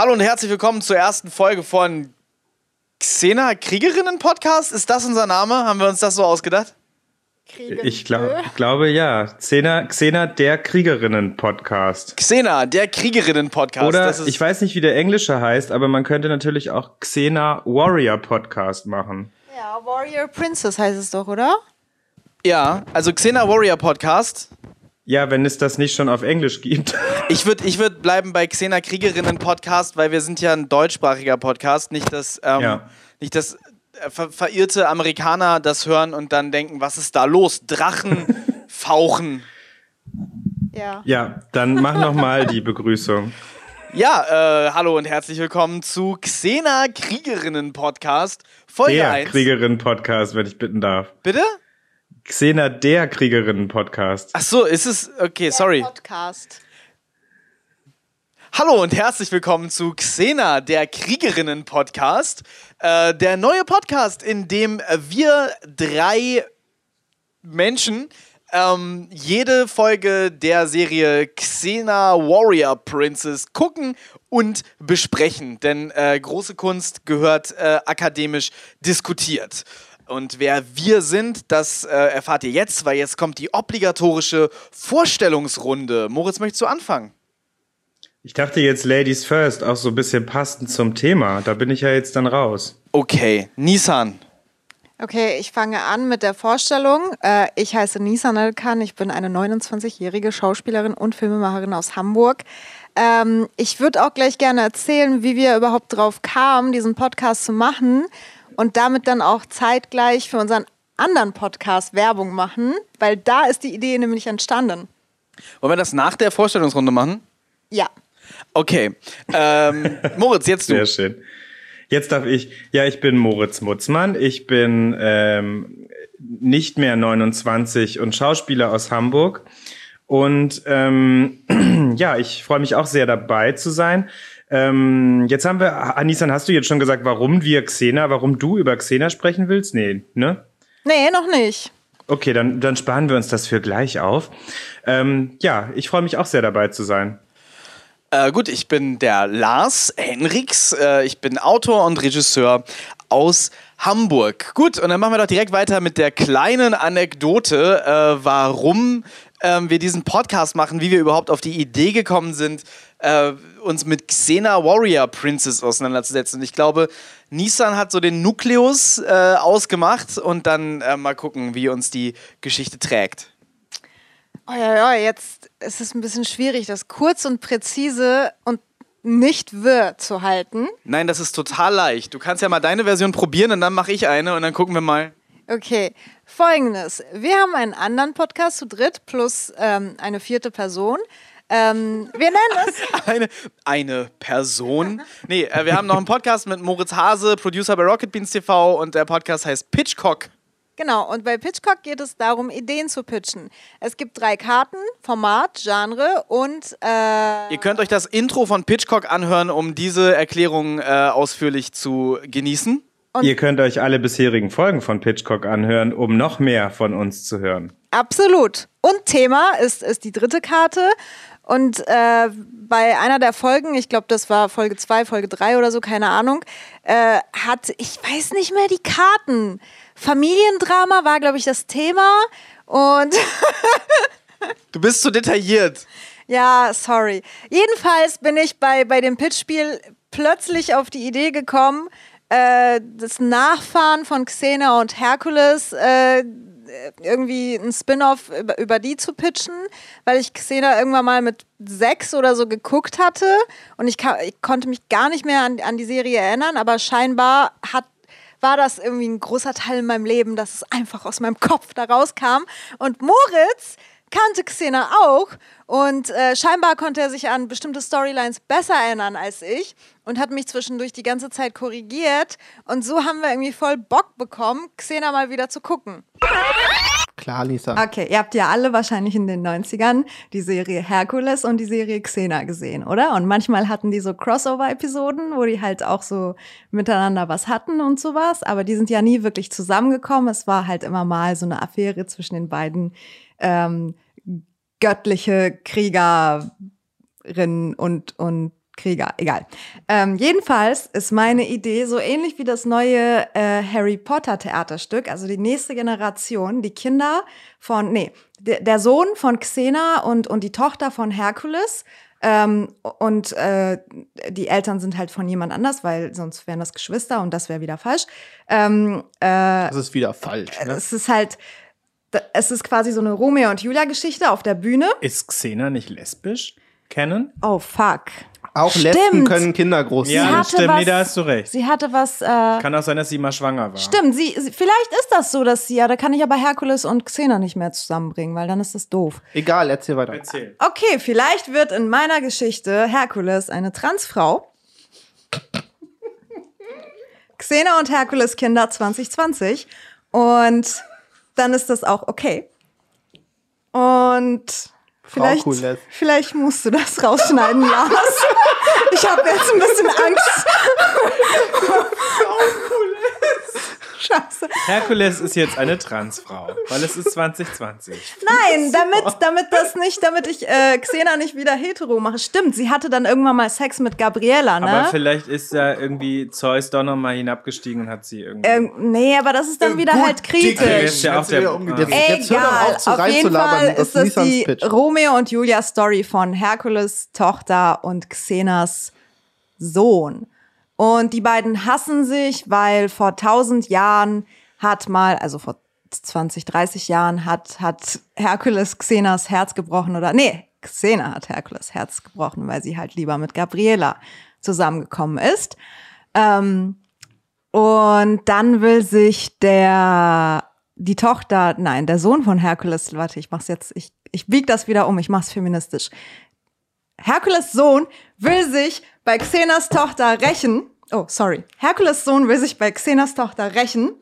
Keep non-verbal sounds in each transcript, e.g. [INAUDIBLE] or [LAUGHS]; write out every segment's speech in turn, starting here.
Hallo und herzlich willkommen zur ersten Folge von Xena Kriegerinnen Podcast. Ist das unser Name? Haben wir uns das so ausgedacht? Ich glaub, glaube ja. Xena, Xena der Kriegerinnen Podcast. Xena der Kriegerinnen Podcast. Oder ich weiß nicht, wie der englische heißt, aber man könnte natürlich auch Xena Warrior Podcast machen. Ja, Warrior Princess heißt es doch, oder? Ja, also Xena Warrior Podcast. Ja, wenn es das nicht schon auf Englisch gibt. [LAUGHS] Ich würde ich würd bleiben bei Xena Kriegerinnen Podcast, weil wir sind ja ein deutschsprachiger Podcast, nicht dass, ähm, ja. nicht dass äh, ver verirrte Amerikaner das hören und dann denken, was ist da los? Drachen [LAUGHS] fauchen. Ja. Ja, dann mach noch mal die Begrüßung. [LAUGHS] Ja, äh, hallo und herzlich willkommen zu Xena Kriegerinnen Podcast, Folge der 1. Kriegerinnen Podcast, wenn ich bitten darf. Bitte? Xena der Kriegerinnen Podcast. Ach so, ist es okay, der sorry. Podcast. Hallo und herzlich willkommen zu Xena, der Kriegerinnen Podcast. Äh, der neue Podcast, in dem wir drei Menschen ähm, jede Folge der Serie Xena Warrior Princess gucken und besprechen. Denn äh, große Kunst gehört äh, akademisch diskutiert. Und wer wir sind, das äh, erfahrt ihr jetzt, weil jetzt kommt die obligatorische Vorstellungsrunde. Moritz, möchtest du anfangen? Ich dachte jetzt Ladies First, auch so ein bisschen passend zum Thema. Da bin ich ja jetzt dann raus. Okay, Nissan. Okay, ich fange an mit der Vorstellung. Äh, ich heiße Nissan Elkan, ich bin eine 29-jährige Schauspielerin und Filmemacherin aus Hamburg. Ähm, ich würde auch gleich gerne erzählen, wie wir überhaupt drauf kamen, diesen Podcast zu machen und damit dann auch zeitgleich für unseren anderen Podcast Werbung machen, weil da ist die Idee nämlich entstanden. Wollen wir das nach der Vorstellungsrunde machen? Ja. Okay. Ähm, [LAUGHS] Moritz, jetzt du. Sehr schön. Jetzt darf ich. Ja, ich bin Moritz Mutzmann. Ich bin ähm, nicht mehr 29 und Schauspieler aus Hamburg. Und ähm, [CLEARS THROAT] ja, ich freue mich auch sehr dabei zu sein. Ähm, jetzt haben wir, Anisan, hast du jetzt schon gesagt, warum wir Xena, warum du über Xena sprechen willst? Nee, ne? Nee, noch nicht. Okay, dann, dann sparen wir uns das für gleich auf. Ähm, ja, ich freue mich auch sehr dabei zu sein. Äh, gut, ich bin der Lars Henriks. Äh, ich bin Autor und Regisseur aus Hamburg. Gut, und dann machen wir doch direkt weiter mit der kleinen Anekdote, äh, warum ähm, wir diesen Podcast machen, wie wir überhaupt auf die Idee gekommen sind, äh, uns mit Xena Warrior Princess auseinanderzusetzen. Und ich glaube, Nissan hat so den Nukleus äh, ausgemacht und dann äh, mal gucken, wie uns die Geschichte trägt. Oh ja, ja, jetzt ist es ein bisschen schwierig, das kurz und präzise und nicht wirr zu halten. Nein, das ist total leicht. Du kannst ja mal deine Version probieren und dann mache ich eine und dann gucken wir mal. Okay, folgendes. Wir haben einen anderen Podcast zu dritt plus ähm, eine vierte Person. Ähm, wir nennen es. [LAUGHS] eine, eine Person. Nee, äh, wir haben noch einen Podcast mit Moritz Hase, Producer bei Rocket Beans TV und der Podcast heißt Pitchcock. Genau, und bei Pitchcock geht es darum, Ideen zu pitchen. Es gibt drei Karten, Format, Genre und... Äh Ihr könnt euch das Intro von Pitchcock anhören, um diese Erklärung äh, ausführlich zu genießen. Und Ihr könnt euch alle bisherigen Folgen von Pitchcock anhören, um noch mehr von uns zu hören. Absolut. Und Thema ist, ist die dritte Karte. Und äh, bei einer der Folgen, ich glaube, das war Folge 2, Folge 3 oder so, keine Ahnung, äh, hat, ich weiß nicht mehr, die Karten. Familiendrama war, glaube ich, das Thema. Und. du bist zu detailliert. Ja, sorry. Jedenfalls bin ich bei, bei dem Pitchspiel plötzlich auf die Idee gekommen, äh, das Nachfahren von Xena und Herkules äh, irgendwie ein Spin-off über, über, die zu pitchen, weil ich Xena irgendwann mal mit sechs oder so geguckt hatte und ich, ich konnte mich gar nicht mehr an, an die Serie erinnern, aber scheinbar hat war das irgendwie ein großer Teil in meinem Leben, dass es einfach aus meinem Kopf da rauskam. Und Moritz kannte Xena auch und äh, scheinbar konnte er sich an bestimmte Storylines besser erinnern als ich und hat mich zwischendurch die ganze Zeit korrigiert. Und so haben wir irgendwie voll Bock bekommen, Xena mal wieder zu gucken. Klar, Lisa. Okay, ihr habt ja alle wahrscheinlich in den 90ern die Serie Herkules und die Serie Xena gesehen, oder? Und manchmal hatten die so Crossover-Episoden, wo die halt auch so miteinander was hatten und sowas. Aber die sind ja nie wirklich zusammengekommen. Es war halt immer mal so eine Affäre zwischen den beiden ähm, göttliche Kriegerin und, und Krieger, egal. Ähm, jedenfalls ist meine Idee so ähnlich wie das neue äh, Harry Potter Theaterstück, also die nächste Generation, die Kinder von, nee, der, der Sohn von Xena und, und die Tochter von Herkules. Ähm, und äh, die Eltern sind halt von jemand anders, weil sonst wären das Geschwister und das wäre wieder falsch. Ähm, äh, Das ist wieder falsch. Ne? es ist halt, es ist quasi so eine Romeo und Julia Geschichte auf der Bühne. Ist Xena nicht lesbisch? Kennen? Oh fuck. Auch Stimmt. Lesben können Kinder großziehen. Ja, stimmt. was- Nee, da hast du recht. Sie hatte was. Äh, Kann auch sein, dass sie mal schwanger war. Stimmt, sie, sie, vielleicht ist das so, dass sie, ja, da kann ich aber Herkules und Xena nicht mehr zusammenbringen, weil dann ist das doof. Egal, erzähl weiter. Erzähl. Okay, vielleicht wird in meiner Geschichte Herkules eine Transfrau. Xena und Herkules Kinder 2020. Und dann ist das auch okay. Und vielleicht, Kules. vielleicht musst du das rausschneiden, Lars. Ich habe jetzt ein bisschen Angst. [LAUGHS] Scheiße. Herkules ist jetzt eine Transfrau, weil es ist 2020. Nein, damit, damit das nicht, damit ich äh, Xena nicht wieder hetero mache. Stimmt, sie hatte dann irgendwann mal Sex mit Gabriela, ne? Aber vielleicht ist ja irgendwie Zeus doch noch mal hinabgestiegen und hat sie irgendwie. Ähm, nee, aber das ist dann wieder gut, halt kritisch. ist ja auch der. Jetzt, Egal, jetzt hör doch auf auf jeden reinzulabern. Fall ist das Nissans die Pitch. Romeo und Julia Story von Herkules Tochter und Xenas Sohn. Und die beiden hassen sich, weil vor tausend Jahren hat mal, also vor 20, 30 Jahren hat, hat Herkules Xenas Herz gebrochen oder, nee, Xena hat Herkules Herz gebrochen, weil sie halt lieber mit Gabriela zusammengekommen ist. Ähm, und dann will sich der, die Tochter, nein, der Sohn von Herkules, warte, ich mach's jetzt, ich, ich bieg das wieder um, ich mach's feministisch. Herkules Sohn will sich bei Xenas Tochter rächen. Oh, sorry. Herkules Sohn will sich bei Xenas Tochter rächen,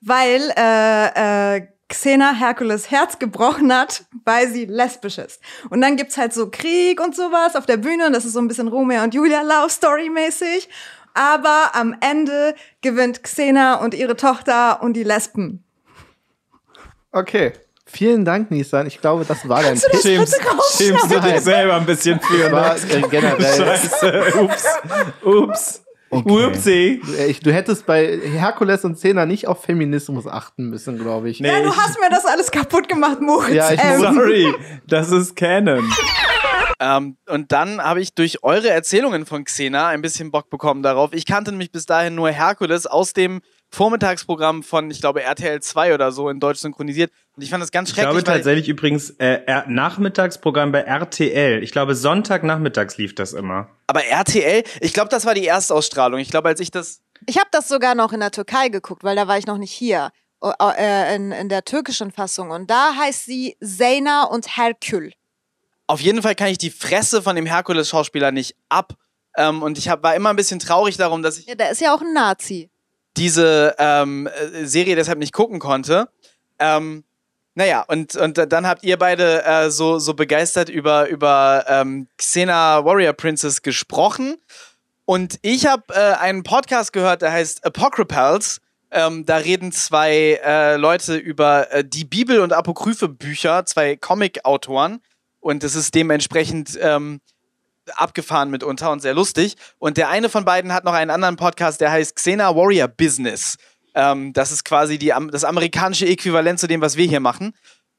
weil äh, äh, Xena Herkules Herz gebrochen hat, weil sie lesbisch ist. Und dann gibt's halt so Krieg und sowas auf der Bühne und das ist so ein bisschen Romeo und Julia Love Story mäßig. Aber am Ende gewinnt Xena und ihre Tochter und die Lesben. Okay. Vielen Dank, Nissan. Ich glaube, das war dein Pitch. Schämst, schämst du dich selber ein bisschen für, War ne? äh, generell. Scheiße, ups, ups, Okay. upsie. Ich- Du hättest bei Herkules und Xena nicht auf Feminismus achten müssen, glaube ich. Nee, Ja, du ich- hast mir das alles kaputt gemacht, Moritz. Ja, ich ähm, Sorry, das ist Canon. Ähm, und dann habe ich durch eure Erzählungen von Xena ein bisschen Bock bekommen darauf. Ich kannte nämlich bis dahin nur Herkules aus dem Vormittagsprogramm von, ich glaube, RTL 2 oder so in Deutsch synchronisiert. Und ich fand das ganz Ich glaube schrecklich. tatsächlich übrigens äh, Nachmittagsprogramm bei RTL. Ich glaube Sonntagnachmittags lief das immer. aber RTL, ich glaube, das war die Erstausstrahlung. Ich glaube, als ich das Ich habe das sogar noch in der Türkei geguckt, weil da war ich noch nicht hier. Äh, In, in der türkischen Fassung. Und da heißt sie Zeyna und Herkül. Auf jeden Fall kann ich die Fresse von dem Herkules-Schauspieler nicht ab. Ähm, und ich hab, war immer ein bisschen traurig darum, dass ich Ja, der ist ja auch ein Nazi. Diese ähm, äh, Serie deshalb nicht gucken konnte. Ähm, naja, und, und dann habt ihr beide äh, so, so begeistert über, über ähm, Xena Warrior Princess gesprochen. Und ich habe äh, einen Podcast gehört, der heißt Apocryphals. Ähm, da reden zwei äh, Leute über äh, die Bibel- und Apokryphe-Bücher, zwei Comic-Autoren. Und es ist dementsprechend ähm, abgefahren mitunter und sehr lustig. Und der eine von beiden hat noch einen anderen Podcast, der heißt Xena Warrior Business. Ähm, das ist quasi die, das amerikanische Äquivalent zu dem, was wir hier machen.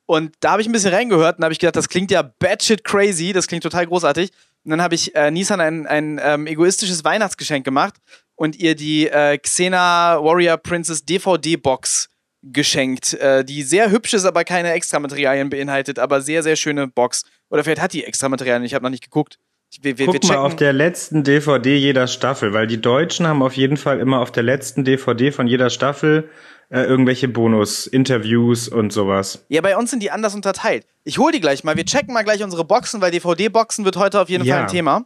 Und da habe ich ein bisschen reingehört und habe ich gedacht, das klingt ja batshit crazy, das klingt total großartig. Und dann habe ich äh, Nissan ein, ein ähm, egoistisches Weihnachtsgeschenk gemacht und ihr die äh, Xena Warrior Princess DVD-Box geschenkt, äh, die sehr hübsch ist, aber keine Extramaterialien beinhaltet, aber sehr, sehr schöne Box. Oder vielleicht hat die Extramaterialien, ich habe noch nicht geguckt. Wir, wir, wir Guck mal auf der letzten DVD jeder Staffel, weil die Deutschen haben auf jeden Fall immer auf der letzten DVD von jeder Staffel äh, irgendwelche Bonus-Interviews und sowas. Ja, bei uns sind die anders unterteilt. Ich hol die gleich mal. Wir checken mal gleich unsere Boxen, weil DVD-Boxen wird heute auf jeden Ja. Fall ein Thema.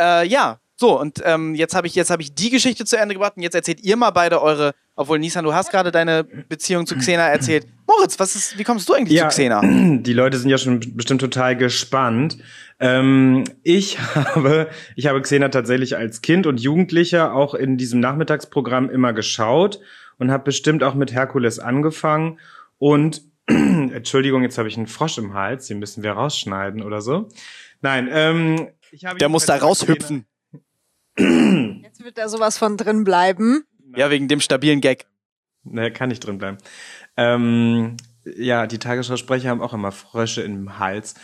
Äh, ja, so, und ähm, jetzt habe ich, jetzt hab ich die Geschichte zu Ende gebracht und jetzt erzählt ihr mal beide eure, obwohl Nissan, du hast gerade deine Beziehung zu Xena erzählt. [CLEARS THROAT] Moritz, was ist, wie kommst du eigentlich Ja. zu Xena? [CLEARS THROAT] Die Leute sind ja schon bestimmt total gespannt. Ähm, ich [LAUGHS] habe, ich habe Xena tatsächlich als Kind und Jugendlicher auch in diesem Nachmittagsprogramm immer geschaut und habe bestimmt auch mit Herkules angefangen. Und [CLEARS THROAT] Entschuldigung, jetzt habe ich einen Frosch im Hals, den müssen wir rausschneiden oder so. Nein, ähm, Ich habe Der muss da raushüpfen. [CLEARS THROAT] Jetzt wird da sowas von drin bleiben. Ja, wegen dem stabilen Gag. Ne, kann nicht drin bleiben. Ähm, ja, die Tagesschausprecher haben auch immer Frösche im Hals.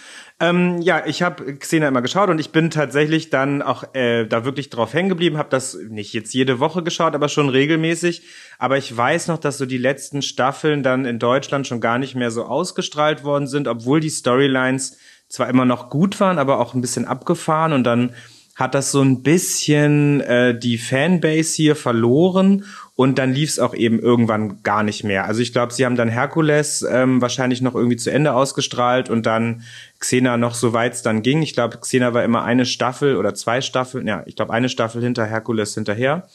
Ähm, ja, ich habe Xena immer geschaut und ich bin tatsächlich dann auch äh, da wirklich drauf hängen geblieben, habe das nicht jetzt jede Woche geschaut, aber schon regelmäßig. Aber ich weiß noch, dass so die letzten Staffeln dann in Deutschland schon gar nicht mehr so ausgestrahlt worden sind, obwohl die Storylines zwar immer noch gut waren, aber auch ein bisschen abgefahren und dann hat das so ein bisschen äh, die Fanbase hier verloren und dann lief es auch eben irgendwann gar nicht mehr. Also ich glaube, sie haben dann Herkules ähm, wahrscheinlich noch irgendwie zu Ende ausgestrahlt und dann Xena noch so weit es dann ging. Ich glaube, Xena war immer eine Staffel oder zwei Staffeln, ja, ich glaube eine Staffel hinter Herkules hinterher.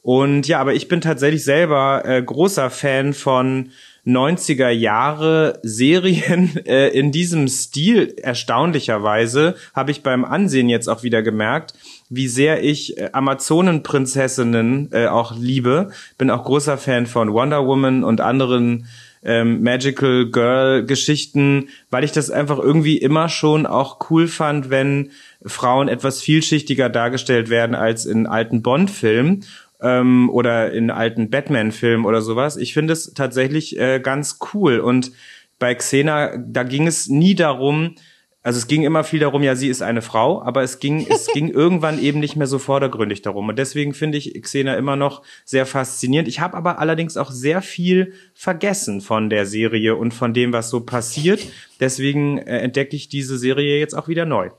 Und ja, aber ich bin tatsächlich selber äh, großer Fan von 90er Jahre Serien [LAUGHS] äh, in diesem Stil. Erstaunlicherweise habe ich beim Ansehen jetzt auch wieder gemerkt, wie sehr ich äh, Amazonenprinzessinnen äh, auch liebe. Bin auch großer Fan von Wonder Woman und anderen ähm, Magical Girl Geschichten, weil ich das einfach irgendwie immer schon auch cool fand, wenn Frauen etwas vielschichtiger dargestellt werden als in alten Bond-Filmen ähm, oder in alten Batman-Filmen oder sowas. Ich finde es tatsächlich äh, ganz cool. Und bei Xena, da ging es nie darum, also es ging immer viel darum, ja, sie ist eine Frau, aber es ging, es [LAUGHS] ging irgendwann eben nicht mehr so vordergründig darum. Und deswegen finde ich Xena immer noch sehr faszinierend. Ich habe aber allerdings auch sehr viel vergessen von der Serie und von dem, was so passiert. Deswegen äh, entdecke ich diese Serie jetzt auch wieder neu.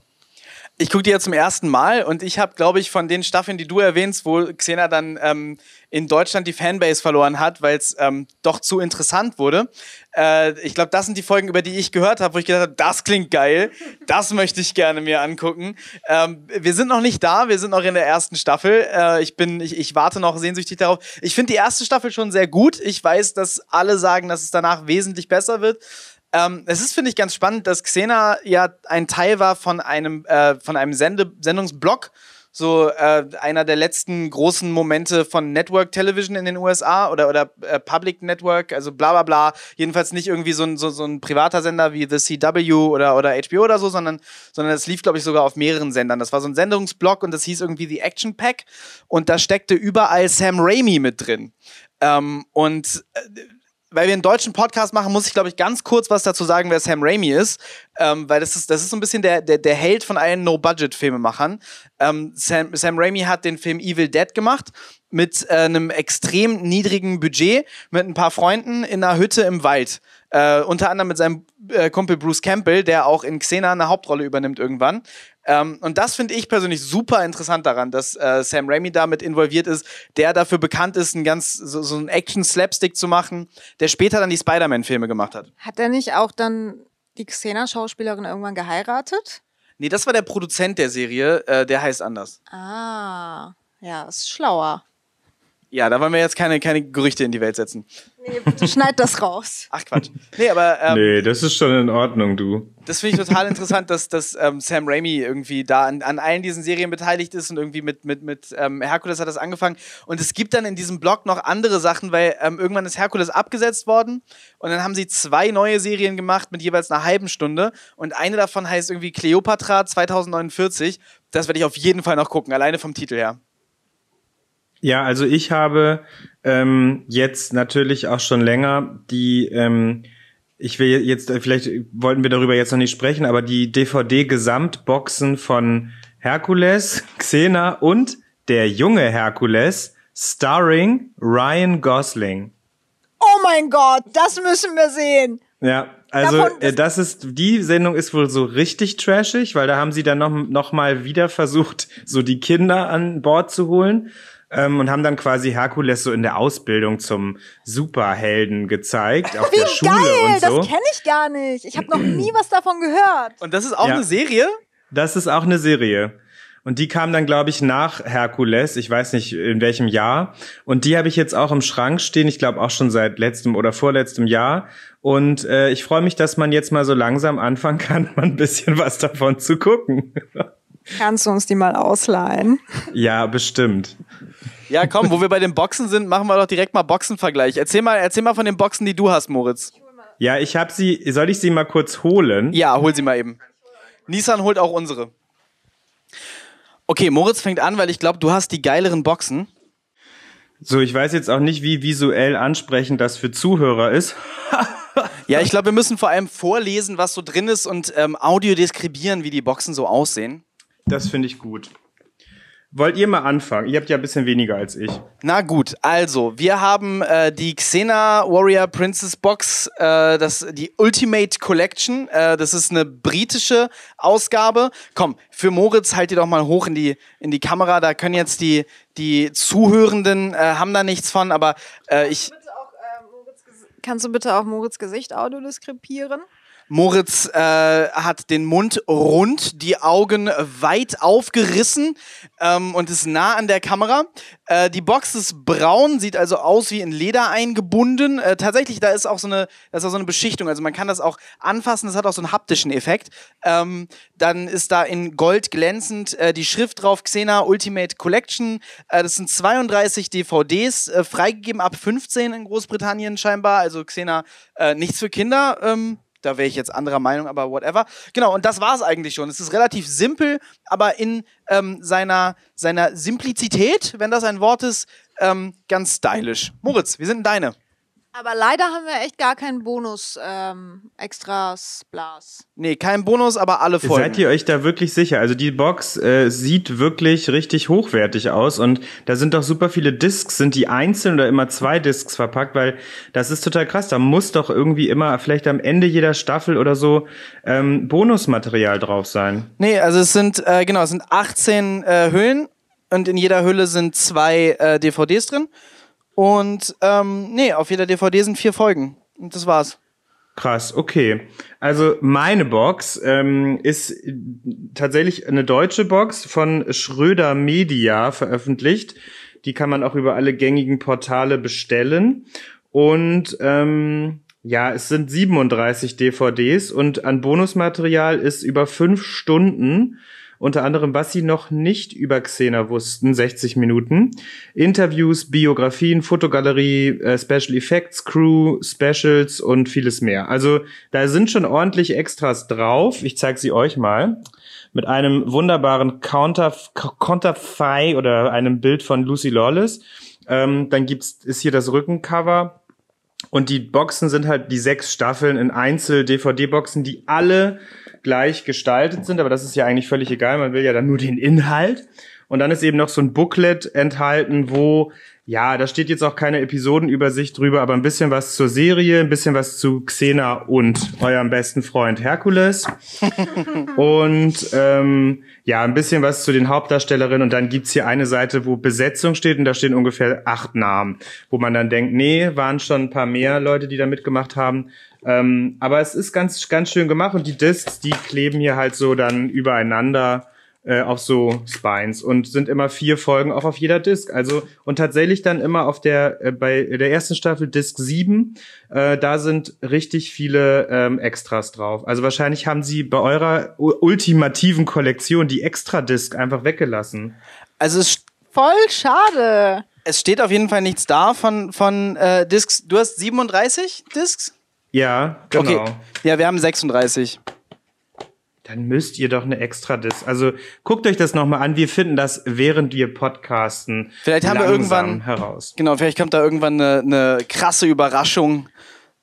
Ich gucke die ja zum ersten Mal und ich habe, glaube ich, von den Staffeln, die du erwähnst, wo Xena dann ähm, in Deutschland die Fanbase verloren hat, weil es ähm, doch zu interessant wurde. Äh, ich glaube, das sind die Folgen, über die ich gehört habe, wo ich gedacht habe, das klingt geil, das möchte ich gerne mir angucken. Ähm, wir sind noch nicht da, wir sind noch in der ersten Staffel. Äh, ich bin, ich, ich warte noch sehnsüchtig darauf. Ich finde die erste Staffel schon sehr gut. Ich weiß, dass alle sagen, dass es danach wesentlich besser wird. Ähm, es ist, finde ich, ganz spannend, dass Xena ja ein Teil war von einem, äh, von einem Sende Sendungsblock. So äh, einer der letzten großen Momente von Network Television in den USA oder, oder äh, Public Network, also bla bla bla. Jedenfalls nicht irgendwie so ein, so, so ein privater Sender wie The CW oder, oder HBO oder so, sondern, sondern es lief, glaube ich, sogar auf mehreren Sendern. Das war so ein Sendungsblock und das hieß irgendwie The Action Pack und da steckte überall Sam Raimi mit drin. Ähm, und äh, weil wir einen deutschen Podcast machen, muss ich, glaube ich, ganz kurz was dazu sagen, wer Sam Raimi ist. Ähm, weil das ist, das ist so ein bisschen der, der, der Held von allen No-Budget-Filmemachern. Ähm, Sam, Sam Raimi hat den Film Evil Dead gemacht mit äh, einem extrem niedrigen Budget, mit ein paar Freunden in einer Hütte im Wald. Äh, unter anderem mit seinem äh, Kumpel Bruce Campbell, der auch in Xena eine Hauptrolle übernimmt irgendwann. Ähm, und das finde ich persönlich super interessant daran, dass äh, Sam Raimi damit involviert ist, der dafür bekannt ist, ein ganz so, so einen Action-Slapstick zu machen, der später dann die Spider-Man-Filme gemacht hat. Hat er nicht auch dann die Xena-Schauspielerin irgendwann geheiratet? Nee, das war der Produzent der Serie, äh, der heißt anders. Ah, ja, ist schlauer. Ja, da wollen wir jetzt keine, keine Gerüchte in die Welt setzen. Nee, bitte schneid das raus. Ach Quatsch. Nee, aber ähm, nee, das ist schon in Ordnung, du. das finde ich total interessant, dass, dass ähm, Sam Raimi irgendwie da an, an allen diesen Serien beteiligt ist und irgendwie mit, mit, mit ähm, Herkules hat das angefangen. Und es gibt dann in diesem Blog noch andere Sachen, weil ähm, irgendwann ist Herkules abgesetzt worden und dann haben sie zwei neue Serien gemacht mit jeweils einer halben Stunde und eine davon heißt irgendwie Cleopatra 2049. Das werde ich auf jeden Fall noch gucken, alleine vom Titel her. Ja, also ich habe ähm, jetzt natürlich auch schon länger die, ähm, ich will jetzt, vielleicht wollten wir darüber jetzt noch nicht sprechen, aber die DVD-Gesamtboxen von Herkules, [LAUGHS] Xena und der junge Herkules, starring Ryan Gosling. Oh mein Gott, das müssen wir sehen. Ja, also äh, das ist die Sendung ist wohl so richtig trashig, weil da haben sie dann noch noch mal wieder versucht, so die Kinder an Bord zu holen ähm, und haben dann quasi Herkules so in der Ausbildung zum Superhelden gezeigt auf Wie der Schule geil, und so. das kenne ich gar nicht. Ich habe noch nie was davon gehört. Und das ist auch Ja. eine Serie? Das ist auch eine Serie. Und die kam dann, glaube ich, nach Herkules. Ich weiß nicht, in welchem Jahr. Und die habe ich jetzt auch im Schrank stehen. Ich glaube auch schon seit letztem oder vorletztem Jahr. Und äh, ich freue mich, dass man jetzt mal so langsam anfangen kann, [LAUGHS] mal ein bisschen was davon zu gucken. Kannst du uns die mal ausleihen? ja, bestimmt. Ja, komm, wo wir bei den Boxen sind, machen wir doch direkt mal Boxenvergleich. Erzähl mal, erzähl mal von den Boxen, die du hast, Moritz. Ja, ich habe sie. Soll ich sie mal kurz holen? Ja, hol sie mal eben. Nissan holt auch unsere. Okay, Moritz fängt an, weil ich glaube, du hast die geileren Boxen. So, ich weiß jetzt auch nicht, wie visuell ansprechend das für Zuhörer ist. [LAUGHS] Ja, ich glaube, wir müssen vor allem vorlesen, was so drin ist und ähm, Audio deskribieren, wie die Boxen so aussehen. Das finde ich gut. Wollt ihr mal anfangen? Ihr habt ja ein bisschen weniger als ich. Na gut, also wir haben äh, die Xena Warrior Princess Box, äh, das die Ultimate Collection. Äh, das ist eine britische Ausgabe. Komm, für Moritz halt die doch mal hoch in die in die Kamera. Da können jetzt die die Zuhörenden äh, haben da nichts von, aber äh, ich Kannst du bitte auch Moritz Gesicht audio deskripieren? Moritz äh, hat den Mund rund, die Augen weit aufgerissen ähm, und ist nah an der Kamera. Äh, die Box ist braun, sieht also aus wie in Leder eingebunden. Äh, tatsächlich, da ist auch so eine, da ist auch so eine Beschichtung. Also man kann das auch anfassen. Das hat auch so einen haptischen Effekt. Ähm, dann ist da in Gold glänzend äh, die Schrift drauf: Xena Ultimate Collection. Äh, das sind 32 DVDs, äh, freigegeben ab 15 in Großbritannien scheinbar. Also Xena äh, nichts für Kinder. Ähm, da wäre ich jetzt anderer Meinung, aber whatever. Genau, und das war es eigentlich schon. Es ist relativ simpel, aber in ähm, seiner, seiner Simplizität, wenn das ein Wort ist, ähm, ganz stylisch. Moritz, wie sind deine? Aber leider haben wir echt gar keinen Bonus ähm, Extras Blas. Nee, kein Bonus, aber alle Folgen. Seid ihr euch da wirklich sicher? Also die Box äh, sieht wirklich richtig hochwertig aus und da sind doch super viele Discs. Sind die einzeln oder immer zwei Discs verpackt? Weil das ist total krass. Da muss doch irgendwie immer vielleicht am Ende jeder Staffel oder so ähm, Bonusmaterial drauf sein. Nee, also es sind, äh, genau, es sind 18 äh, Hüllen und in jeder Hülle sind zwei äh, DVDs drin. Und ähm, nee, auf jeder DVD sind vier Folgen. Und das war's. Krass, okay. Also meine Box ähm, ist tatsächlich eine deutsche Box von Schröder Media veröffentlicht. Die kann man auch über alle gängigen Portale bestellen. Und ähm, ja, es sind 37 DVDs und an Bonusmaterial ist über fünf Stunden unter anderem, was sie noch nicht über Xena wussten, 60 Minuten. Interviews, Biografien, Fotogalerie, äh, Special Effects, Crew, Specials und vieles mehr. Also da sind schon ordentlich Extras drauf. Ich zeige sie euch mal. Mit einem wunderbaren Counter, Counterfei oder einem Bild von Lucy Lawless. Ähm, dann gibt's, ist hier das Rückencover. Und die Boxen sind halt die sechs Staffeln in Einzel-DVD-Boxen, die alle gleich gestaltet sind, aber das ist ja eigentlich völlig egal, man will ja dann nur den Inhalt. Und dann ist eben noch so ein Booklet enthalten, wo, ja, da steht jetzt auch keine Episodenübersicht drüber, aber ein bisschen was zur Serie, ein bisschen was zu Xena und eurem besten Freund Herkules. [LAUGHS] und ähm, ja, ein bisschen was zu den Hauptdarstellerinnen. Und dann gibt's hier eine Seite, wo Besetzung steht und da stehen ungefähr acht Namen, wo man dann denkt, nee, waren schon ein paar mehr Leute, die da mitgemacht haben. Ähm, aber es ist ganz, ganz schön gemacht und die Discs, die kleben hier halt so dann übereinander äh, auf so Spines und sind immer vier Folgen auch auf jeder Disc. Also und tatsächlich dann immer auf der äh, bei der ersten Staffel Disc 7, äh, da sind richtig viele ähm, Extras drauf. Also wahrscheinlich haben sie bei eurer ultimativen Kollektion die Extra Disc einfach weggelassen. Also es, Voll schade. es steht auf jeden Fall nichts da von, von äh, Discs. Du hast 37 Discs? Ja, genau. Okay. Ja, wir haben 36. Dann müsst ihr doch eine extra Disc. Also guckt euch das nochmal an. Wir finden das, während wir podcasten. Vielleicht haben wir irgendwann- heraus. Genau, vielleicht kommt da irgendwann eine, eine krasse Überraschung.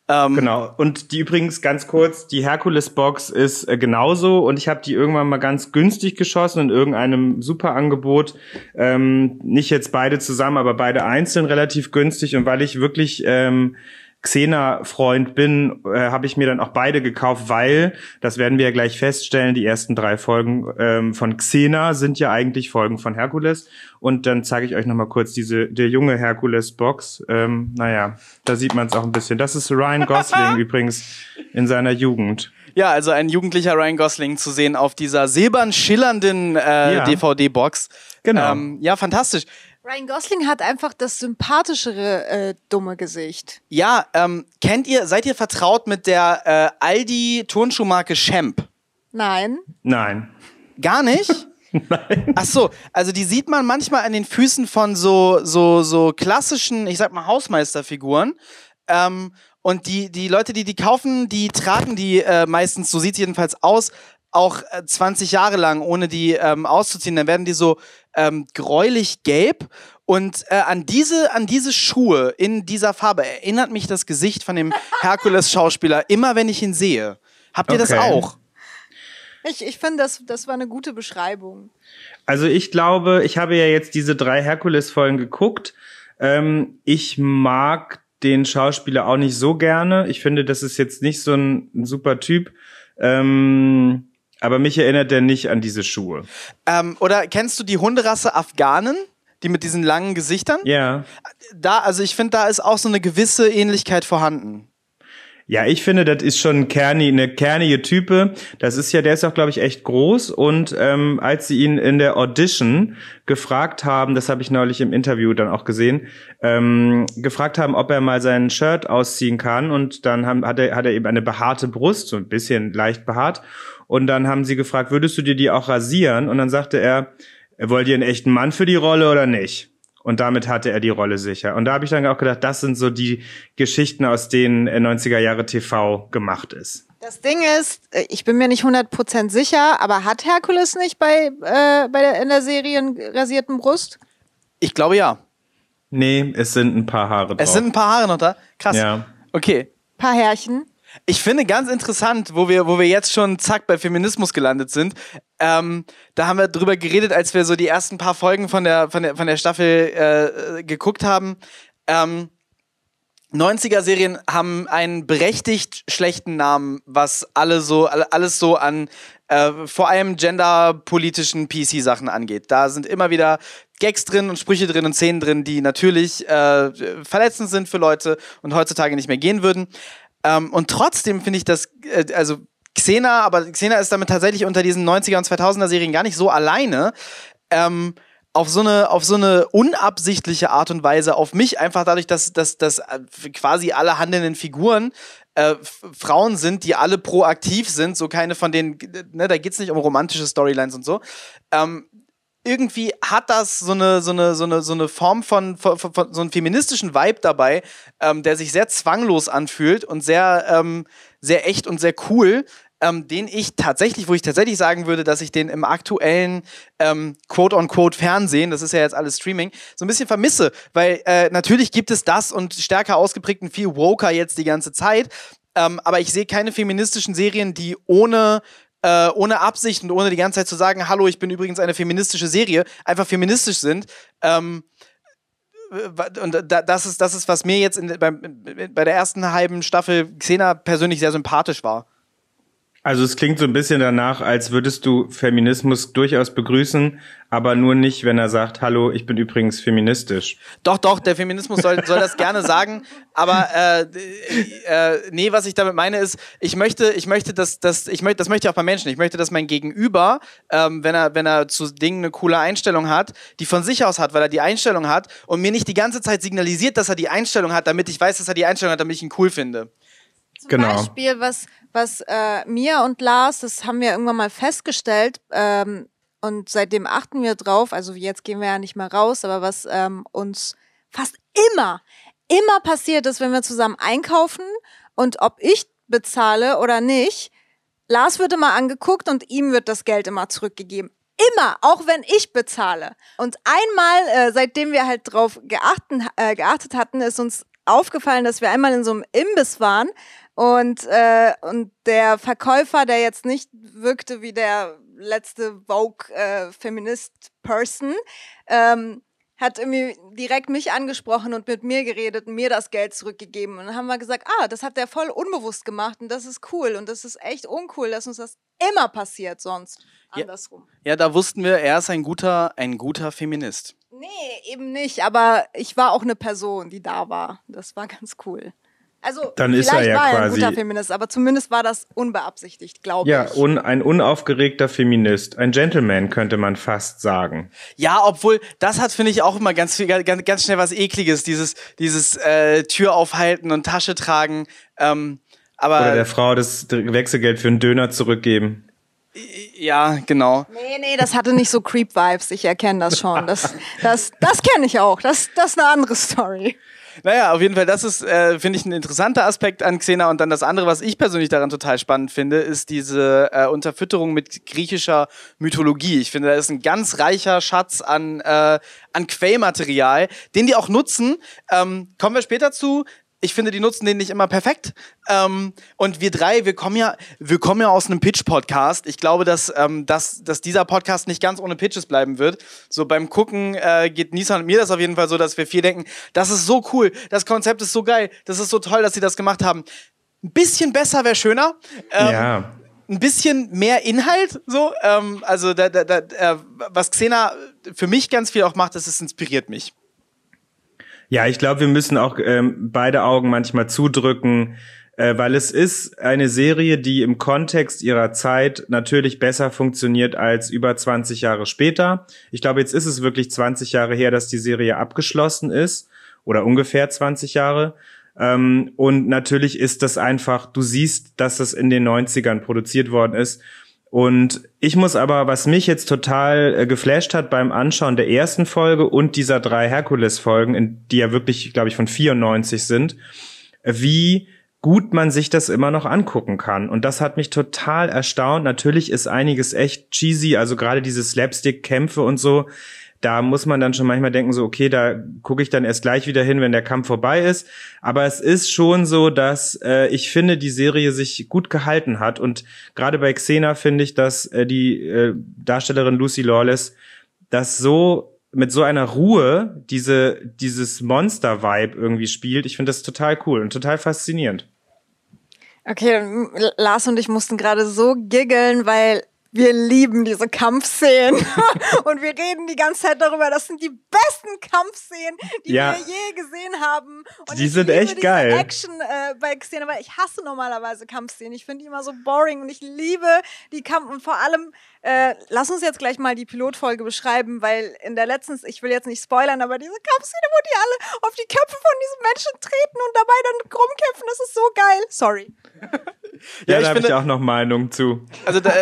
Ähm, Genau. Und die übrigens ganz kurz, die Herkules-Box ist äh, genauso und ich habe die irgendwann mal ganz günstig geschossen in irgendeinem super Angebot. Ähm, nicht jetzt beide zusammen, aber beide einzeln relativ günstig. Und weil ich wirklich ähm, Xena-Freund bin, äh, habe ich mir dann auch beide gekauft, weil, das werden wir ja gleich feststellen, die ersten drei Folgen ähm, von Xena sind ja eigentlich Folgen von Herkules. Und dann zeige ich euch nochmal kurz diese, der junge Herkules-Box. Ähm, naja, da sieht man es auch ein bisschen. Das ist Ryan Gosling [LAUGHS] übrigens in seiner Jugend. Ja, also ein jugendlicher Ryan Gosling zu sehen auf dieser silbern schillernden äh, Ja. DVD-Box. Genau. Ähm, ja, fantastisch. Ryan Gosling hat einfach das sympathischere äh, dumme Gesicht. Ja, ähm, kennt ihr, seid ihr vertraut mit der äh, Aldi-Turnschuhmarke Champ? Nein. Nein. Gar nicht? [LAUGHS] Nein. Ach so, also die sieht man manchmal an den Füßen von so, so, so klassischen, ich sag mal, Hausmeisterfiguren. Ähm, und die, die Leute, die die kaufen, die tragen die äh, meistens, so sieht jedenfalls aus, auch äh, 20 Jahre lang, ohne die ähm, auszuziehen, dann werden die so ähm, gräulich gelb. Und äh, an, diese, an diese Schuhe in dieser Farbe erinnert mich das Gesicht von dem [LAUGHS] Herkules-Schauspieler immer, wenn ich ihn sehe. Habt ihr das Okay. auch? Ich, ich finde, das, das war eine gute Beschreibung. Also ich glaube, ich habe ja jetzt diese drei Herkules-Folgen geguckt. Ähm, ich mag den Schauspieler auch nicht so gerne. Ich finde, das ist jetzt nicht so ein, ein super Typ. Ähm, aber mich erinnert er nicht an diese Schuhe. Ähm, oder kennst du die Hunderasse Afghanen? Die mit diesen langen Gesichtern? Ja. Da, also ich finde, da ist auch so eine gewisse Ähnlichkeit vorhanden. Ja, ich finde, das ist schon kerni, eine kernige Type. Das ist ja, der ist auch, glaube ich, echt groß. Und ähm, als sie ihn in der Audition gefragt haben, das habe ich neulich im Interview dann auch gesehen, ähm, gefragt haben, ob er mal sein Shirt ausziehen kann. Und dann haben, hat, er, hat er eben eine behaarte Brust, so ein bisschen leicht behaart. Und dann haben sie gefragt, würdest du dir die auch rasieren? Und dann sagte er, wollt ihr einen echten Mann für die Rolle oder nicht? Und damit hatte er die Rolle sicher. Und da habe ich dann auch gedacht, das sind so die Geschichten, aus denen äh, 90er Jahre TV gemacht ist. Das Ding ist, äh, ich bin mir nicht 100% sicher, aber hat Herkules nicht bei, äh, bei der, in der Serie einen rasierten Brust? Ich glaube ja. Nee, es sind ein paar Haare drauf. Es sind ein paar Haare noch da. Krass. Ja. Okay. Paar Härchen. Ich finde ganz interessant, wo wir, wo wir jetzt schon zack bei Feminismus gelandet sind. Ähm, da haben wir drüber geredet, als wir so die ersten paar Folgen von der, von der, von der Staffel äh, geguckt haben. Ähm, 90er-Serien haben einen berechtigt schlechten Namen, was alle so, alle- alles so an äh, vor allem genderpolitischen PC-Sachen angeht. Da sind immer wieder Gags drin und Sprüche drin und Szenen drin, die natürlich äh, verletzend sind für Leute und heutzutage nicht mehr gehen würden. Ähm, und trotzdem finde ich das, äh, also Xena, aber Xena ist damit tatsächlich unter diesen 90er und 2000er Serien gar nicht so alleine. Ähm, auf so eine auf so eine unabsichtliche Art und Weise auf mich einfach dadurch, dass dass, dass äh, quasi alle handelnden Figuren äh, Frauen sind, die alle proaktiv sind, so keine von denen, ne, da geht's nicht um romantische Storylines und so. Ähm, irgendwie hat das so eine, so eine, so eine, so eine Form von, von, von, von so einen feministischen Vibe dabei, ähm, der sich sehr zwanglos anfühlt und sehr, ähm, sehr echt und sehr cool, ähm, den ich tatsächlich, wo ich tatsächlich sagen würde, dass ich den im aktuellen ähm, quote-on-quote Fernsehen, das ist ja jetzt alles Streaming, so ein bisschen vermisse, weil äh, natürlich gibt es das und stärker ausgeprägten viel woker jetzt die ganze Zeit, ähm, aber ich sehe keine feministischen Serien, die ohne äh, ohne Absicht und ohne die ganze Zeit zu sagen, hallo, ich bin übrigens eine feministische Serie, einfach feministisch sind. Ähm, äh, und da, das, ist, das ist, was mir jetzt in, beim, bei der ersten halben Staffel Xena persönlich sehr sympathisch war. Also es klingt so ein bisschen danach, als würdest du Feminismus durchaus begrüßen, aber nur nicht, wenn er sagt, hallo, ich bin übrigens feministisch. Doch, doch, der Feminismus soll, soll das gerne sagen, aber äh, äh, nee, was ich damit meine ist, ich möchte, ich möchte, dass, dass ich möchte, das möchte ich auch bei Menschen. Ich möchte, dass mein Gegenüber, ähm, wenn er, wenn er zu Dingen eine coole Einstellung hat, die von sich aus hat, weil er die Einstellung hat und mir nicht die ganze Zeit signalisiert, dass er die Einstellung hat, damit ich weiß, dass er die Einstellung hat, damit ich ihn cool finde. Zum Genau. Beispiel, was, was äh, mir und Lars, das haben wir irgendwann mal festgestellt, ähm, und seitdem achten wir drauf, also jetzt gehen wir ja nicht mehr raus, aber was ähm, uns fast immer, immer passiert ist, wenn wir zusammen einkaufen und ob ich bezahle oder nicht, Lars wird immer angeguckt und ihm wird das Geld immer zurückgegeben. Immer, auch wenn ich bezahle. Und einmal, äh, seitdem wir halt drauf geachten, äh, geachtet hatten, ist uns aufgefallen, dass wir einmal in so einem Imbiss waren und, äh, und der Verkäufer, der jetzt nicht wirkte wie der letzte Vogue-Feminist-Person, ähm, hat irgendwie direkt mich angesprochen und mit mir geredet und mir das Geld zurückgegeben. Und dann haben wir gesagt, ah, das hat der voll unbewusst gemacht und das ist cool und das ist echt uncool, dass uns das immer passiert sonst. Ja. Andersrum. Ja, da wussten wir, er ist ein guter, ein guter Feminist. Nee, eben nicht, aber ich war auch eine Person, die da war. Das war ganz cool. Also, Dann ist er vielleicht ja war er ein quasi- guter Feminist, aber zumindest war das unbeabsichtigt, glaube Ja, ich. un, ein unaufgeregter Feminist, ein Gentleman könnte man fast sagen. Ja, obwohl, das hat, finde ich, auch immer ganz, viel, ganz, ganz schnell was Ekliges, dieses, dieses äh, Tür aufhalten und Tasche tragen. Ähm, aber Oder der Frau das Wechselgeld für einen Döner zurückgeben. ja, genau. Nee, nee, das hatte nicht so Creep-Vibes. Ich erkenne das schon. Das, das, das kenne ich auch. Das, das ist eine andere Story. Naja, auf jeden Fall, das ist, äh, finde ich, ein interessanter Aspekt an Xena. Und dann das andere, was ich persönlich daran total spannend finde, ist diese äh, Unterfütterung mit griechischer Mythologie. Ich finde, da ist ein ganz reicher Schatz an, äh, an Quellmaterial, den die auch nutzen. Ähm, kommen wir später zu ich finde, die nutzen den nicht immer perfekt. Ähm, und wir drei, wir kommen ja, wir kommen ja aus einem Pitch-Podcast. Ich glaube, dass, ähm, dass, dass dieser Podcast nicht ganz ohne Pitches bleiben wird. So beim Gucken äh, geht Nisa und mir das auf jeden Fall so, dass wir viel denken, das ist so cool, das Konzept ist so geil, das ist so toll, dass sie das gemacht haben. Ein bisschen besser wäre schöner. Ähm, ja. Ein bisschen mehr Inhalt, so. Ähm, also, da, da, da, äh, was Xena für mich ganz viel auch macht, ist, es inspiriert mich. Ja, ich glaube, wir müssen auch ähm, beide Augen manchmal zudrücken, äh, weil es ist eine Serie, die im Kontext ihrer Zeit natürlich besser funktioniert als über 20 Jahre später. Ich glaube, jetzt ist es wirklich 20 Jahre her, dass die Serie abgeschlossen ist oder ungefähr 20 Jahre. Ähm, und natürlich ist das einfach, du siehst, dass das in den 90ern produziert worden ist. Und ich muss aber, was mich jetzt total äh, geflasht hat beim Anschauen der ersten Folge und dieser drei Herkules-Folgen, die ja wirklich, glaube ich, von 94 sind, wie gut man sich das immer noch angucken kann. Und das hat mich total erstaunt. Natürlich ist einiges echt cheesy, also gerade diese Slapstick-Kämpfe und so da muss man dann schon manchmal denken, so, okay, da gucke ich dann erst gleich wieder hin, wenn der Kampf vorbei ist. Aber es ist schon so, dass äh, ich finde, die Serie sich gut gehalten hat. Und gerade bei Xena finde ich, dass äh, die äh, Darstellerin Lucy Lawless das so mit so einer Ruhe diese dieses Monster-Vibe irgendwie spielt. Ich finde das total cool und total faszinierend. Okay, Lars und ich mussten gerade so giggeln, weil wir lieben diese Kampfszenen. [LAUGHS] und wir reden die ganze Zeit darüber, das sind die besten Kampfszenen, die ja. wir je gesehen haben. Und die sind echt geil. Action äh, bei Xena, weil ich hasse normalerweise Kampfszenen. Ich finde die immer so boring und ich liebe die Kampf und vor allem äh, lass uns jetzt gleich mal die Pilotfolge beschreiben, weil in der letzten, ich will jetzt nicht spoilern, aber diese Kampfszene, wo die alle auf die Köpfe von diesen Menschen treten und dabei dann rumkämpfen, das ist so geil. Sorry. Ja, ja da habe ich auch noch Meinung zu. Also da,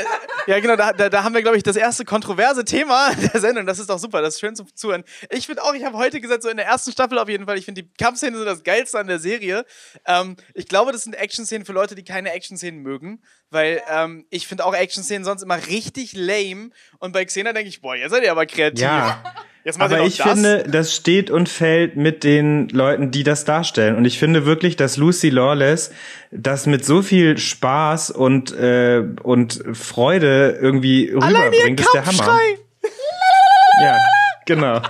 ja genau, da, da, da haben wir, glaube ich, das erste kontroverse Thema [LAUGHS] der Sendung. Das ist doch super, das ist schön zu zuhören. Ich finde auch, ich habe heute gesagt, so in der ersten Staffel auf jeden Fall, ich finde die Kampfszenen so das Geilste an der Serie. Ähm, ich glaube, das sind Action-Szenen für Leute, die keine Action-Szenen mögen, weil ähm, ich finde auch Action-Szenen sonst immer richtig lame. Und bei Xena denke ich, boah, ihr seid ihr aber kreativ. Ja. [LAUGHS] aber ich das. finde, das steht und fällt mit den Leuten, die das darstellen. Und ich finde wirklich, dass Lucy Lawless das mit so viel Spaß und, äh, und Freude irgendwie rüberbringt, ist der Hammer. ja, genau.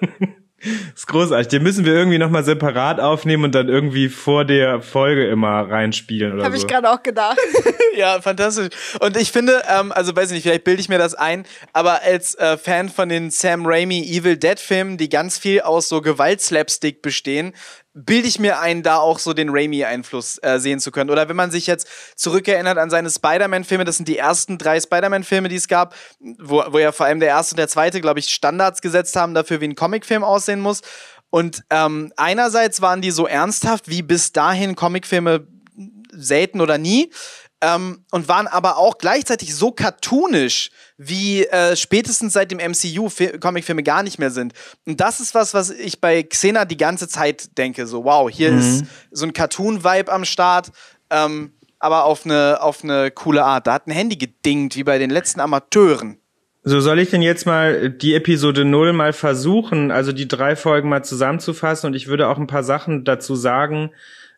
[LAUGHS] [LAUGHS] ist großartig. Den müssen wir irgendwie nochmal separat aufnehmen und dann irgendwie vor der Folge immer reinspielen oder Hab so. Habe ich gerade auch gedacht. [LAUGHS] ja, fantastisch. Und ich finde, ähm, also weiß ich nicht, vielleicht bilde ich mir das ein, aber als äh, Fan von den Sam Raimi Evil Dead Filmen, die ganz viel aus so Gewaltslapstick bestehen, bilde ich mir ein, da auch so den Raimi-Einfluss äh, sehen zu können. Oder wenn man sich jetzt zurückerinnert an seine Spider-Man-Filme, das sind die ersten drei Spider-Man-Filme, die es gab, wo, wo ja vor allem der erste und der zweite, glaube ich, Standards gesetzt haben dafür, wie ein Comicfilm aussehen muss. Und ähm, einerseits waren die so ernsthaft wie bis dahin Comicfilme selten oder nie ähm, und waren aber auch gleichzeitig so cartoonisch, wie äh, spätestens seit dem MCU Comicfilme gar nicht mehr sind. Und das ist was, was ich bei Xena die ganze Zeit denke. So, wow, hier mhm. ist so ein Cartoon-Vibe am Start. Ähm, aber auf eine, auf eine coole Art. Da hat ein Handy gedingt, wie bei den letzten Amateuren. So soll ich denn jetzt mal die Episode 0 mal versuchen, also die drei Folgen mal zusammenzufassen und ich würde auch ein paar Sachen dazu sagen,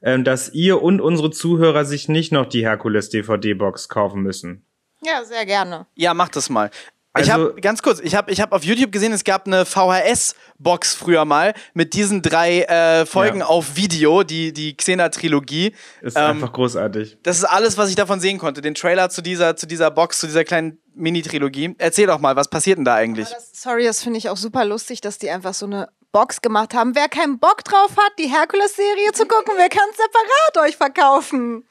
ähm, dass ihr und unsere Zuhörer sich nicht noch die Herkules DVD-Box kaufen müssen. Ja, sehr gerne. Ja, mach das mal. Also, ich habe ganz kurz, ich habe ich hab auf YouTube gesehen, es gab eine VHS-Box früher mal mit diesen drei äh, Folgen ja. auf Video, die, die Xena-Trilogie. Ist ähm, einfach großartig. Das ist alles, was ich davon sehen konnte. Den Trailer zu dieser, zu dieser Box, zu dieser kleinen Mini-Trilogie. Erzähl doch mal, was passiert denn da eigentlich? Das, sorry, das finde ich auch super lustig, dass die einfach so eine Box gemacht haben. Wer keinen Bock drauf hat, die Herkules-Serie zu gucken, wer kann es separat euch verkaufen?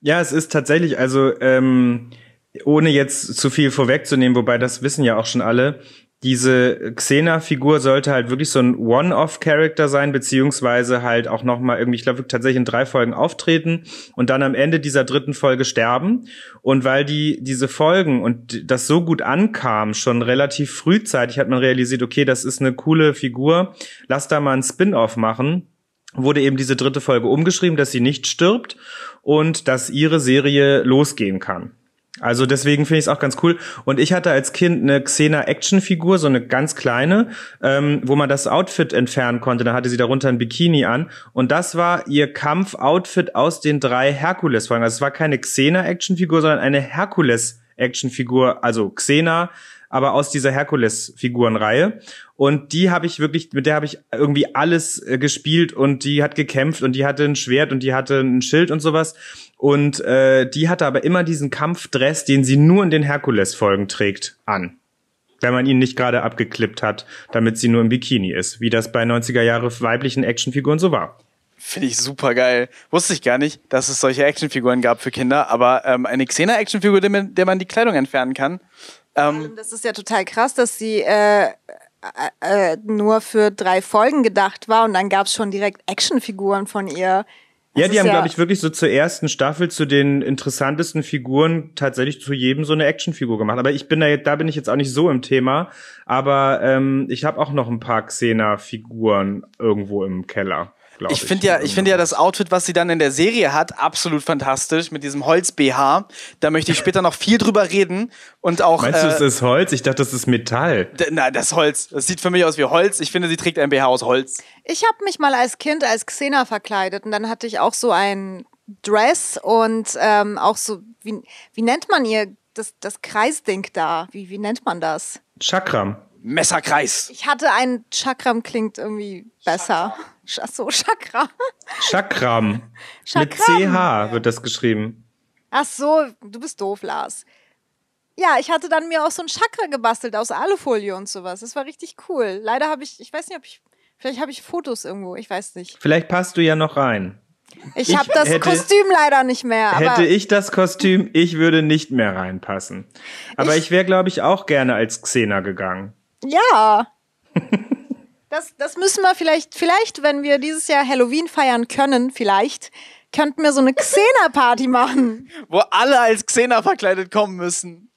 Ja, es ist tatsächlich, also ähm, ohne jetzt zu viel vorwegzunehmen, wobei das wissen ja auch schon alle, diese Xena-Figur sollte halt wirklich so ein One-Off-Character sein, beziehungsweise halt auch nochmal irgendwie, ich glaube, tatsächlich in drei Folgen auftreten und dann am Ende dieser dritten Folge sterben. Und weil die, diese Folgen und das so gut ankam, schon relativ frühzeitig hat man realisiert, okay, das ist eine coole Figur, lass da mal ein Spin-Off machen wurde eben diese dritte Folge umgeschrieben, dass sie nicht stirbt und dass ihre Serie losgehen kann. Also deswegen finde ich es auch ganz cool. Und ich hatte als Kind eine Xena-Action-Figur, so eine ganz kleine, ähm, wo man das Outfit entfernen konnte. Da hatte sie darunter ein Bikini an. Und das war ihr Kampf-Outfit aus den drei Herkules-Folgen. Also es war keine Xena-Action-Figur, sondern eine Herkules-Action-Figur. Also Xena, aber aus dieser Herkules-Figurenreihe. Und die habe ich wirklich, mit der habe ich irgendwie alles äh, gespielt und die hat gekämpft und die hatte ein Schwert und die hatte ein Schild und sowas. Und äh, die hatte aber immer diesen Kampfdress, den sie nur in den Herkules-Folgen trägt, an. Wenn man ihn nicht gerade abgeklippt hat, damit sie nur im Bikini ist, wie das bei 90er Jahre weiblichen Actionfiguren so war. Finde ich super geil. Wusste ich gar nicht, dass es solche Actionfiguren gab für Kinder, aber ähm, eine Xena-Actionfigur, der, man- der man die Kleidung entfernen kann. Ähm, Das ist ja total krass, dass sie äh, äh, äh, nur für drei Folgen gedacht war und dann gab es schon direkt Actionfiguren von ihr. Ja, die haben, glaube ich, wirklich so zur ersten Staffel zu den interessantesten Figuren tatsächlich zu jedem so eine Actionfigur gemacht. Aber ich bin da, jetzt- da bin ich jetzt auch nicht so im Thema. Aber ähm, ich habe auch noch ein paar Xena-Figuren irgendwo im Keller. Glaub Ich finde ja, ich finde ja das Outfit, was sie dann in der Serie hat, absolut fantastisch mit diesem Holz-BH. Da möchte ich [LAUGHS] später noch viel drüber reden und auch. Meinst du, äh, es ist Holz? Ich dachte, das ist Metall. na, das Holz. Das sieht für mich aus wie Holz. Ich finde, sie trägt ein BH aus Holz. Ich habe mich mal als Kind als Xena verkleidet und dann hatte ich auch so ein Dress und ähm, auch so, wie, wie nennt man ihr das, das Kreisding da? Wie, wie nennt man das? Chakram. Messerkreis. Ich hatte ein Chakram, klingt irgendwie besser. Ach so, Chakra. Chakram. Mit Chakram. CH wird das geschrieben. Ach so, du bist doof, Lars. Ja, ich hatte dann mir auch so ein Chakra gebastelt aus Alufolie und sowas. Das war richtig cool. Leider habe ich, ich weiß nicht, ob ich, vielleicht habe ich Fotos irgendwo, ich weiß nicht. Vielleicht passt du ja noch rein. Ich, Ich habe das hätte- Kostüm leider nicht mehr. Aber Hätte ich das Kostüm, ich würde nicht mehr reinpassen. Aber ich, wäre, glaube ich, auch gerne als Xena gegangen. Ja. [LAUGHS] Das, das müssen wir vielleicht, vielleicht, wenn wir dieses Jahr Halloween feiern können, vielleicht, könnten wir so eine Xena-Party machen. [LAUGHS] Wo alle als Xena verkleidet kommen müssen.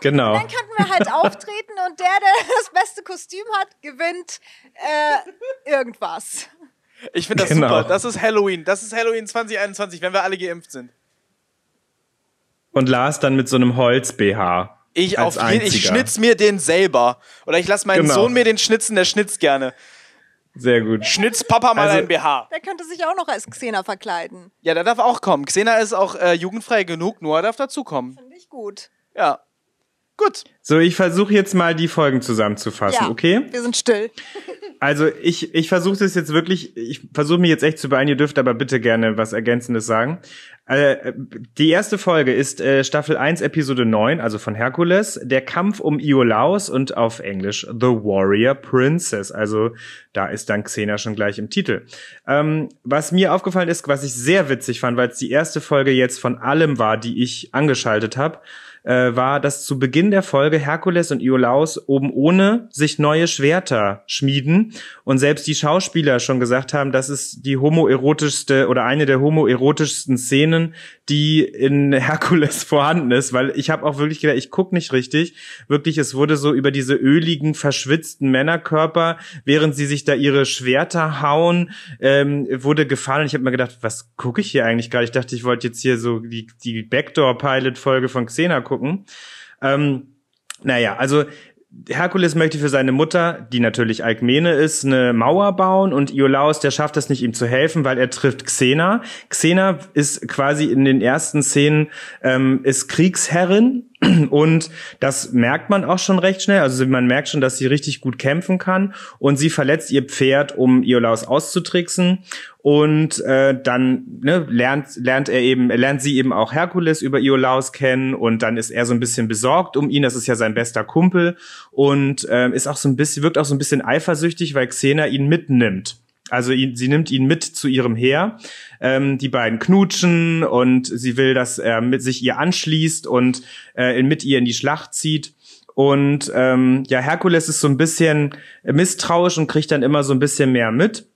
Genau. Dann könnten wir halt auftreten und der, der [LAUGHS] das beste Kostüm hat, gewinnt äh, irgendwas. Ich finde das Genau. super. Das ist Halloween. Das ist Halloween 2021, wenn wir alle geimpft sind. Und Lars dann mit so einem Holz-BH. Ich auf jeden, ich schnitz mir den selber. Oder ich lasse meinen Genau. Sohn mir den schnitzen, der schnitzt gerne. Sehr gut. Schnitz Papa mal Also- ein BH. Der könnte sich auch noch als Xena verkleiden. Ja, der darf auch kommen. Xena ist auch äh, jugendfrei genug, Noah darf dazukommen. Finde ich gut. Ja. Gut. So, ich versuche jetzt mal die Folgen zusammenzufassen, Ja, okay? wir sind still. Also ich, ich versuche das jetzt wirklich, ich versuche mich jetzt echt zu beeilen, ihr dürft aber bitte gerne was Ergänzendes sagen. Äh, die erste Folge ist äh, Staffel 1, Episode 9, also von Herkules, der Kampf um Iolaus und auf Englisch The Warrior Princess. Also da ist dann Xena schon gleich im Titel. Ähm, was mir aufgefallen ist, was ich sehr witzig fand, weil es die erste Folge jetzt von allem war, die ich angeschaltet habe, äh, war, dass zu Beginn der Folge Herkules und Iolaus oben ohne sich neue Schwerter schmieden und selbst die Schauspieler schon gesagt haben, das ist die homoerotischste oder eine der homoerotischsten Szenen, die in [LAUGHS] Herkules vorhanden ist, weil ich habe auch wirklich gedacht, ich guck nicht richtig. Wirklich, es wurde so über diese öligen, verschwitzten Männerkörper, während sie sich da ihre Schwerter hauen, ähm, wurde gefallen. Ich habe mir gedacht, was gucke ich hier eigentlich gerade? Ich dachte, ich wollte jetzt hier so die, die Backdoor-Pilot-Folge von Xena gucken. Ähm, naja, also Herkules möchte für seine Mutter, die natürlich Alkmene ist, eine Mauer bauen und Iolaus, der schafft es nicht, ihm zu helfen, weil er trifft Xena. Xena ist quasi in den ersten Szenen, ähm, ist Kriegsherrin und das merkt man auch schon recht schnell. Also man merkt schon, dass sie richtig gut kämpfen kann und sie verletzt ihr Pferd, um Iolaus auszutricksen. Und äh, dann ne, lernt, lernt er eben, lernt sie eben auch Herkules über Iolaus kennen und dann ist er so ein bisschen besorgt um ihn. Das ist ja sein bester Kumpel und ähm, ist auch so ein bisschen, wirkt auch so ein bisschen eifersüchtig, weil Xena ihn mitnimmt. Also ihn, sie nimmt ihn mit zu ihrem Heer. Ähm, die beiden knutschen und sie will, dass er mit sich ihr anschließt und äh, mit ihr in die Schlacht zieht. Und ähm, ja, Herkules ist so ein bisschen misstrauisch und kriegt dann immer so ein bisschen mehr mit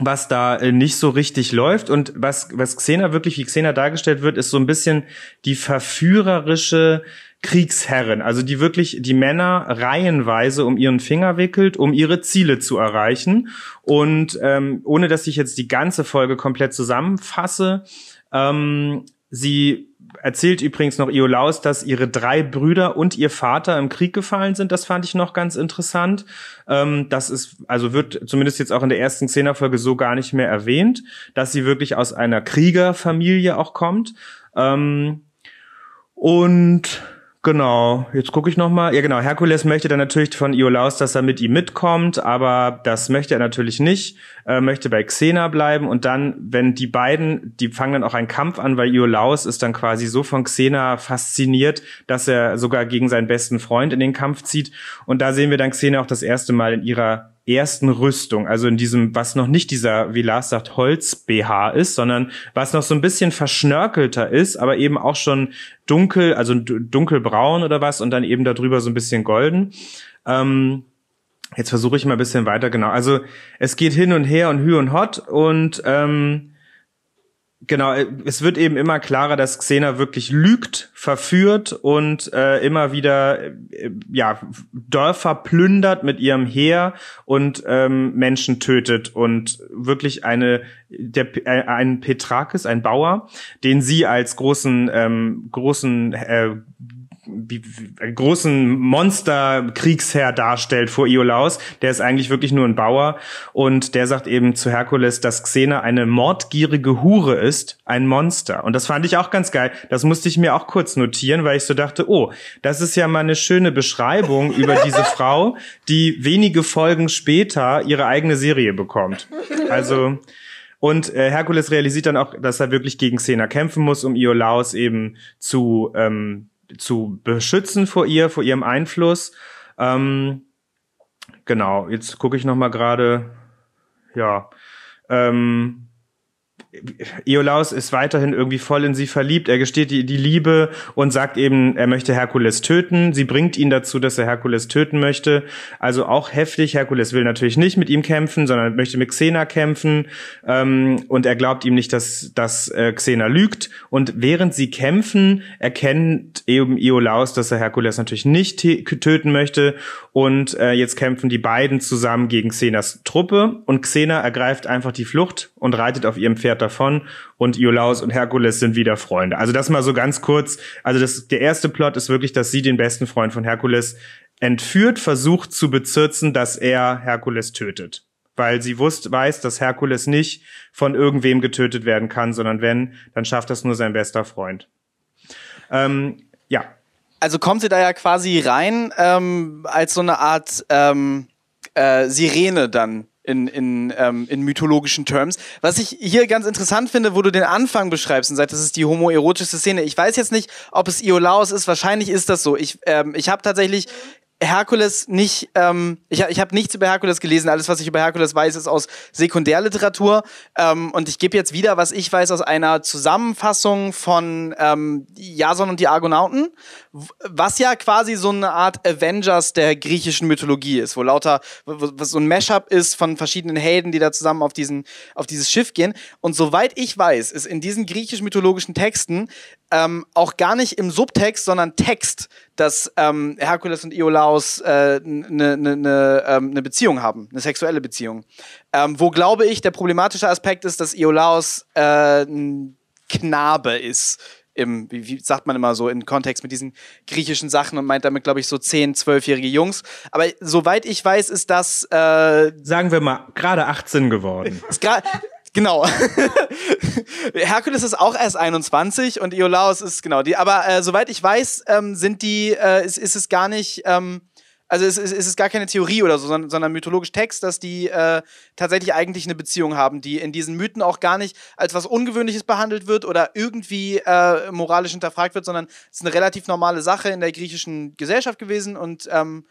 was da äh, nicht so richtig läuft und was was Xena wirklich wie Xena dargestellt wird ist so ein bisschen die verführerische Kriegsherrin, also die wirklich die Männer reihenweise um ihren Finger wickelt, um ihre Ziele zu erreichen. Und ähm, ohne dass ich jetzt die ganze Folge komplett zusammenfasse, ähm, sie erzählt übrigens noch Iolaus, dass ihre drei Brüder und ihr Vater im Krieg gefallen sind. Das fand ich noch ganz interessant. Ähm, das ist, also wird zumindest jetzt auch in der ersten Zehnerfolge so gar nicht mehr erwähnt, dass sie wirklich aus einer Kriegerfamilie auch kommt. Ähm, und Genau, jetzt gucke ich noch mal. Ja, genau. Herkules möchte dann natürlich von Iolaus, dass er mit ihm mitkommt, aber das möchte er natürlich nicht. Er möchte bei Xena bleiben und dann, wenn die beiden, die fangen dann auch einen Kampf an, weil Iolaus ist dann quasi so von Xena fasziniert, dass er sogar gegen seinen besten Freund in den Kampf zieht. Und da sehen wir dann Xena auch das erste Mal in ihrer ersten Rüstung, also in diesem, was noch nicht dieser, wie Lars sagt, Holz-BH ist, sondern was noch so ein bisschen verschnörkelter ist, aber eben auch schon dunkel, also dunkelbraun oder was und dann eben darüber so ein bisschen golden. Ähm, jetzt versuche ich mal ein bisschen weiter, genau. Also es geht hin und her und hü und hot und ähm, Genau, äh, es wird eben immer klarer, dass Xena wirklich lügt, verführt und äh, immer wieder äh, ja Dörfer plündert mit ihrem Heer und ähm, Menschen tötet und wirklich eine der äh, ein Petrakis, ein Bauer, den sie als großen ähm, großen äh, großen Monster-Kriegsherr darstellt vor Iolaus. Der ist eigentlich wirklich nur ein Bauer und der sagt eben zu Herkules, dass Xena eine mordgierige Hure ist, ein Monster. Und das fand ich auch ganz geil. Das musste ich mir auch kurz notieren, weil ich so dachte, oh, das ist ja mal eine schöne Beschreibung über diese [LAUGHS] Frau, die wenige Folgen später ihre eigene Serie bekommt. Also und äh, Herkules realisiert dann auch, dass er wirklich gegen Xena kämpfen muss, um Iolaus eben zu ähm, zu beschützen vor ihr, vor ihrem Einfluss. Ähm, genau, jetzt gucke ich noch mal gerade. Ja, ähm, Iolaus ist weiterhin irgendwie voll in sie verliebt. Er gesteht die, die Liebe und sagt eben, er möchte Herkules töten. Sie bringt ihn dazu, dass er Herkules töten möchte. Also auch heftig. Herkules will natürlich nicht mit ihm kämpfen, sondern möchte mit Xena kämpfen. Ähm, und er glaubt ihm nicht, dass, dass äh, Xena lügt. Und während sie kämpfen, erkennt eben Iolaus, dass er Herkules natürlich nicht töten möchte. Und äh, jetzt kämpfen die beiden zusammen gegen Xenas Truppe. Und Xena ergreift einfach die Flucht und reitet auf ihrem Pferd davon und Iolaus und Herkules sind wieder Freunde. Also das mal so ganz kurz. Also das, der erste Plot ist wirklich, dass sie den besten Freund von Herkules entführt, versucht zu bezirzen, dass er Herkules tötet. Weil sie wusst, weiß, dass Herkules nicht von irgendwem getötet werden kann, sondern wenn, dann schafft das nur sein bester Freund. Ähm, ja. Also kommt sie da ja quasi rein ähm, als so eine Art ähm, äh, Sirene dann in, in, ähm, in mythologischen Terms. Was ich hier ganz interessant finde, wo du den Anfang beschreibst und sagst, das ist die homoerotischste Szene. Ich weiß jetzt nicht, ob es Iolaus ist. Wahrscheinlich ist das so. Ich, ähm, ich habe tatsächlich Herkules nicht, ähm, ich, ich habe nichts über Herkules gelesen. Alles, was ich über Herkules weiß, ist aus Sekundärliteratur. Ähm, und ich gebe jetzt wieder, was ich weiß, aus einer Zusammenfassung von ähm, Jason und die Argonauten, was ja quasi so eine Art Avengers der griechischen Mythologie ist, wo lauter, was so ein Mashup ist von verschiedenen Helden, die da zusammen auf, diesen, auf dieses Schiff gehen. Und soweit ich weiß, ist in diesen griechisch-mythologischen Texten ähm, auch gar nicht im Subtext, sondern Text, dass ähm, Herkules und Iolaus eine äh, ne, ne, ne, ähm, ne Beziehung haben, eine sexuelle Beziehung. Ähm, wo glaube ich, der problematische Aspekt ist, dass Iolaus äh, ein Knabe ist. Im, wie, wie, sagt man immer so, in Kontext mit diesen griechischen Sachen und meint damit, glaube ich, so 10-, 12-jährige Jungs. Aber soweit ich weiß, ist das. Äh, Sagen wir mal, gerade 18 geworden. Genau. [LAUGHS] Herkules ist auch erst 21 und Iolaus ist genau die. Aber äh, soweit ich weiß, ähm, sind die, äh, ist, ist es gar nicht, ähm, also es, es, es ist gar keine Theorie oder so, sondern, sondern mythologisch Text, dass die äh, tatsächlich eigentlich eine Beziehung haben, die in diesen Mythen auch gar nicht als was Ungewöhnliches behandelt wird oder irgendwie äh, moralisch hinterfragt wird, sondern es ist eine relativ normale Sache in der griechischen Gesellschaft gewesen und ähm,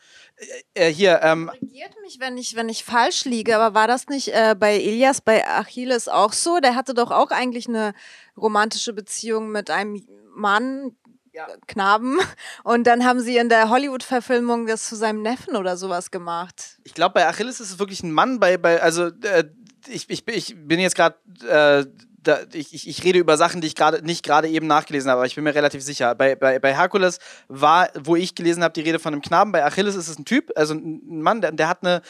äh, äh, hier. Ähm, Korrigiert mich, wenn ich, wenn ich falsch liege, aber war das nicht äh, bei Elias, bei Achilles auch so? Der hatte doch auch eigentlich eine romantische Beziehung mit einem Mann, ja. Knaben. Und dann haben sie in der Hollywood-Verfilmung das zu seinem Neffen oder sowas gemacht. Ich glaube, bei Achilles ist es wirklich ein Mann. Bei, bei also äh, ich, ich, ich bin jetzt gerade äh, da, ich, ich, ich rede über Sachen, die ich gerade nicht gerade eben nachgelesen habe, aber ich bin mir relativ sicher. Bei, bei, bei Herkules war, wo ich gelesen habe, die Rede von einem Knaben. Bei Achilles ist es ein Typ, also ein Mann, der, der hat eine.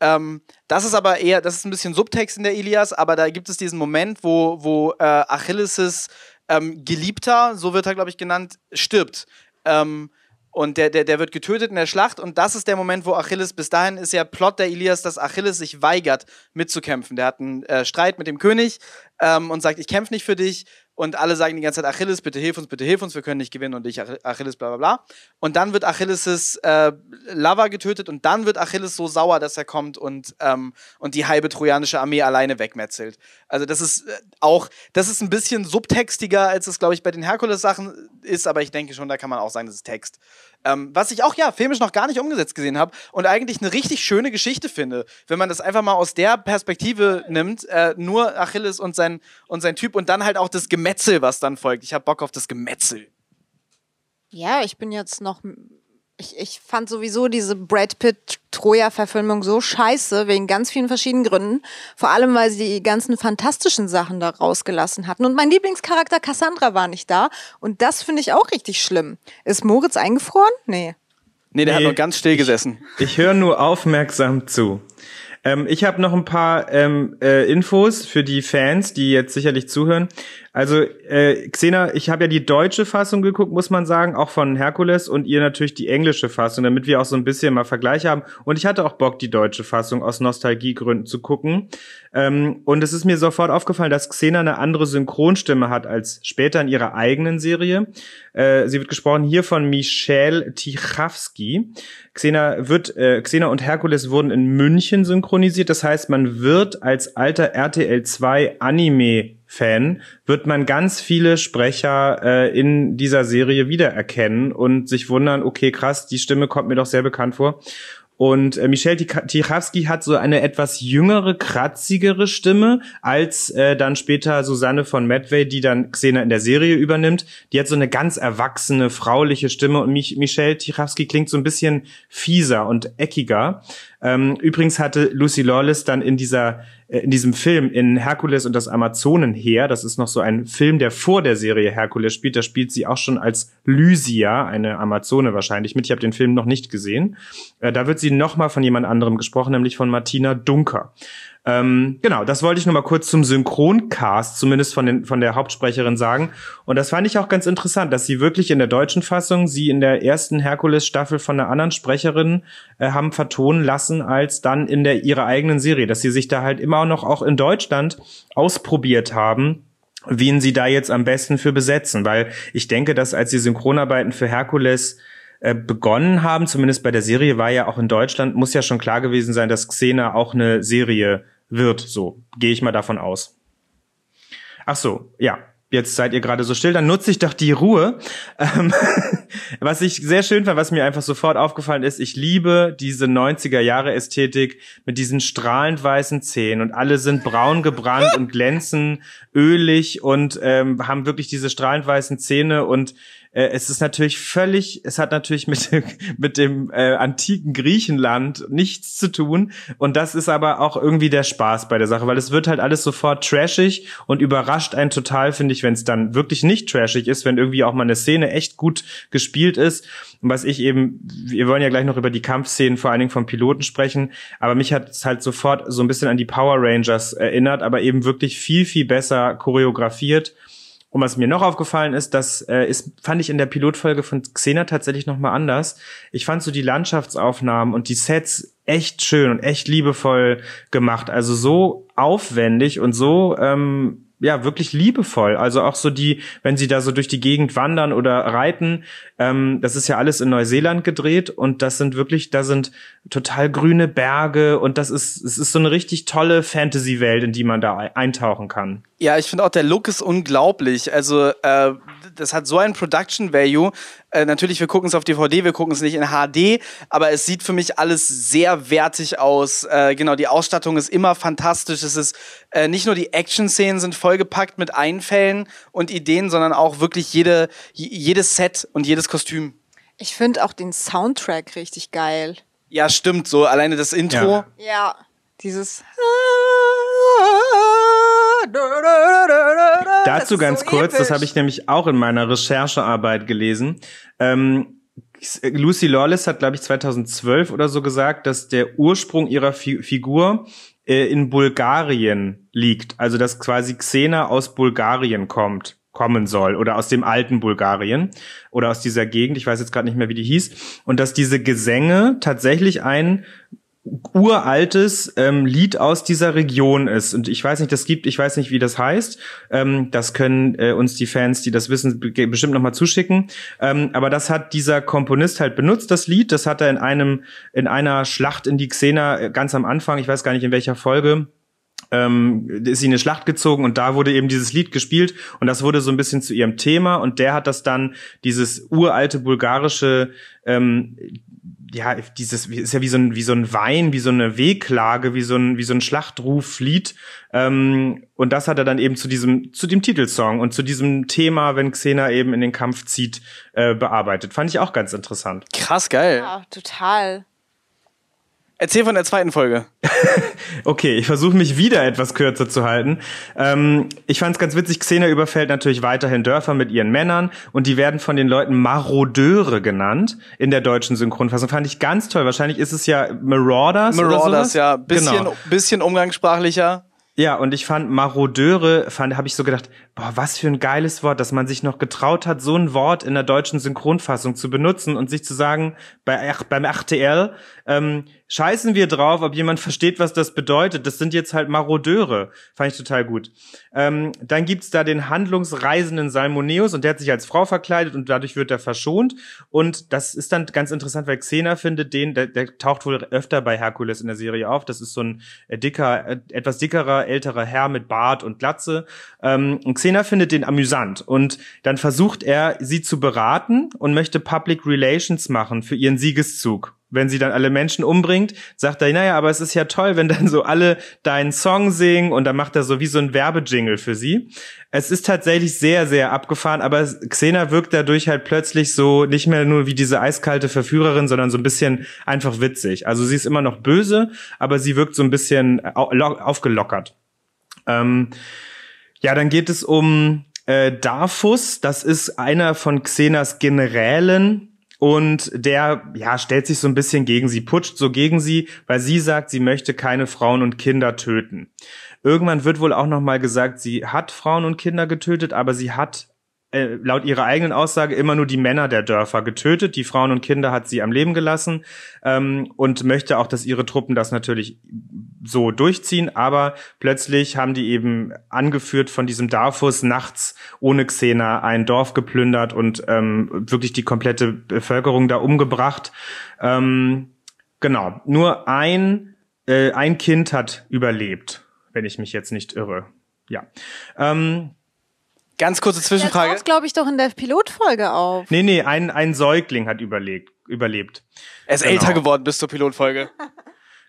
Ähm, das ist aber eher, das ist ein bisschen Subtext in der Ilias, aber da gibt es diesen Moment, wo, wo äh, Achilles' ähm, Geliebter, so wird er, glaube ich, genannt, stirbt. Ähm, und der, der, der wird getötet in der Schlacht und das ist der Moment, wo Achilles, bis dahin ist ja Plot der Ilias, dass Achilles sich weigert mitzukämpfen. Der hat einen äh, Streit mit dem König ähm, und sagt, ich kämpfe nicht für dich. Und alle sagen die ganze Zeit, Achilles, bitte hilf uns, bitte hilf uns, wir können nicht gewinnen und ich, Achilles, bla bla bla. Und dann wird Achilles' äh, Lover getötet und dann wird Achilles so sauer, dass er kommt und, ähm, und die halbe trojanische Armee alleine wegmetzelt. Also das ist äh, auch, das ist ein bisschen subtextiger, als es, glaube ich, bei den Herkules-Sachen ist, aber ich denke schon, da kann man auch sagen, das ist Text. Ähm, was ich auch, ja, filmisch noch gar nicht umgesetzt gesehen habe und eigentlich eine richtig schöne Geschichte finde, wenn man das einfach mal aus der Perspektive nimmt, äh, nur Achilles und sein, und sein Typ und dann halt auch das Gemetzel, was dann folgt. Ich habe Bock auf das Gemetzel. Ja, ich bin jetzt noch ich, ich fand sowieso diese Brad Pitt-Troja-Verfilmung so scheiße, wegen ganz vielen verschiedenen Gründen. Vor allem, weil sie die ganzen fantastischen Sachen da rausgelassen hatten. Und mein Lieblingscharakter Cassandra war nicht da. Und das finde ich auch richtig schlimm. Ist Moritz eingefroren? Nee. Nee, der nee, hat noch ganz still gesessen. Ich, ich höre nur aufmerksam zu. Ähm, ich habe noch ein paar ähm, äh, Infos für die Fans, die jetzt sicherlich zuhören. Also äh, Xena, ich habe ja die deutsche Fassung geguckt, muss man sagen, auch von Herkules und ihr natürlich die englische Fassung, damit wir auch so ein bisschen mal Vergleich haben. Und ich hatte auch Bock, die deutsche Fassung aus Nostalgiegründen zu gucken. Ähm, und es ist mir sofort aufgefallen, dass Xena eine andere Synchronstimme hat als später in ihrer eigenen Serie. Äh, sie wird gesprochen hier von Michelle Tichawski. Xena wird, äh, Xena und Herkules wurden in München synchronisiert. Das heißt, man wird als alter RTL 2 Anime Fan, wird man ganz viele Sprecher äh, in dieser Serie wiedererkennen und sich wundern, okay, krass, die Stimme kommt mir doch sehr bekannt vor. Und äh, Michelle Tichowski hat so eine etwas jüngere, kratzigere Stimme als äh, dann später Susanne von Medway, die dann Xena in der Serie übernimmt. Die hat so eine ganz erwachsene, frauliche Stimme und Mich Michelle Tichowski klingt so ein bisschen fieser und eckiger. Ähm, übrigens hatte Lucy Lawless dann in dieser äh, in diesem Film in Herkules und das Amazonenheer, das ist noch so ein Film, der vor der Serie Herkules spielt, da spielt sie auch schon als Lysia, eine Amazone wahrscheinlich mit. Ich habe den Film noch nicht gesehen. Äh, da wird sie noch mal von jemand anderem gesprochen, nämlich von Martina Dunker. Ähm, genau, das wollte ich nur mal kurz zum Synchroncast, zumindest von, den, von der Hauptsprecherin sagen. Und das fand ich auch ganz interessant, dass sie wirklich in der deutschen Fassung sie in der ersten Herkules-Staffel von einer anderen Sprecherin äh, haben vertonen lassen, als dann in der ihrer eigenen Serie, dass sie sich da halt immer noch auch in Deutschland ausprobiert haben wen sie da jetzt am besten für besetzen, weil ich denke, dass als die Synchronarbeiten für Herkules äh, begonnen haben, zumindest bei der Serie, war ja auch in Deutschland, muss ja schon klar gewesen sein, dass Xena auch eine Serie wird. So gehe ich mal davon aus. Ach so, ja. Jetzt seid ihr gerade so still, dann nutze ich doch die Ruhe. Ähm, [LAUGHS] was ich sehr schön fand, was mir einfach sofort aufgefallen ist, ich liebe diese 90er Jahre Ästhetik mit diesen strahlend weißen Zähnen und alle sind braun gebrannt und glänzen ölig und ähm, haben wirklich diese strahlend weißen Zähne und äh, es ist natürlich völlig, es hat natürlich mit dem, [LAUGHS] mit dem äh, antiken Griechenland nichts zu tun. Und das ist aber auch irgendwie der Spaß bei der Sache, weil es wird halt alles sofort trashig und überrascht einen total, finde ich, wenn es dann wirklich nicht trashig ist, wenn irgendwie auch mal eine Szene echt gut gespielt ist. Und was ich eben, wir wollen ja gleich noch über die Kampfszenen vor allen Dingen vom Piloten sprechen, aber mich hat es halt sofort so ein bisschen an die Power Rangers erinnert, aber eben wirklich viel, viel besser choreografiert und was mir noch aufgefallen ist, das äh, ist, fand ich in der Pilotfolge von Xena tatsächlich nochmal anders. Ich fand so die Landschaftsaufnahmen und die Sets echt schön und echt liebevoll gemacht. Also so aufwendig und so ähm, ja wirklich liebevoll. Also auch so die, wenn sie da so durch die Gegend wandern oder reiten, ähm, das ist ja alles in Neuseeland gedreht und das sind wirklich, da sind total grüne Berge und das ist, es ist so eine richtig tolle Fantasy-Welt, in die man da eintauchen kann. Ja, ich finde auch der Look ist unglaublich. Also äh, das hat so ein Production Value. Äh, natürlich, wir gucken es auf DVD, wir gucken es nicht in HD, aber es sieht für mich alles sehr wertig aus. Äh, genau, die Ausstattung ist immer fantastisch. Es ist äh, nicht nur die Action-Szenen sind vollgepackt mit Einfällen und Ideen, sondern auch wirklich jede, jedes Set und jedes Kostüm. Ich finde auch den Soundtrack richtig geil. Ja, stimmt, so alleine das Intro. Ja, ja dieses Dazu ganz so kurz, das episch. habe ich nämlich auch in meiner Recherchearbeit gelesen. Ähm, Lucy Lawless hat, glaube ich, 2012 oder so gesagt, dass der Ursprung ihrer Fi Figur äh, in Bulgarien liegt. Also dass quasi Xena aus Bulgarien kommt, kommen soll oder aus dem alten Bulgarien oder aus dieser Gegend. Ich weiß jetzt gerade nicht mehr, wie die hieß. Und dass diese Gesänge tatsächlich ein uraltes ähm, Lied aus dieser Region ist. Und ich weiß nicht, das gibt, ich weiß nicht, wie das heißt. Ähm, das können äh, uns die Fans, die das wissen, be- bestimmt nochmal zuschicken. Ähm, aber das hat dieser Komponist halt benutzt, das Lied. Das hat er in einem, in einer Schlacht in die Xena äh, ganz am Anfang, ich weiß gar nicht in welcher Folge, ähm, ist sie in eine Schlacht gezogen und da wurde eben dieses Lied gespielt und das wurde so ein bisschen zu ihrem Thema und der hat das dann dieses uralte bulgarische ähm, ja dieses ist ja wie so ein wie so ein Wein wie so eine Wehklage wie so ein wie so ein Schlachtruflied ähm, und das hat er dann eben zu diesem zu dem Titelsong und zu diesem Thema wenn Xena eben in den Kampf zieht äh, bearbeitet fand ich auch ganz interessant Krass geil. Ja, total. Erzähl von der zweiten Folge. [LAUGHS] Okay, ich versuche mich wieder etwas kürzer zu halten. Ähm, ich fand es ganz witzig, Xena überfällt natürlich weiterhin Dörfer mit ihren Männern und die werden von den Leuten Marodeure genannt in der deutschen Synchronfassung. Fand ich ganz toll. Wahrscheinlich ist es ja Marauders. oder Marauders, sowas. ja. Bisschen, Genau. bisschen umgangssprachlicher. Ja, und ich fand Marodeure, fand, habe ich so gedacht, boah, was für ein geiles Wort, dass man sich noch getraut hat, so ein Wort in der deutschen Synchronfassung zu benutzen und sich zu sagen, bei, beim RTL, ähm, scheißen wir drauf, ob jemand versteht, was das bedeutet. Das sind jetzt halt Marodeure. Fand ich total gut. Ähm, dann gibt's da den handlungsreisenden Salmoneus und der hat sich als Frau verkleidet und dadurch wird er verschont. Und das ist dann ganz interessant, weil Xena findet den, der, der taucht wohl öfter bei Herkules in der Serie auf. Das ist so ein äh, dicker, äh, etwas dickerer, älterer Herr mit Bart und Glatze. Ähm, und Xena findet den amüsant und dann versucht er, sie zu beraten und möchte Public Relations machen für ihren Siegeszug wenn sie dann alle Menschen umbringt, sagt er, naja, aber es ist ja toll, wenn dann so alle deinen Song singen und dann macht er so wie so ein Werbejingle für sie. Es ist tatsächlich sehr, sehr abgefahren, aber Xena wirkt dadurch halt plötzlich so nicht mehr nur wie diese eiskalte Verführerin, sondern so ein bisschen einfach witzig. Also sie ist immer noch böse, aber sie wirkt so ein bisschen au- lo- aufgelockert. Ähm, ja, dann geht es um äh, Darfus. Das ist einer von Xenas Generälen. Und der, ja, stellt sich so ein bisschen gegen sie, putscht so gegen sie, weil sie sagt, sie möchte keine Frauen und Kinder töten. Irgendwann wird wohl auch noch mal gesagt, sie hat Frauen und Kinder getötet, aber sie hat äh, laut ihrer eigenen Aussage immer nur die Männer der Dörfer getötet. Die Frauen und Kinder hat sie am Leben gelassen ähm, und möchte auch, dass ihre Truppen das natürlich so durchziehen. Aber plötzlich haben die eben angeführt von diesem Darfus nachts ohne Xena ein Dorf geplündert und ähm, wirklich die komplette Bevölkerung da umgebracht. Ähm, genau, nur ein, äh, ein Kind hat überlebt, wenn ich mich jetzt nicht irre. Ja. Ähm, Ganz kurze Das Zwischenfrage. taucht, glaube ich, doch in der Pilotfolge auf. Nee, nee, ein, ein Säugling hat überlebt. überlebt. Er ist Genau. älter geworden bis zur Pilotfolge. [LAUGHS]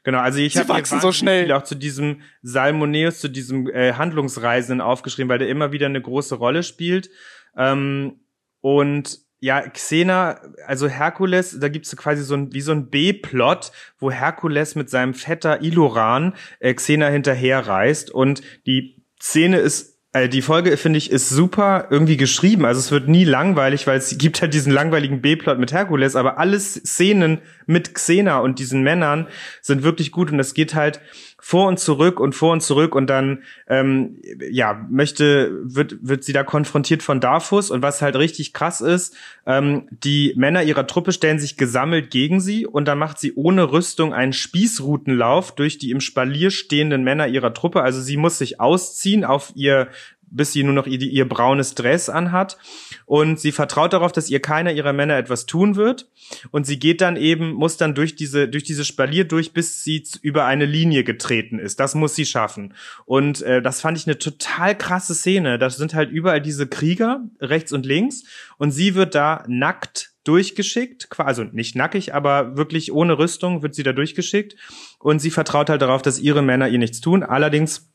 Genau, also ich Sie habe so schnell. viel auch zu diesem Salmoneus, zu diesem äh, Handlungsreisenden aufgeschrieben, weil der immer wieder eine große Rolle spielt. Ähm, und ja, Xena, also Herkules, da gibt's quasi so ein, wie so ein B-Plot, wo Herkules mit seinem Vetter Iloran äh, Xena hinterherreist und die Szene ist äh, die Folge, finde ich, ist super irgendwie geschrieben. Also es wird nie langweilig, weil es gibt halt diesen langweiligen B-Plot mit Herkules, aber alle Szenen mit Xena und diesen Männern sind wirklich gut und es geht halt vor und zurück und vor und zurück und dann ähm, ja möchte wird wird sie da konfrontiert von Darfus und was halt richtig krass ist ähm, die Männer ihrer Truppe stellen sich gesammelt gegen sie und dann macht sie ohne Rüstung einen Spießrutenlauf durch die im Spalier stehenden Männer ihrer Truppe. Also sie muss sich ausziehen auf ihr bis sie nur noch ihr, ihr braunes Dress anhat. Und sie vertraut darauf, dass ihr keiner ihrer Männer etwas tun wird. Und sie geht dann eben, muss dann durch diese, durch diese Spalier durch, bis sie über eine Linie getreten ist. Das muss sie schaffen. Und äh, das fand ich eine total krasse Szene. Da sind halt überall diese Krieger, rechts und links. Und sie wird da nackt durchgeschickt, also nicht nackig, aber wirklich ohne Rüstung wird sie da durchgeschickt. Und sie vertraut halt darauf, dass ihre Männer ihr nichts tun. Allerdings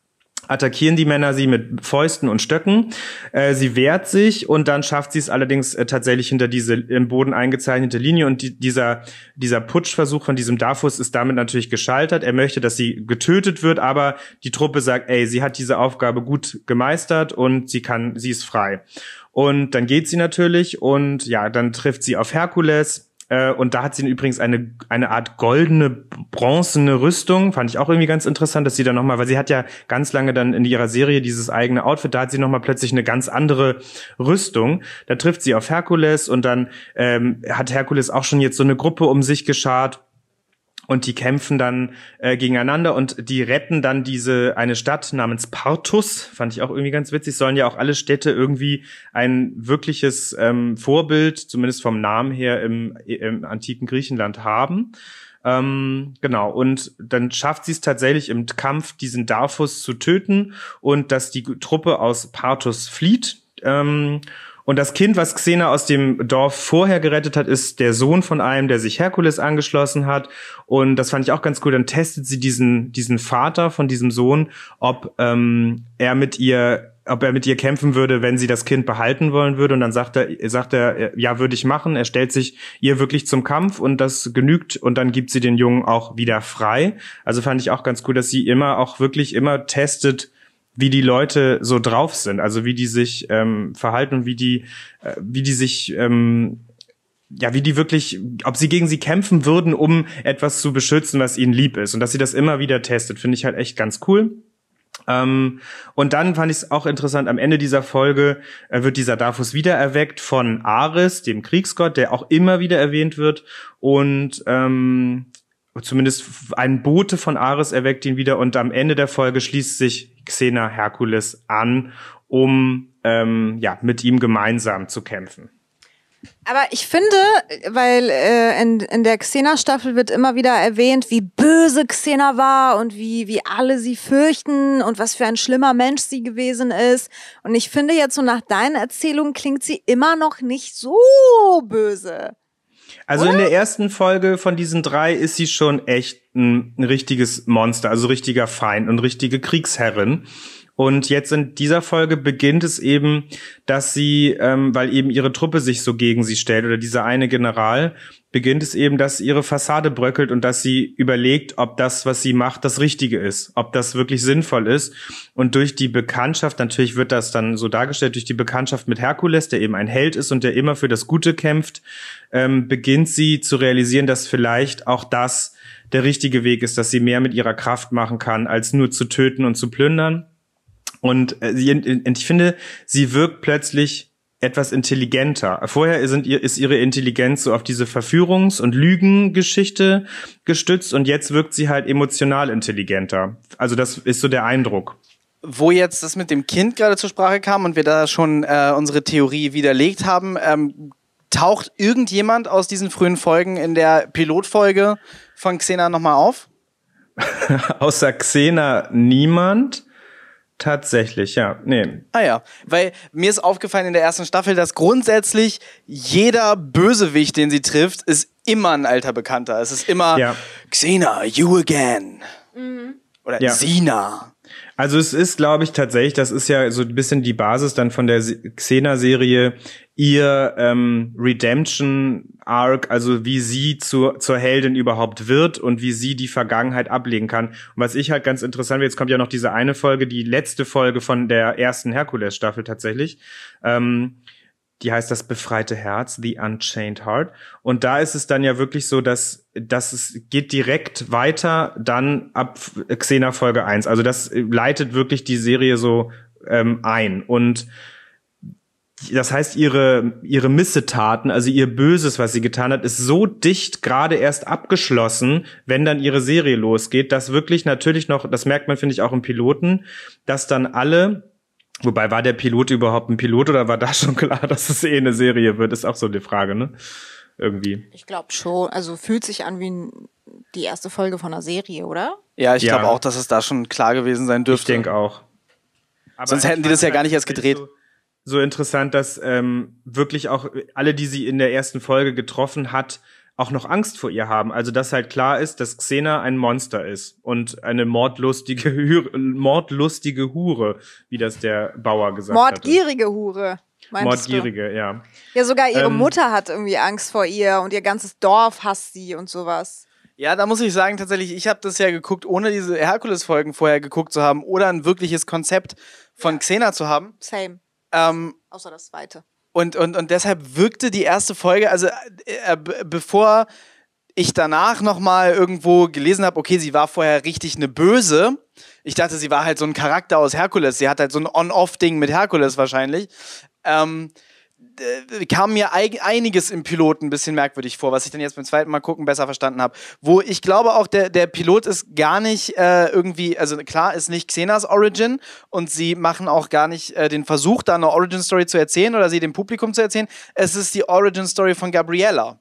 attackieren die Männer sie mit Fäusten und Stöcken. Äh, sie wehrt sich und dann schafft sie es allerdings äh, tatsächlich hinter diese im Boden eingezeichnete Linie und die, dieser dieser Putschversuch von diesem Dafus ist damit natürlich gescheitert. Er möchte, dass sie getötet wird, aber die Truppe sagt, ey, sie hat diese Aufgabe gut gemeistert und sie kann, sie ist frei. Und dann geht sie natürlich und ja, dann trifft sie auf Herkules äh, und da hat sie übrigens eine, eine Art goldene, bronzene Rüstung. Fand ich auch irgendwie ganz interessant, dass sie dann nochmal, weil sie hat ja ganz lange dann in ihrer Serie dieses eigene Outfit, da hat sie nochmal plötzlich eine ganz andere Rüstung. Da trifft sie auf Herkules und dann ähm, hat Herkules auch schon jetzt so eine Gruppe um sich geschart und die kämpfen dann äh, gegeneinander und die retten dann diese eine Stadt namens Partus, fand ich auch irgendwie ganz witzig. Sollen ja auch alle Städte irgendwie ein wirkliches ähm, Vorbild, zumindest vom Namen her, im, im antiken Griechenland haben. Ähm, genau, und dann schafft sie es tatsächlich im Kampf, diesen Darfus zu töten und dass die Truppe aus Partus flieht. Ähm, und das Kind, was Xena aus dem Dorf vorher gerettet hat, ist der Sohn von einem, der sich Herkules angeschlossen hat. Und das fand ich auch ganz cool. Dann testet sie diesen, diesen Vater von diesem Sohn, ob ähm, er mit ihr ob er mit ihr kämpfen würde, wenn sie das Kind behalten wollen würde. Und dann sagt er, sagt er, ja, würde ich machen. Er stellt sich ihr wirklich zum Kampf und das genügt. Und dann gibt sie den Jungen auch wieder frei. Also fand ich auch ganz cool, dass sie immer auch wirklich immer testet, wie die Leute so drauf sind, also wie die sich ähm, verhalten und wie die, äh, wie die sich ähm, ja, wie die wirklich, ob sie gegen sie kämpfen würden, um etwas zu beschützen, was ihnen lieb ist. Und dass sie das immer wieder testet, finde ich halt echt ganz cool. Ähm, und dann fand ich es auch interessant, am Ende dieser Folge äh, wird dieser Dafus wieder erweckt von Ares, dem Kriegsgott, der auch immer wieder erwähnt wird. Und ähm, zumindest ein Bote von Ares erweckt ihn wieder. Und am Ende der Folge schließt sich Xena Herkules an, um ähm, ja mit ihm gemeinsam zu kämpfen. Aber ich finde, weil äh, in, in der Xena-Staffel wird immer wieder erwähnt, wie böse Xena war und wie, wie alle sie fürchten und was für ein schlimmer Mensch sie gewesen ist. Und ich finde jetzt so nach deinen Erzählungen klingt sie immer noch nicht so böse. Also Oder? in der ersten Folge von diesen drei ist sie schon echt ein, ein richtiges Monster, also richtiger Feind und richtige Kriegsherrin. Und jetzt in dieser Folge beginnt es eben, dass sie, ähm, weil eben ihre Truppe sich so gegen sie stellt oder dieser eine General, beginnt es eben, dass ihre Fassade bröckelt und dass sie überlegt, ob das, was sie macht, das Richtige ist, ob das wirklich sinnvoll ist. Und durch die Bekanntschaft, natürlich wird das dann so dargestellt, durch die Bekanntschaft mit Herkules, der eben ein Held ist und der immer für das Gute kämpft, ähm, beginnt sie zu realisieren, dass vielleicht auch das der richtige Weg ist, dass sie mehr mit ihrer Kraft machen kann, als nur zu töten und zu plündern. Und äh, sie, ich finde, sie wirkt plötzlich etwas intelligenter. Vorher sind ihr, ist ihre Intelligenz so auf diese Verführungs- und Lügengeschichte gestützt und jetzt wirkt sie halt emotional intelligenter. Also das ist so der Eindruck. Wo jetzt das mit dem Kind gerade zur Sprache kam und wir da schon äh, unsere Theorie widerlegt haben, ähm, taucht irgendjemand aus diesen frühen Folgen in der Pilotfolge von Xena nochmal auf? [LAUGHS] Außer Xena niemand. Tatsächlich, ja. Nee. Ah ja, weil mir ist aufgefallen in der ersten Staffel, dass grundsätzlich jeder Bösewicht, den sie trifft, ist immer ein alter Bekannter. Es ist immer ja. Xena, you again. Mhm. Oder ja. Sina. Also es ist, glaube ich, tatsächlich, das ist ja so ein bisschen die Basis dann von der Xena-Serie, ihr ähm, Redemption-Arc, also wie sie zur, zur Heldin überhaupt wird und wie sie die Vergangenheit ablegen kann. Und was ich halt ganz interessant jetzt kommt ja noch diese eine Folge, die letzte Folge von der ersten Herkules-Staffel tatsächlich. Ähm, die heißt das befreite Herz, The Unchained Heart. Und da ist es dann ja wirklich so, dass, dass es geht direkt weiter dann ab Xena Folge 1. Also das leitet wirklich die Serie so ähm, ein. Und das heißt, ihre, ihre Missetaten, also ihr Böses, was sie getan hat, ist so dicht gerade erst abgeschlossen, wenn dann ihre Serie losgeht, dass wirklich natürlich noch, das merkt man, finde ich, auch im Piloten, dass dann alle, wobei war der Pilot überhaupt ein Pilot oder war da [LAUGHS] schon klar, dass es eh eine Serie wird, ist auch so die Frage, ne? Irgendwie. Ich glaube schon, also fühlt sich an wie die erste Folge von einer Serie, oder? Ja, ich glaube auch, dass es da schon klar gewesen sein dürfte. Ich denke auch. Aber Sonst hätten die das ja gar nicht erst gedreht. So so interessant, dass ähm, wirklich auch alle, die sie in der ersten Folge getroffen hat, auch noch Angst vor ihr haben. Also dass halt klar ist, dass Xena ein Monster ist und eine mordlustige, [LAUGHS] Hure, mordlustige Hure, wie das der Bauer gesagt hat. Mordgierige Hure. Mordgierige, du? ja. Ja, sogar ihre ähm, Mutter hat irgendwie Angst vor ihr und ihr ganzes Dorf hasst sie und sowas. Ja, da muss ich sagen, tatsächlich, ich habe das ja geguckt, ohne diese Herkules-Folgen vorher geguckt zu haben oder ein wirkliches Konzept von ja. Xena zu haben. Same. Ähm, Außer das zweite. Und, und, und deshalb wirkte die erste Folge, also äh, bevor ich danach nochmal irgendwo gelesen habe, okay, sie war vorher richtig eine Böse. Ich dachte, sie war halt so ein Charakter aus Herkules. Sie hat halt so ein On-Off-Ding mit Herkules wahrscheinlich. Ähm, kam mir einiges im Piloten ein bisschen merkwürdig vor, was ich dann jetzt beim zweiten Mal gucken besser verstanden habe. Wo ich glaube auch, der, der Pilot ist gar nicht äh, irgendwie, also klar ist nicht Xenas Origin und sie machen auch gar nicht äh, den Versuch, da eine Origin-Story zu erzählen oder sie dem Publikum zu erzählen. Es ist die Origin-Story von Gabriella.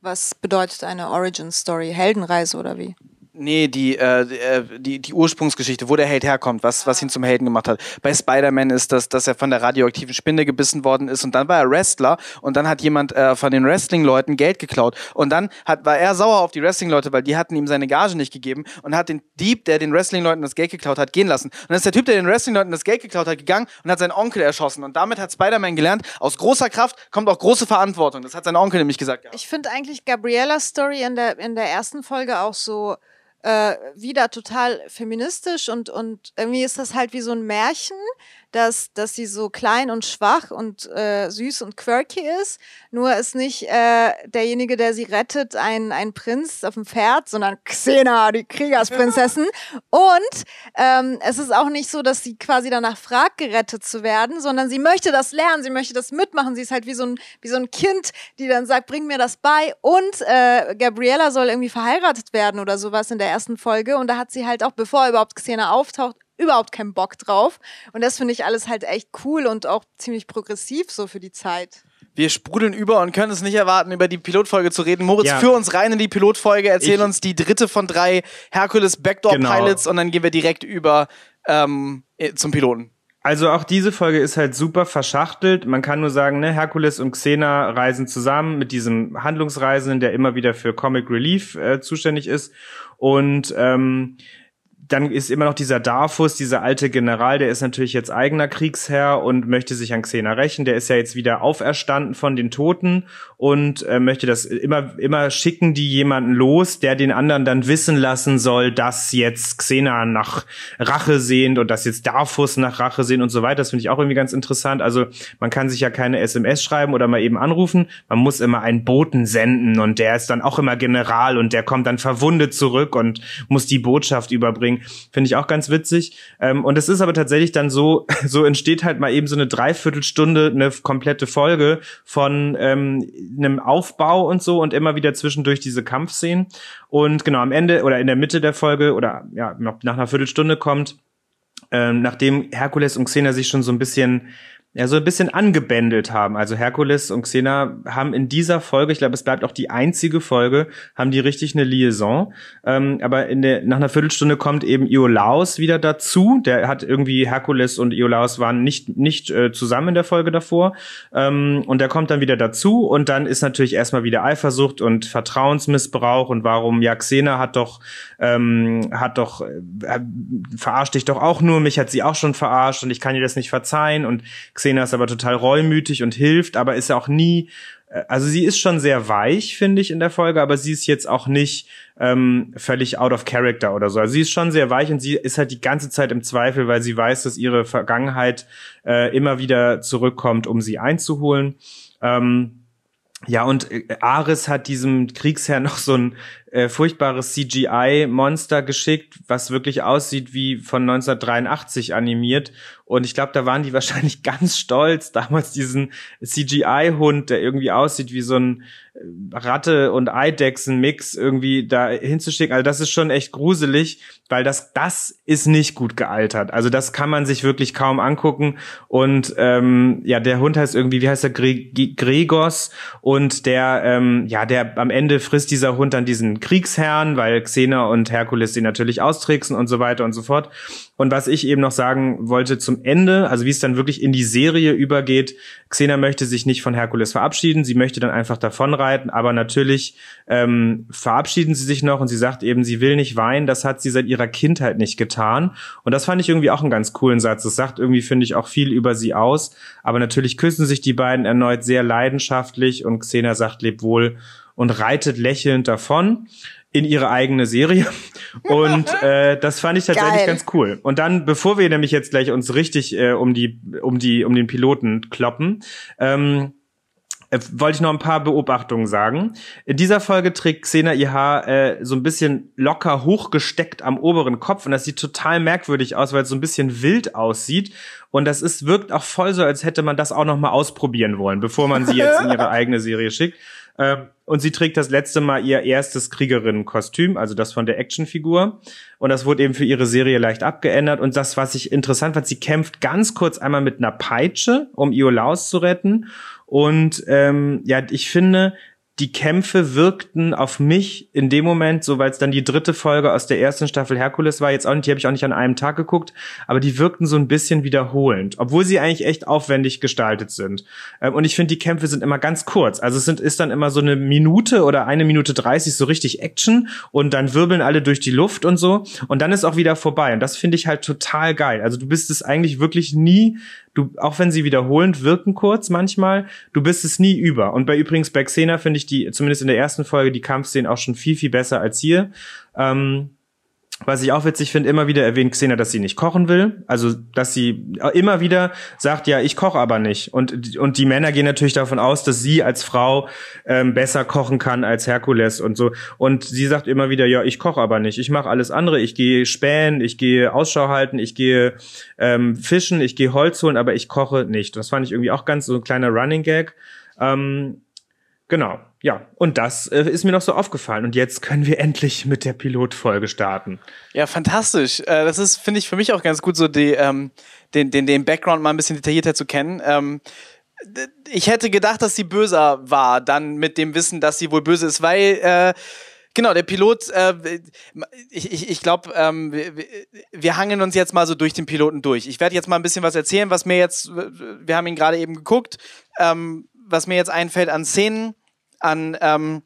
Was bedeutet eine Origin-Story? Heldenreise oder wie? Nee, die, äh, äh, die, die Ursprungsgeschichte, wo der Held herkommt, was, was ihn zum Helden gemacht hat. Bei Spider-Man ist das, dass er von der radioaktiven Spinne gebissen worden ist und dann war er Wrestler und dann hat jemand äh, von den Wrestling-Leuten Geld geklaut und dann hat, war er sauer auf die Wrestling-Leute, weil die hatten ihm seine Gage nicht gegeben und hat den Dieb, der den Wrestling-Leuten das Geld geklaut hat, gehen lassen. Und dann ist der Typ, der den Wrestling-Leuten das Geld geklaut hat, gegangen und hat seinen Onkel erschossen und damit hat Spider-Man gelernt, aus großer Kraft kommt auch große Verantwortung. Das hat sein Onkel nämlich gesagt. Gehabt. Ich finde eigentlich Gabriellas Story in der, in der ersten Folge auch so äh, wieder total feministisch und, und irgendwie ist das halt wie so ein Märchen, dass, dass sie so klein und schwach und äh, süß und quirky ist. Nur ist nicht äh, derjenige, der sie rettet, ein, ein Prinz auf dem Pferd, sondern Xena, die Kriegersprinzessin. [LAUGHS] und ähm, es ist auch nicht so, dass sie quasi danach fragt, gerettet zu werden, sondern sie möchte das lernen, sie möchte das mitmachen. Sie ist halt wie so ein, wie so ein Kind, die dann sagt, bring mir das bei. Und äh, Gabriella soll irgendwie verheiratet werden oder sowas in der ersten Folge. Und da hat sie halt auch, bevor überhaupt Xena auftaucht, überhaupt keinen Bock drauf. Und das finde ich alles halt echt cool und auch ziemlich progressiv so für die Zeit. Wir sprudeln über und können es nicht erwarten, über die Pilotfolge zu reden. Moritz, ja. führ uns rein in die Pilotfolge, erzähl ich uns die dritte von drei Hercules Backdoor genau. Pilots und dann gehen wir direkt über ähm, äh, zum Piloten. Also auch diese Folge ist halt super verschachtelt. Man kann nur sagen, ne, Herkules und Xena reisen zusammen mit diesem Handlungsreisenden, der immer wieder für Comic Relief äh, zuständig ist. Und ähm, dann ist immer noch dieser Darfus, dieser alte General, der ist natürlich jetzt eigener Kriegsherr und möchte sich an Xena rächen. Der ist ja jetzt wieder auferstanden von den Toten und äh, möchte das immer, immer schicken die jemanden los, der den anderen dann wissen lassen soll, dass jetzt Xena nach Rache sehnt und dass jetzt Darfus nach Rache sehnt und so weiter. Das finde ich auch irgendwie ganz interessant. Also man kann sich ja keine SMS schreiben oder mal eben anrufen. Man muss immer einen Boten senden und der ist dann auch immer General und der kommt dann verwundet zurück und muss die Botschaft überbringen. Finde ich auch ganz witzig. Ähm, und es ist aber tatsächlich dann so, [LAUGHS] so entsteht halt mal eben so eine Dreiviertelstunde, eine komplette Folge von ähm, einem Aufbau und so und immer wieder zwischendurch diese Kampfszenen. Und genau am Ende oder in der Mitte der Folge oder ja, nach einer Viertelstunde kommt, ähm, nachdem Herkules und Xena sich schon so ein bisschen ja, so ein bisschen angebändelt haben. Also Herkules und Xena haben in dieser Folge, ich glaube, es bleibt auch die einzige Folge, haben die richtig eine Liaison. Ähm, aber in der, nach einer Viertelstunde kommt eben Iolaus wieder dazu. Der hat irgendwie, Herkules und Iolaus waren nicht, nicht äh, zusammen in der Folge davor. Ähm, und der kommt dann wieder dazu und dann ist natürlich erstmal wieder Eifersucht und Vertrauensmissbrauch und warum, ja, Xena hat doch, ähm, hat doch, äh, verarscht dich doch auch nur, mich hat sie auch schon verarscht und ich kann ihr das nicht verzeihen und Xena ist aber total reumütig und hilft, aber ist auch nie, äh, also sie ist schon sehr weich, finde ich, in der Folge, aber sie ist jetzt auch nicht ähm, völlig out of character oder so. Also sie ist schon sehr weich und sie ist halt die ganze Zeit im Zweifel, weil sie weiß, dass ihre Vergangenheit äh, immer wieder zurückkommt, um sie einzuholen. Ähm, ja, und äh, Ares hat diesem Kriegsherr [LAUGHS] noch so ein äh, furchtbares CGI-Monster geschickt, was wirklich aussieht wie von 1983 animiert. Und ich glaube, da waren die [LAUGHS] wahrscheinlich ganz stolz, damals diesen CGI-Hund, der irgendwie aussieht wie so ein äh, Ratte- und Eidechsen-Mix irgendwie da hinzuschicken. Also das ist schon echt gruselig, weil das, das ist nicht gut gealtert. Also das kann man sich wirklich kaum angucken. Und ähm, ja, der Hund heißt irgendwie, wie heißt der, Gre Gregos? Und der, ähm, ja, der am Ende frisst dieser Hund dann diesen Kriegsherren, weil Xena und Herkules sie natürlich austricksen und so weiter und so fort. Und was ich eben noch sagen wollte zum Ende, also wie es dann wirklich in die Serie übergeht, Xena möchte sich nicht von Herkules verabschieden, sie möchte dann einfach davonreiten, aber natürlich ähm, verabschieden sie sich noch und sie sagt eben, sie will nicht weinen, das hat sie seit ihrer Kindheit nicht getan. Und das fand ich irgendwie auch einen ganz coolen Satz. Das sagt irgendwie, finde ich, auch viel über sie aus. Aber natürlich küssen sich die beiden erneut sehr leidenschaftlich und Xena sagt, leb wohl und reitet lächelnd davon in ihre eigene Serie. [LAUGHS] Und äh, das fand ich tatsächlich Geil. ganz cool. Und dann, bevor wir nämlich jetzt gleich uns richtig äh, um die, um die, um den Piloten kloppen, ähm, äh, wollte ich noch ein paar Beobachtungen sagen. In dieser Folge trägt Xena ihr Haar äh, so ein bisschen locker hochgesteckt am oberen Kopf und das sieht total merkwürdig aus, weil es so ein bisschen wild aussieht. Und das ist, wirkt auch voll so, als hätte man das auch noch mal ausprobieren wollen, bevor man sie jetzt in ihre [LAUGHS] eigene Serie schickt. Ähm, und sie trägt das letzte Mal ihr erstes Kriegerinnenkostüm, also das von der Actionfigur. Und das wurde eben für ihre Serie leicht abgeändert. Und das, was ich interessant fand, sie kämpft ganz kurz einmal mit einer Peitsche, um Iolaus zu retten. Und ähm, ja, ich finde, die Kämpfe wirkten auf mich in dem Moment, so weil es dann die dritte Folge aus der ersten Staffel Herkules war, jetzt auch nicht, die habe ich auch nicht an einem Tag geguckt, aber die wirkten so ein bisschen wiederholend, obwohl sie eigentlich echt aufwendig gestaltet sind. Ähm, und ich finde, die Kämpfe sind immer ganz kurz. Also es sind, ist dann immer so eine Minute oder eine Minute dreißig so richtig Action und dann wirbeln alle durch die Luft und so und dann ist auch wieder vorbei. Und das finde ich halt total geil. Also du bist es eigentlich wirklich nie du, auch wenn sie wiederholend wirken kurz manchmal, du bist es nie über. Und bei übrigens bei Xena finde ich die, zumindest in der ersten Folge, die Kampfszenen auch schon viel, viel besser als hier. Ähm, was ich auch witzig finde, immer wieder erwähnt Xena, dass sie nicht kochen will. Also, dass sie immer wieder sagt, ja, ich koche aber nicht. Und, und die Männer gehen natürlich davon aus, dass sie als Frau ähm, besser kochen kann als Herkules und so. Und sie sagt immer wieder, ja, ich koche aber nicht. Ich mache alles andere. Ich gehe spähen, ich gehe Ausschau halten, ich gehe ähm, fischen, ich gehe Holz holen, aber ich koche nicht. Das fand ich irgendwie auch ganz so ein kleiner Running Gag. Ähm, genau. Ja, und das äh, ist mir noch so aufgefallen. Und jetzt können wir endlich mit der Pilotfolge starten. Ja, fantastisch. Äh, das ist, finde ich, für mich auch ganz gut, so die, ähm, den, den, den Background mal ein bisschen detaillierter zu kennen. Ähm, ich hätte gedacht, dass sie böser war, dann mit dem Wissen, dass sie wohl böse ist, weil äh, Genau, der Pilot, äh, ich, ich, ich glaube, ähm, wir, wir- wir hangeln uns jetzt mal so durch den Piloten durch. Ich werde jetzt mal ein bisschen was erzählen, was mir jetzt, wir haben ihn gerade eben geguckt, ähm, was mir jetzt einfällt an Szenen, an, ähm, um,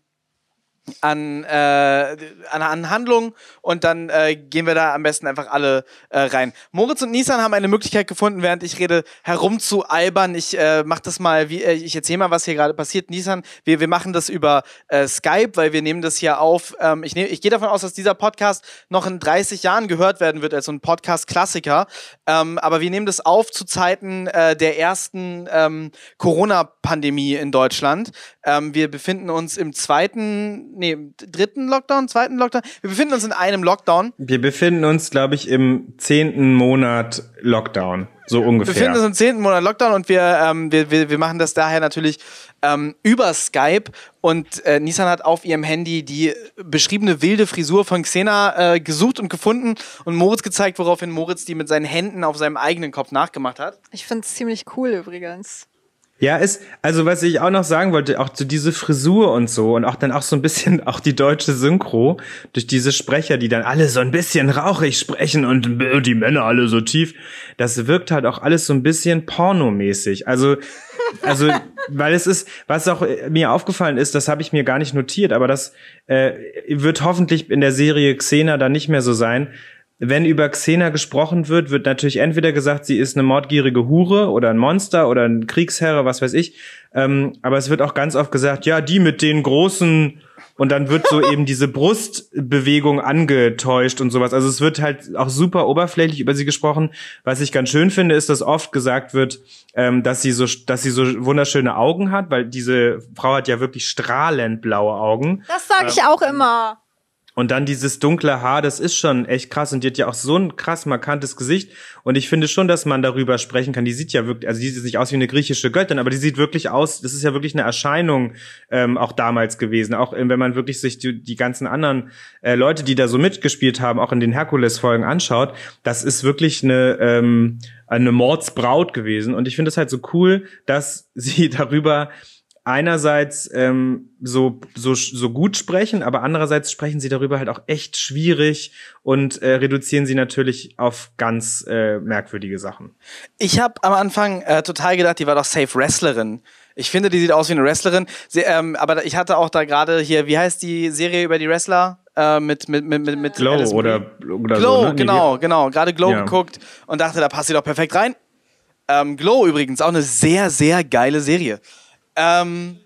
an, äh, an, an Handlungen und dann äh, gehen wir da am besten einfach alle äh, rein. Moritz und Nissan haben eine Möglichkeit gefunden, während ich rede, herumzualbern. Ich äh, mach das mal, wie, äh, ich erzähle mal, was hier gerade passiert. Nissan, wir, wir machen das über äh, Skype, weil wir nehmen das hier auf. Ähm, ich nehm, ich gehe davon aus, dass dieser Podcast noch in 30 Jahren gehört werden wird als so ein Podcast-Klassiker. Ähm, aber wir nehmen das auf zu Zeiten äh, der ersten ähm, Corona-Pandemie in Deutschland. Ähm, wir befinden uns im zweiten, nee, im dritten Lockdown, zweiten Lockdown. Wir befinden uns in einem Lockdown. Wir befinden uns, glaube ich, im zehnten Monat Lockdown. So Wir ungefähr. befinden uns im zehnten Monat Lockdown und wir, ähm, wir, wir, wir machen das daher natürlich ähm, über Skype. Und äh, Nissan hat auf ihrem Handy die beschriebene wilde Frisur von Xena äh, gesucht und gefunden und Moritz gezeigt, woraufhin Moritz die mit seinen Händen auf seinem eigenen Kopf nachgemacht hat. Ich finde es ziemlich cool übrigens. Ja, ist, also was ich auch noch sagen wollte, auch zu diese Frisur und so und auch dann auch so ein bisschen [LAUGHS] auch die deutsche Synchro durch diese Sprecher, die dann alle so ein bisschen rauchig sprechen und die Männer alle so tief, das wirkt halt auch alles so ein bisschen pornomäßig. Also, also, [LAUGHS] weil es ist, was auch mir aufgefallen ist, das habe ich mir gar nicht notiert, aber das äh, wird hoffentlich in der Serie Xena dann nicht mehr so sein, wenn über Xena gesprochen wird, wird natürlich entweder gesagt, sie ist eine mordgierige Hure oder ein Monster oder ein Kriegsherr, was weiß ich. Ähm, aber es wird auch ganz oft gesagt, ja, die mit den großen und dann wird so [LAUGHS] eben diese Brustbewegung angetäuscht und sowas. Also es wird halt auch super oberflächlich über sie gesprochen. Was ich ganz schön finde, ist, dass oft gesagt wird, ähm, dass sie so, dass sie so wunderschöne Augen hat, weil diese Frau hat ja wirklich strahlend blaue Augen. Das sage ich auch immer. Und dann dieses dunkle Haar, das ist schon echt krass. Und die hat ja auch so ein krass markantes Gesicht. Und ich finde schon, dass man darüber sprechen kann. Die sieht ja wirklich, also die sieht nicht aus wie eine griechische Göttin, aber die sieht wirklich aus, das ist ja wirklich eine Erscheinung ähm, auch damals gewesen. Auch ähm, wenn man wirklich sich die, die ganzen anderen äh, Leute, die da so mitgespielt haben, auch in den Herkules-Folgen anschaut, das ist wirklich eine, ähm, eine Mordsbraut gewesen. Und ich finde es halt so cool, dass [LAUGHS] sie darüber einerseits ähm, so, so, so gut sprechen, aber andererseits sprechen sie darüber halt auch echt schwierig und äh, reduzieren sie natürlich auf ganz äh, merkwürdige Sachen. Ich habe am Anfang äh, total gedacht, die war doch safe Wrestlerin. Ich finde, die sieht aus wie eine Wrestlerin. Sie, ähm, aber ich hatte auch da gerade hier, wie heißt die Serie über die Wrestler? Äh, mit, mit, mit, mit, mit Glow oder, oder Glow, so. Ne? Genau, genau. Gerade Glow Ja. geguckt und dachte, da passt sie doch perfekt rein. Ähm, Glow übrigens, auch eine sehr, sehr geile Serie. Ähm,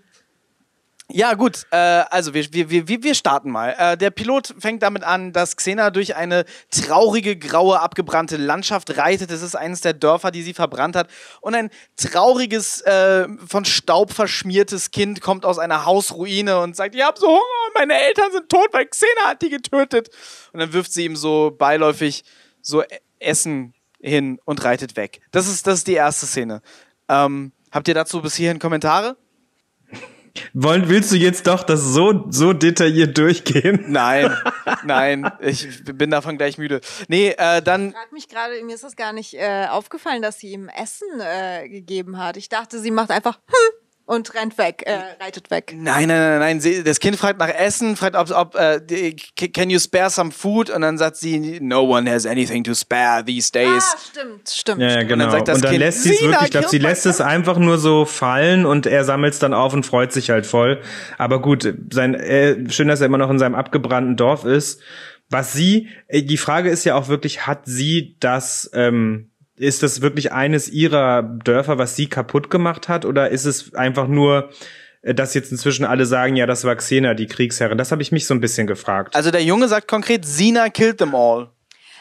ja, gut, äh, also wir, wir, wir, wir starten mal. Äh, der Pilot fängt damit an, dass Xena durch eine traurige, graue, abgebrannte Landschaft reitet. Es ist eines der Dörfer, die sie verbrannt hat. Und ein trauriges, äh, von Staub verschmiertes Kind kommt aus einer Hausruine und sagt, ich habe so Hunger und meine Eltern sind tot, weil Xena hat die getötet. Und dann wirft sie ihm so beiläufig so E- Essen hin und reitet weg. Das ist, das ist die erste Szene. Ähm, habt ihr dazu bis hierhin Kommentare? Wollen, willst du jetzt doch das so, so detailliert durchgehen? [LAUGHS] Nein, nein, ich bin davon gleich müde. Nee, äh, dann. Ich frage mich gerade, mir ist das gar nicht äh, aufgefallen, dass sie ihm Essen äh, gegeben hat. Ich dachte, sie macht einfach hm und rennt weg, äh, reitet weg. Nein, nein, nein, nein. Sie, das Kind fragt nach Essen, fragt, ob, ob äh, can you spare some food? Und dann sagt sie, no one has anything to spare these days. Ah, stimmt, stimmt. Ja, ja, stimmt. genau. dann sagt das und dann Kind, lässt sie es "Sina, wirklich, ich glaube, sie lässt es einfach nur so fallen und er sammelt es dann auf und freut sich halt voll. Aber gut, sein, äh, schön, dass er immer noch in seinem abgebrannten Dorf ist. Was sie, äh, die Frage ist ja auch wirklich, hat sie das, ähm, ist das wirklich eines ihrer Dörfer, was sie kaputt gemacht hat? Oder ist es einfach nur, äh, dass jetzt inzwischen alle sagen, ja, das war Xena, die Kriegsherrin? Das habe ich mich so ein bisschen gefragt. Also der Junge sagt konkret, Sina killed them all.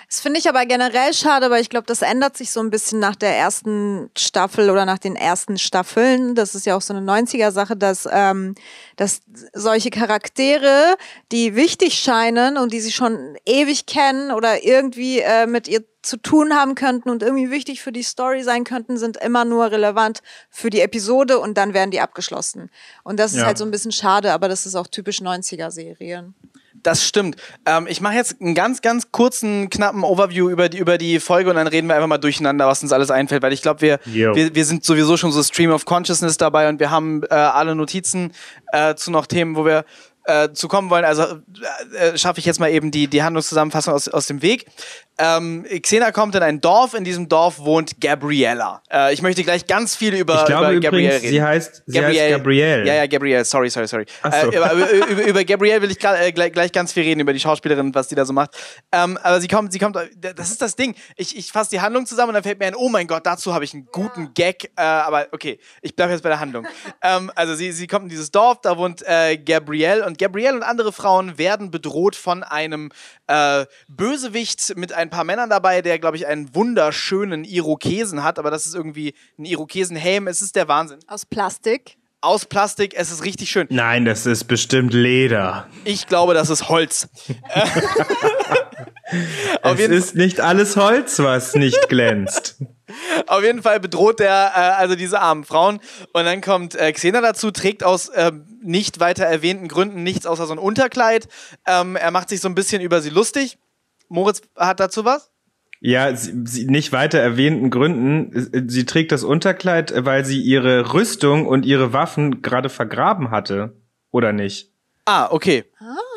Das finde ich aber generell schade, aber ich glaube, das ändert sich so ein bisschen nach der ersten Staffel oder nach den ersten Staffeln. Das ist ja auch so eine 90er-Sache, dass, ähm, dass solche Charaktere, die wichtig scheinen und die sie schon ewig kennen oder irgendwie äh, mit ihr zu tun haben könnten und irgendwie wichtig für die Story sein könnten, sind immer nur relevant für die Episode und dann werden die abgeschlossen. Und das ist Ja. halt so ein bisschen schade, aber das ist auch typisch 90er-Serien. Das stimmt. Ähm, ich mache jetzt einen ganz, ganz kurzen, knappen Overview über die, über die Folge und dann reden wir einfach mal durcheinander, was uns alles einfällt, weil ich glaube, wir, wir, wir sind sowieso schon so Stream of Consciousness dabei und wir haben äh, alle Notizen äh, zu noch Themen, wo wir äh, zu kommen wollen. Also äh, äh, schaffe ich jetzt mal eben die, die Handlungszusammenfassung aus, aus dem Weg. Ähm, Xena kommt in ein Dorf, in diesem Dorf wohnt Gabriella. Äh, ich möchte gleich ganz viel über, Ich glaube über Gabrielle übrigens, reden. sie heißt, sie heißt Gabrielle. Ja, ja, Gabrielle, sorry, sorry, sorry. So. Äh, über, über, über, Gabrielle will ich äh, gleich, gleich ganz viel reden, über die Schauspielerin und was die da so macht. Ähm, aber sie kommt, sie kommt, das ist das Ding. Ich, ich fasse die Handlung zusammen und dann fällt mir ein, oh mein Gott, dazu habe ich einen guten Gag. Äh, aber okay, ich bleibe jetzt bei der Handlung. ähm, also sie, sie kommt in dieses Dorf, da wohnt äh, Gabrielle und Gabrielle und andere Frauen werden bedroht von einem äh, Bösewicht mit ein paar Männern dabei, der, glaube ich, einen wunderschönen Irokesen hat, aber das ist irgendwie ein Irokesenhelm. Es ist der Wahnsinn. Aus Plastik. Aus Plastik, es ist richtig schön. Nein, das ist bestimmt Leder. Ich glaube, das ist Holz. [LAUGHS] auf, Es jeden, ist nicht alles Holz, was nicht glänzt. [LAUGHS] auf jeden Fall bedroht er äh, also diese armen Frauen. Und dann kommt äh, Xena dazu, trägt aus äh, nicht weiter erwähnten Gründen nichts außer so ein Unterkleid. Ähm, er macht sich so ein bisschen über sie lustig. Moritz hat dazu was? Ja, sie, sie, nicht weiter erwähnten Gründen. Sie trägt das Unterkleid, weil sie ihre Rüstung und ihre Waffen gerade vergraben hatte. Oder nicht? Ah, okay.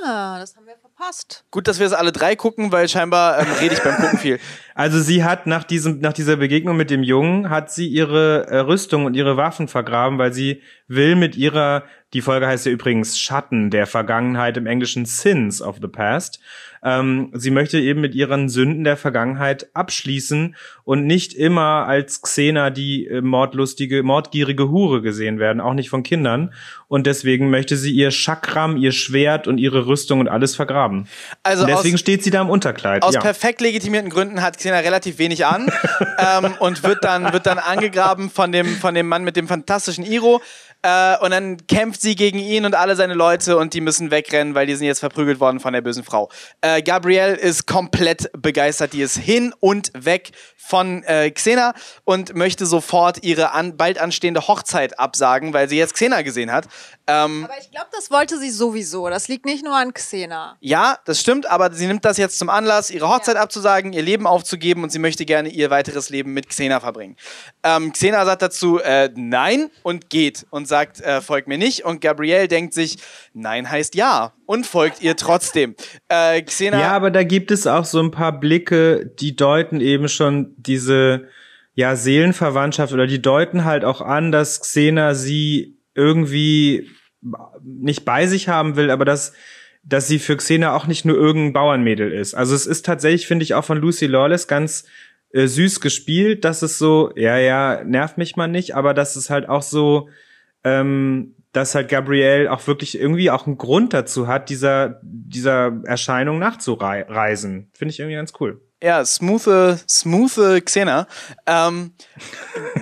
Ah, das haben wir verpasst. Gut, dass wir es alle drei gucken, weil scheinbar ähm, rede ich beim Gucken viel. [LAUGHS] Also sie hat nach diesem, nach dieser Begegnung mit dem Jungen, hat sie ihre äh, Rüstung und ihre Waffen vergraben, weil sie will mit ihrer, die Folge heißt ja übrigens Schatten der Vergangenheit im Englischen Sins of the Past. Ähm, sie möchte eben mit ihren Sünden der Vergangenheit abschließen und nicht immer als Xena die äh, mordlustige, mordgierige Hure gesehen werden, auch nicht von Kindern. Und deswegen möchte sie ihr Chakram, ihr Schwert und ihre Rüstung und alles vergraben. Also und deswegen aus, steht sie da im Unterkleid. aus ja. perfekt legitimierten Gründen hat Xena relativ wenig an [LAUGHS] ähm, und wird dann, wird dann angegraben von dem, von dem Mann mit dem fantastischen Iro. Äh, und dann kämpft sie gegen ihn und alle seine Leute und die müssen wegrennen, weil die sind jetzt verprügelt worden von der bösen Frau. Äh, Gabrielle ist komplett begeistert. Die ist hin und weg von äh, Xena und möchte sofort ihre an, bald anstehende Hochzeit absagen, weil sie jetzt Xena gesehen hat. Ähm, Aber ich glaube, das wollte sie sowieso. Das liegt nicht nur an Xena. ja, das stimmt, aber sie nimmt das jetzt zum Anlass, ihre Hochzeit abzusagen, ihr Leben aufzugeben und sie möchte gerne ihr weiteres Leben mit Xena verbringen. Ähm, Xena sagt dazu äh, nein und geht und sagt, äh, folgt mir nicht. Und Gabrielle denkt sich, nein heißt ja und folgt ihr trotzdem. Äh, Xena, Ja, aber da gibt es auch so ein paar Blicke, die deuten eben schon diese ja Seelenverwandtschaft oder die deuten halt auch an, dass Xena sie irgendwie nicht bei sich haben will, aber dass dass sie für Xena auch nicht nur irgendein Bauernmädel ist. Also es ist tatsächlich, finde ich, auch von Lucy Lawless ganz äh, süß gespielt, dass es so, ja, ja, nervt mich mal nicht, aber dass es halt auch so, ähm, dass halt Gabrielle auch wirklich irgendwie auch einen Grund dazu hat, dieser, dieser Erscheinung nachzureisen. Finde ich irgendwie ganz cool. Ja, smoothe, smoothe Xena. Ähm,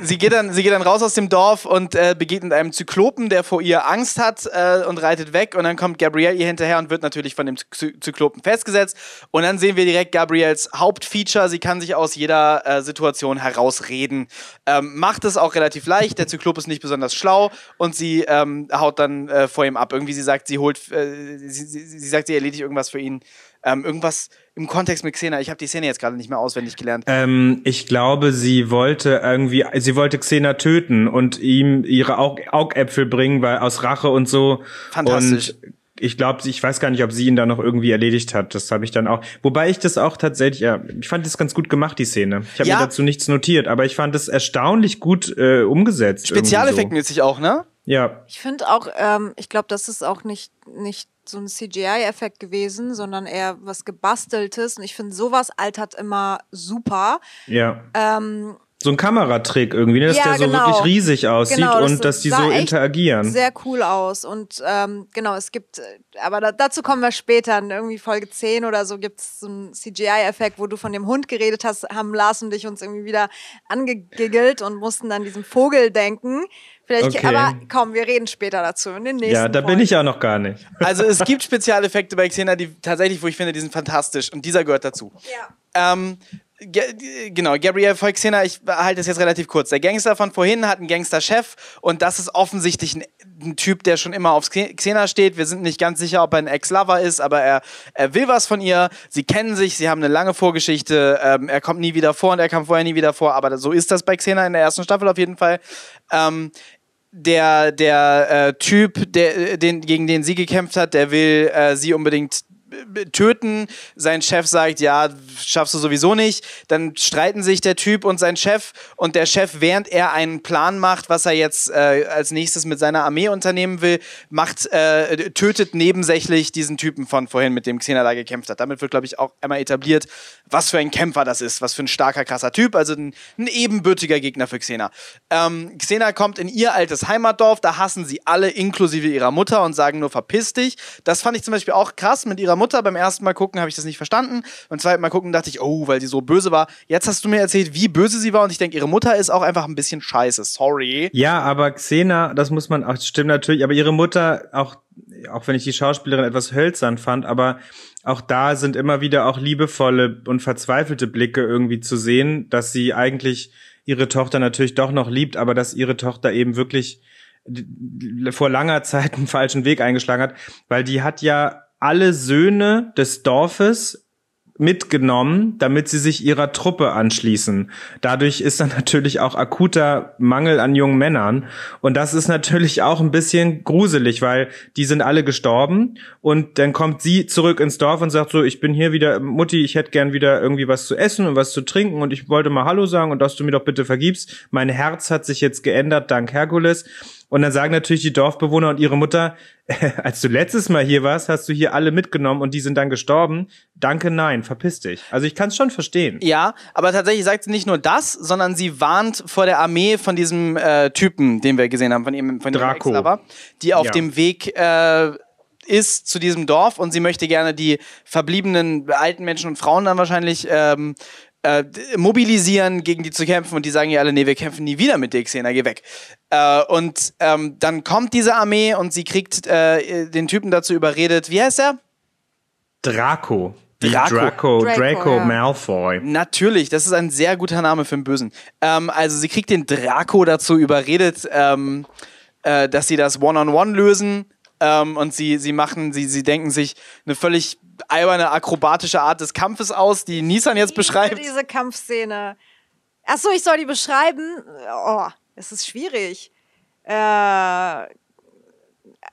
sie, geht dann, sie geht dann raus aus dem Dorf und äh, begegnet einem Zyklopen, der vor ihr Angst hat äh, und reitet weg. Und dann kommt Gabrielle ihr hinterher und wird natürlich von dem Zy Zyklopen festgesetzt. Und dann sehen wir direkt Gabriels Hauptfeature. Sie kann sich aus jeder äh, Situation herausreden. Ähm, macht es auch relativ leicht. Der Zyklop ist nicht besonders schlau und sie ähm, haut dann äh, vor ihm ab. Irgendwie sie sagt, sie holt, äh, sie, sie, sie sagt, sie erledigt irgendwas für ihn. Ähm, irgendwas im Kontext mit Xena. Ich habe die Szene jetzt gerade nicht mehr auswendig gelernt. Ähm, ich glaube, sie wollte irgendwie, sie wollte Xena töten und ihm ihre Aug Augäpfel bringen, weil aus Rache und so. Fantastisch. Und ich glaube, ich weiß gar nicht, ob sie ihn da noch irgendwie erledigt hat. Das habe ich dann auch. Wobei ich das auch tatsächlich, ja, ich fand das ganz gut gemacht, die Szene. Ich habe Ja. mir dazu nichts notiert, aber ich fand es erstaunlich gut äh, umgesetzt. Spezialeffektmäßig auch, ne? So. Ja. Ich finde auch, ähm, ich glaube, das ist auch nicht, nicht so ein CGI-Effekt gewesen, sondern eher was gebasteltes. Und ich finde, sowas altert immer super. Ja. Ähm, So ein Kameratrick irgendwie, ne, dass Ja, der so genau. wirklich riesig aussieht Genau, das und dass die so interagieren. sehr cool aus. Und ähm, genau, es gibt, aber da, dazu kommen wir später. In irgendwie Folge 10 oder so gibt es so einen CGI-Effekt, wo du von dem Hund geredet hast, haben Lars und ich uns irgendwie wieder angegiggelt und mussten dann diesem Vogel denken. Vielleicht, Okay. aber komm, wir reden später dazu in den nächsten Ja, da bin Folgen. ich ja noch gar nicht. [LAUGHS] Also es gibt Spezialeffekte bei Xena, die tatsächlich, wo ich finde, die sind fantastisch. Und dieser gehört dazu. Ja. Ähm, Ge genau, Gabriel folgt Xena, ich halte es jetzt relativ kurz. Der Gangster von vorhin hat einen Gangsterchef und das ist offensichtlich ein, ein Typ, der schon immer auf Xe- Xena steht. Wir sind nicht ganz sicher, ob er ein Ex-Lover ist, aber er, er will was von ihr. Sie kennen sich, sie haben eine lange Vorgeschichte. Ähm, er kommt nie wieder vor und er kam vorher nie wieder vor, aber so ist das bei Xena in der ersten Staffel auf jeden Fall. Ähm, der, der äh, Typ, der, den, gegen den sie gekämpft hat, der will äh, sie unbedingt äh, töten. Sein Chef sagt, ja, schaffst du sowieso nicht. Dann streiten sich der Typ und sein Chef und der Chef, während er einen Plan macht, was er jetzt äh, als nächstes mit seiner Armee unternehmen will, macht, äh, tötet nebensächlich diesen Typen von vorhin, mit dem Xena da gekämpft hat. Damit wird, glaube ich, auch einmal etabliert, was für ein Kämpfer das ist, was für ein starker, krasser Typ, also ein, ein ebenbürtiger Gegner für Xena. Ähm, Xena kommt in ihr altes Heimatdorf, da hassen sie alle, inklusive ihrer Mutter und sagen nur verpiss dich. Das fand ich zum Beispiel auch krass mit ihrer Mutter. Beim ersten Mal gucken habe ich das nicht verstanden. Beim zweiten Mal gucken dachte ich, oh, weil sie so böse war. Jetzt hast du mir erzählt, wie böse sie war und ich denke, ihre Mutter ist auch einfach ein bisschen scheiße. Sorry. Ja, aber Xena, das muss man auch, stimmt natürlich, aber ihre Mutter, auch, auch wenn ich die Schauspielerin etwas hölzern fand, aber auch da sind immer wieder auch liebevolle und verzweifelte Blicke irgendwie zu sehen, dass sie eigentlich ihre Tochter natürlich doch noch liebt, aber dass ihre Tochter eben wirklich vor langer Zeit einen falschen Weg eingeschlagen hat, weil die hat ja alle Söhne des Dorfes mitgenommen, damit sie sich ihrer Truppe anschließen. Dadurch ist dann [LAUGHS] natürlich auch akuter Mangel an jungen Männern. Und das ist natürlich auch ein bisschen gruselig, weil die sind alle gestorben. Und dann kommt sie zurück ins Dorf und sagt so, ich bin hier wieder, Mutti, ich hätte gern wieder irgendwie was zu essen und was zu trinken. Und ich wollte mal Hallo sagen und dass du mir doch bitte vergibst. Mein Herz hat sich jetzt geändert dank Herkules. Und dann sagen natürlich die Dorfbewohner und ihre Mutter, [LAUGHS] als du letztes Mal hier warst, hast du hier alle mitgenommen und die sind dann gestorben. Danke, nein, verpiss dich. Also ich kann es schon verstehen. Ja, aber tatsächlich sagt sie nicht nur das, sondern sie warnt vor der Armee von diesem äh, Typen, den wir gesehen haben, von ihm, von dem Draco. Ex-Lover, die auf Ja. dem Weg äh, ist zu diesem Dorf und sie möchte gerne die verbliebenen alten Menschen und Frauen dann wahrscheinlich ähm, äh, mobilisieren, gegen die zu kämpfen und die sagen ja alle, nee, wir kämpfen nie wieder mit dir, Xena, geh weg. Äh, und ähm, dann kommt diese Armee und sie kriegt äh, den Typen dazu überredet, wie heißt er? Draco. Draco. Draco, Draco, Draco, ja. Malfoy. Natürlich, das ist ein sehr guter Name für einen Bösen. Ähm, also sie kriegt den Draco dazu überredet, ähm, äh, dass sie das One-on-One lösen. Ähm, und sie, sie machen, sie, sie denken sich eine völlig alberne, akrobatische Art des Kampfes aus, die Nissan jetzt beschreibt. Diese Kampfszene. Achso, ich soll die beschreiben. Oh, es ist schwierig. äh,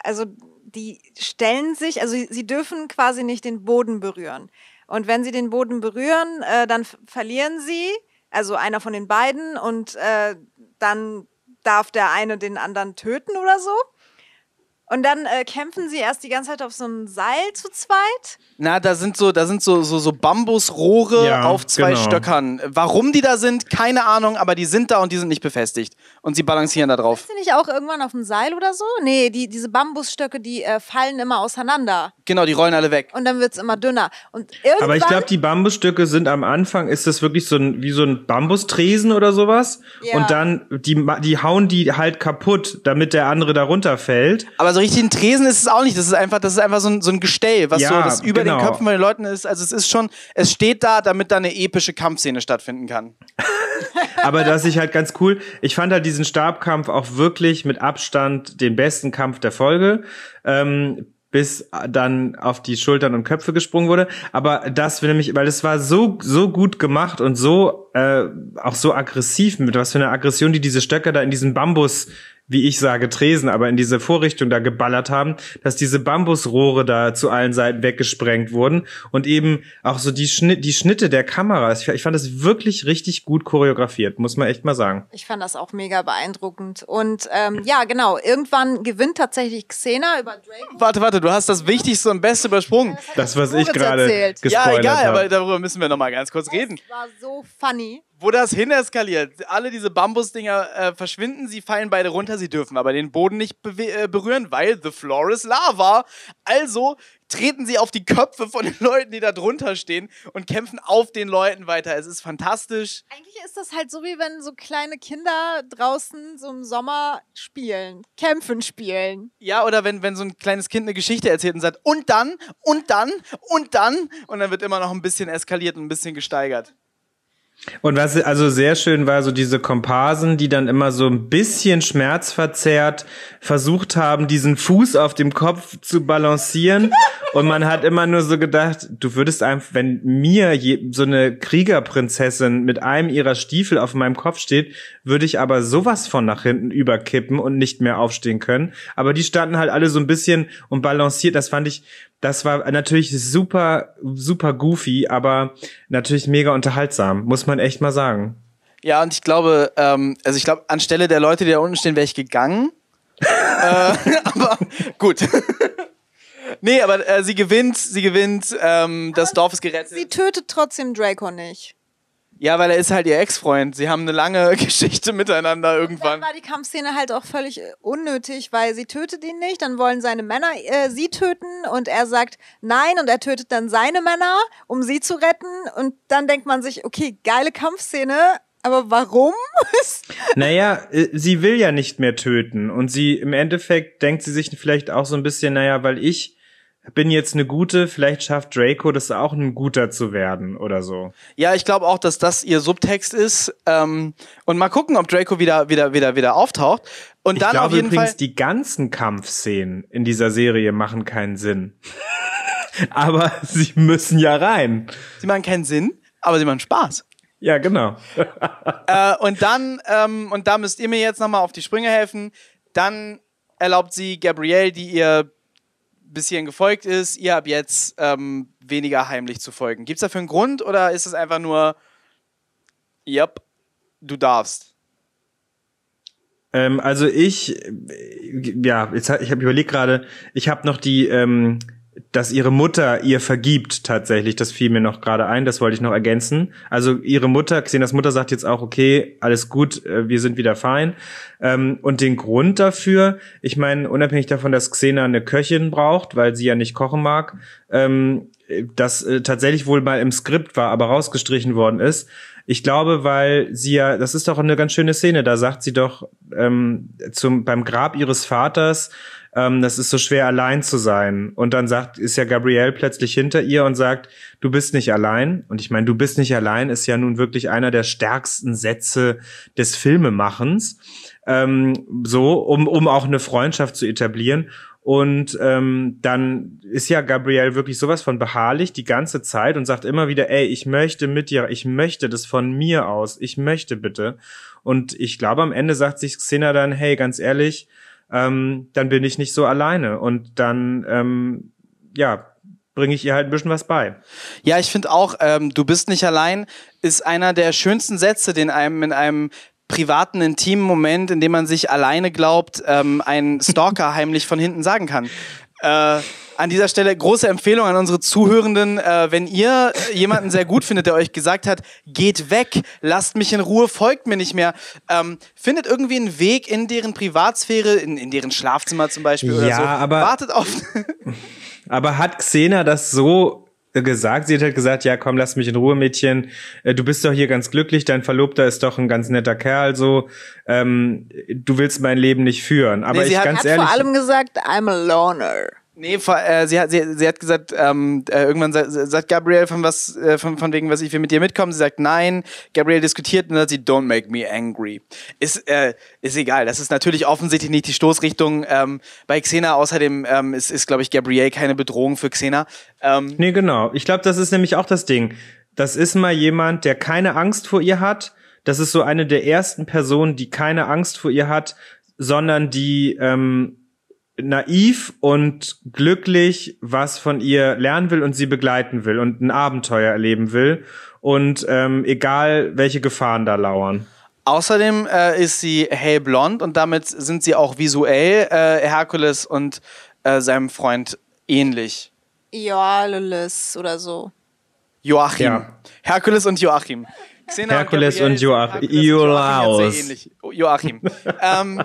also die stellen sich, also sie, sie dürfen quasi nicht den Boden berühren. Und wenn sie den Boden berühren, äh, dann verlieren sie, also einer von den beiden, und äh, dann darf der eine den anderen töten oder so. Und dann äh, kämpfen sie erst die ganze Zeit auf so einem Seil zu zweit. Na, da sind so, da sind so, so, so Bambusrohre Ja, auf zwei genau. Stöckern. Warum die da sind, keine Ahnung, aber die sind da und die sind nicht befestigt. Und sie balancieren da drauf. Sind die nicht auch irgendwann auf dem Seil oder so? Nee, die, diese Bambusstöcke, die äh, fallen immer auseinander. Genau, die rollen alle weg. Und dann wird's immer dünner. Und irgendwann, Aber ich glaube, die Bambusstücke sind am Anfang, ist das wirklich so ein, wie so ein Bambustresen oder sowas. Ja. Und dann, die, die hauen die halt kaputt, damit der andere da runterfällt. Aber so richtig ein Tresen ist es auch nicht. Das ist einfach, das ist einfach so ein, so ein Gestell, was Ja, so das über genau. den Köpfen von den Leuten ist. Also es ist schon, es steht da, damit da eine epische Kampfszene stattfinden kann. [LAUGHS] Aber das ich halt ganz cool. Ich fand halt diesen Stabkampf auch wirklich mit Abstand den besten Kampf der Folge. Ähm, bis dann auf die Schultern und Köpfe gesprungen wurde. Aber das will nämlich, weil es war so, so gut gemacht und so, äh, auch so aggressiv, mit was für einer Aggression, die diese Stöcker da in diesen Bambus, wie ich sage, Tresen, aber in diese Vorrichtung da geballert haben, dass diese Bambusrohre da zu allen Seiten weggesprengt wurden und eben auch so die, Schnitt, die Schnitte der Kameras. Ich, fand das wirklich richtig gut choreografiert, muss man echt mal sagen. Ich fand das auch mega beeindruckend. Und ähm, ja, genau, irgendwann gewinnt tatsächlich Xena über Draco. Warte, warte, du hast das Wichtigste und Beste übersprungen. Das, was ich gerade erzählt. gespoilert Ja, egal, habe. aber darüber müssen wir noch mal ganz kurz reden. Das war so funny. Wo das hin eskaliert. Alle diese Bambusdinger äh, verschwinden, sie fallen beide runter, sie dürfen aber den Boden nicht äh, berühren, weil the floor is lava. Also treten sie auf die Köpfe von den Leuten, die da drunter stehen und kämpfen auf den Leuten weiter. Es ist fantastisch. Eigentlich ist das halt so, wie wenn so kleine Kinder draußen so im Sommer spielen, kämpfen spielen. Ja, oder wenn, wenn so ein kleines Kind eine Geschichte erzählt und sagt, und dann, und dann, und dann, und dann wird immer noch ein bisschen eskaliert und ein bisschen gesteigert. Und was also sehr schön war, so diese Komparsen, die dann immer so ein bisschen schmerzverzerrt versucht haben, diesen Fuß auf dem Kopf zu balancieren. Und man hat immer nur so gedacht, du würdest einfach, wenn mir je, so eine Kriegerprinzessin mit einem ihrer Stiefel auf meinem Kopf steht, würde ich aber sowas von nach hinten überkippen und nicht mehr aufstehen können. Aber die standen halt alle so ein bisschen und balanciert. Das fand ich, das war natürlich super, super goofy, aber natürlich mega unterhaltsam, muss man echt mal sagen. Ja, und ich glaube, ähm, also ich glaube, anstelle der Leute, die da unten stehen, wäre ich gegangen. [LAUGHS] äh, [LAUGHS] aber gut. [LAUGHS] nee, aber äh, sie gewinnt, sie gewinnt, ähm, das Dorf ist gerettet. Sie tötet trotzdem Draco nicht. Ja, weil er ist halt ihr Ex-Freund. Sie haben eine lange [LAUGHS] Geschichte miteinander Dann irgendwann. war die Kampfszene halt auch völlig äh, unnötig, weil sie tötet ihn nicht, dann wollen seine Männer äh, sie töten und er sagt nein und er tötet dann seine Männer, um sie zu retten und dann denkt man sich, okay, geile Kampfszene, aber warum? [LAUGHS] Naja, äh, sie will ja nicht mehr töten und sie im Endeffekt denkt sie sich vielleicht auch so ein bisschen, naja, weil ich bin jetzt eine gute, vielleicht schafft Draco das auch ein guter zu werden oder so. Ja, ich glaube auch, dass das ihr Subtext ist. Ähm, und mal gucken, ob Draco wieder, wieder, wieder, wieder auftaucht. Und Ich dann glaube auf jeden übrigens, Fall. die ganzen Kampfszenen in dieser Serie machen keinen Sinn. [LAUGHS] Aber sie müssen ja rein. Sie machen keinen Sinn, aber sie machen Spaß. Ja, genau. [LAUGHS] Äh, und dann, ähm, und da müsst ihr mir jetzt nochmal auf die Sprünge helfen. Dann erlaubt sie Gabrielle, die ihr bis hierhin gefolgt ist, ihr ab jetzt ähm, weniger heimlich zu folgen. Gibt es dafür einen Grund oder ist es einfach nur, yep, du darfst? Ähm, also ich, äh, ja, jetzt, ich habe überlegt gerade, ich habe noch die, ähm, dass ihre Mutter ihr vergibt tatsächlich, das fiel mir noch gerade ein, das wollte ich noch ergänzen. Also ihre Mutter, Xenas Mutter sagt jetzt auch, okay, alles gut, äh, wir sind wieder fein. Ähm, und den Grund dafür, ich meine, unabhängig davon, dass Xena eine Köchin braucht, weil sie ja nicht kochen mag, ähm, das äh, tatsächlich wohl mal im Skript war, aber rausgestrichen worden ist. Ich glaube, weil sie ja, das ist doch eine ganz schöne Szene, da sagt sie doch ähm, zum, beim Grab ihres Vaters, ähm, das ist so schwer allein zu sein. Und dann sagt, ist ja Gabrielle plötzlich hinter ihr und sagt, du bist nicht allein. Und ich meine, du bist nicht allein ist ja nun wirklich einer der stärksten Sätze des Filmemachens. Ähm, so, um, um auch eine Freundschaft zu etablieren. Und ähm, dann ist ja Gabrielle wirklich sowas von beharrlich die ganze Zeit und sagt immer wieder, ey, ich möchte mit dir, ich möchte das von mir aus, ich möchte bitte. Und ich glaube, am Ende sagt sich Xena dann, hey, ganz ehrlich, ähm, dann bin ich nicht so alleine. Und dann, ähm, ja, bringe ich ihr halt ein bisschen was bei. Ja, ich finde auch, ähm, du bist nicht allein, ist einer der schönsten Sätze, den einem in einem privaten, intimen Moment, in dem man sich alleine glaubt, ähm, ein Stalker [LAUGHS] heimlich von hinten sagen kann. Äh, an dieser Stelle große Empfehlung an unsere Zuhörenden, äh, wenn ihr jemanden sehr gut findet, der euch gesagt hat, geht weg, lasst mich in Ruhe, folgt mir nicht mehr, ähm, findet irgendwie einen Weg in deren Privatsphäre, in, in deren Schlafzimmer zum Beispiel oder Ja, so. aber- Wartet auf. [LAUGHS] Aber hat Xena das so gesagt? Sie hat halt gesagt, ja, komm, lass mich in Ruhe, Mädchen. Äh, Du bist doch hier ganz glücklich, dein Verlobter ist doch ein ganz netter Kerl, so. Ähm, du willst mein Leben nicht führen. Aber Nee, sie ich hat- ganz Hat ehrlich. vor allem gesagt, I'm a loner. Nee, äh, sie, hat, sie, sie hat gesagt, ähm, äh, irgendwann sa sagt Gabrielle von was, äh, von, von wegen, was ich will mit dir mitkommen. Sie sagt nein. Gabrielle diskutiert und dann sagt sie, don't make me angry. Ist, äh, ist egal. Das ist natürlich offensichtlich nicht die Stoßrichtung. Ähm, bei Xena außerdem ähm, ist, ist glaube ich, Gabrielle keine Bedrohung für Xena. Ähm, Nee, genau. Ich glaube, das ist nämlich auch das Ding. Das ist mal jemand, der keine Angst vor ihr hat. Das ist so eine der ersten Personen, die keine Angst vor ihr hat, sondern die ähm, naiv und glücklich was von ihr lernen will und sie begleiten will und ein Abenteuer erleben will. Und ähm, egal, welche Gefahren da lauern. Außerdem äh, ist sie hellblond und damit sind sie auch visuell äh, Herkules und äh, seinem Freund ähnlich. Ja, Lilith oder so. Joachim. Ja. Herkules und Joachim. Xena Herkules und Herkules und Joachim. Joachim. [LAUGHS] ähm,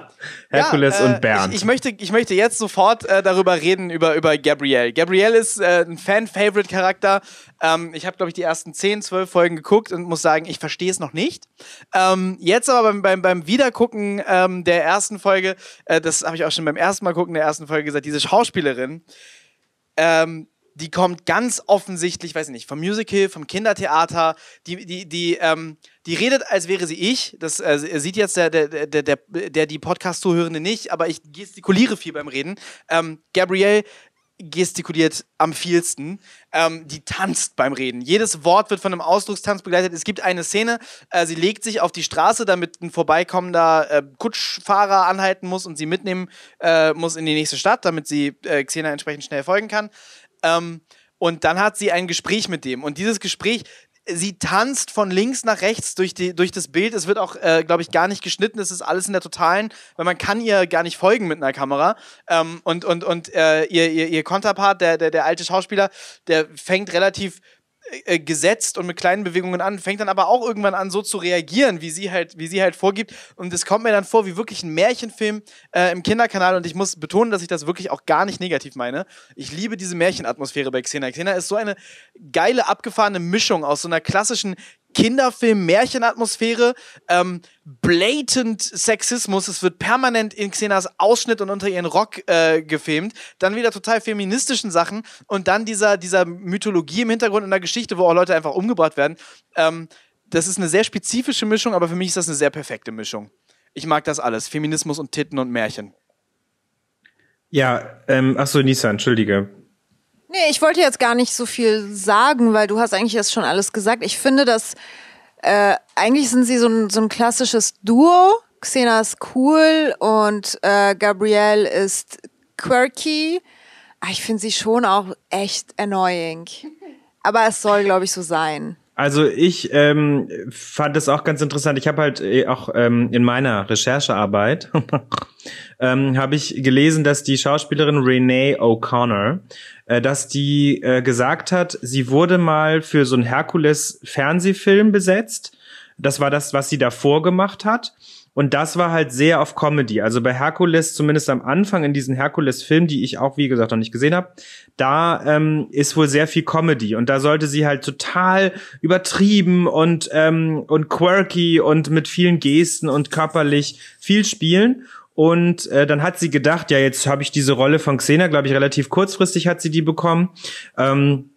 Herkules ja, äh, und Bernd. Ich, ich, möchte, ich möchte jetzt sofort äh, darüber reden, über, über Gabrielle. Gabrielle ist äh, ein Fan-Favorite-Charakter. Ähm, ich habe, glaube ich, die ersten 10, 12 Folgen geguckt und muss sagen, ich verstehe es noch nicht. Ähm, jetzt aber beim, beim, beim Wiedergucken ähm, der ersten Folge, äh, das habe ich auch schon beim ersten Mal gucken der ersten Folge gesagt, diese Schauspielerin, ähm, die kommt ganz offensichtlich, weiß ich nicht, vom Musical, vom Kindertheater, die, die, die, ähm, die redet, als wäre sie ich. Das äh, sieht jetzt der, der, der, der, der die Podcast-Zuhörende nicht, aber ich gestikuliere viel beim Reden. Ähm, Gabrielle gestikuliert am vielsten. Ähm, die tanzt beim Reden. Jedes Wort wird von einem Ausdruckstanz begleitet. Es gibt eine Szene, äh, sie legt sich auf die Straße, damit ein vorbeikommender äh, Kutschfahrer anhalten muss und sie mitnehmen äh, muss in die nächste Stadt, damit sie äh, Xena entsprechend schnell folgen kann. Ähm, und dann hat sie ein Gespräch mit dem. Und dieses Gespräch, sie tanzt von links nach rechts durch, die, durch das Bild. Es wird auch, äh, glaube ich, gar nicht geschnitten. Es ist alles in der Totalen, weil man kann ihr gar nicht folgen mit einer Kamera. Ähm, und und, und äh, ihr, ihr, ihr Konterpart, der, der, der alte Schauspieler, der fängt relativ äh, gesetzt und mit kleinen Bewegungen an, fängt dann aber auch irgendwann an, so zu reagieren, wie sie halt, wie sie halt vorgibt. Und es kommt mir dann vor wie wirklich ein Märchenfilm äh, im Kinderkanal. Und ich muss betonen, dass ich das wirklich auch gar nicht negativ meine. Ich liebe diese Märchenatmosphäre bei Xena. Xena ist so eine geile, abgefahrene Mischung aus so einer klassischen Kinderfilm-Märchenatmosphäre, ähm, blatant Sexismus. Es wird permanent in Xenas Ausschnitt und unter ihren Rock äh, gefilmt. Dann wieder total feministischen Sachen und dann dieser, dieser Mythologie im Hintergrund in der Geschichte, wo auch Leute einfach umgebracht werden. Ähm, das ist eine sehr spezifische Mischung, aber für mich ist das eine sehr perfekte Mischung. Ich mag das alles. Feminismus und Titten und Märchen. Ja, ähm, ach so, Nissan, entschuldige. Nee, ich wollte jetzt gar nicht so viel sagen, weil du hast eigentlich das schon alles gesagt. Ich finde, dass äh, eigentlich sind sie so ein, so ein klassisches Duo. Xena ist cool und äh, Gabrielle ist quirky. Aber ich finde sie schon auch echt annoying. Aber es soll, glaube ich, so sein. Also ich ähm, fand es auch ganz interessant. Ich habe halt äh, auch ähm, in meiner Recherchearbeit [LAUGHS] ähm, habe ich gelesen, dass die Schauspielerin Renee O'Connor, äh, dass die äh, gesagt hat, sie wurde mal für so einen Herkules-Fernsehfilm besetzt. Das war das, was sie davor gemacht hat. Und das war halt sehr auf Comedy. Also bei Herkules, zumindest am Anfang in diesen Herkules-Filmen, die ich auch, wie gesagt, noch nicht gesehen habe, da ähm, ist wohl sehr viel Comedy. Und da sollte sie halt total übertrieben und, ähm, und quirky und mit vielen Gesten und körperlich viel spielen. Und äh, dann hat sie gedacht, ja, jetzt habe ich diese Rolle von Xena, glaube ich, relativ kurzfristig hat sie die bekommen. Ähm,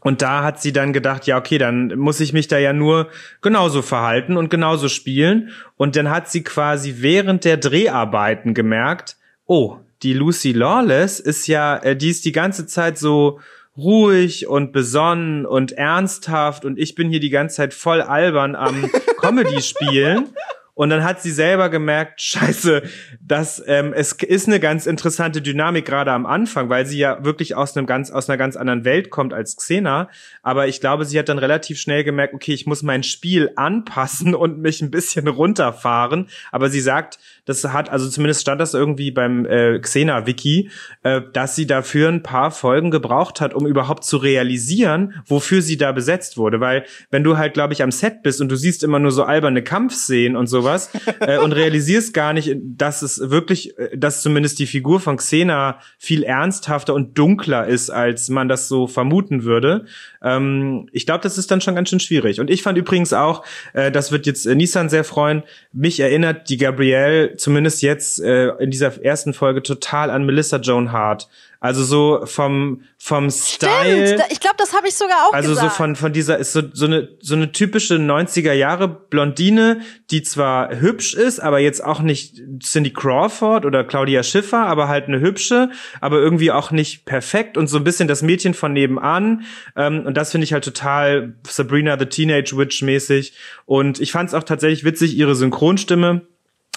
und da hat sie dann gedacht, ja, okay, dann muss ich mich da ja nur genauso verhalten und genauso spielen. Und dann hat sie quasi während der Dreharbeiten gemerkt, oh, die Lucy Lawless ist ja, äh, die ist die ganze Zeit so ruhig und besonnen und ernsthaft und ich bin hier die ganze Zeit voll albern am [LAUGHS] Comedy spielen. Und dann hat sie selber gemerkt, [LAUGHS] scheiße, dass ähm, es ist eine ganz interessante Dynamik gerade am Anfang, weil sie ja wirklich aus einem ganz aus einer ganz anderen Welt kommt als Xena. Aber ich glaube, sie hat dann relativ schnell gemerkt, okay, ich muss mein Spiel anpassen und mich ein bisschen runterfahren. Aber sie sagt, das hat, also zumindest stand das irgendwie beim äh, Xena-Wiki, äh, dass sie dafür ein paar Folgen gebraucht hat, um überhaupt zu realisieren, wofür sie da besetzt wurde. Weil wenn du halt, glaube ich, am Set bist und du siehst immer nur so alberne Kampfszenen und sowas äh, und [LAUGHS] realisierst gar nicht, dass es wirklich, äh, dass zumindest die Figur von Xena viel ernsthafter und dunkler ist, als man das so vermuten würde. Ähm, ich glaube, das ist dann schon ganz schön schwierig. Und ich fand übrigens auch, äh, das wird jetzt äh, Nissan sehr freuen, mich erinnert die Gabrielle zumindest jetzt äh, in dieser ersten Folge total an Melissa Joan Hart. Also so vom vom Style. Stimmt, ich glaube, das habe ich sogar auch also gesagt. so von von dieser ist so so eine so eine typische 90er Jahre Blondine, die zwar hübsch ist, aber jetzt auch nicht Cindy Crawford oder Claudia Schiffer, aber halt eine hübsche, aber irgendwie auch nicht perfekt und so ein bisschen das Mädchen von nebenan. Ähm, und das finde ich halt total Sabrina the Teenage Witch mäßig. Und ich fand es auch tatsächlich witzig ihre Synchronstimme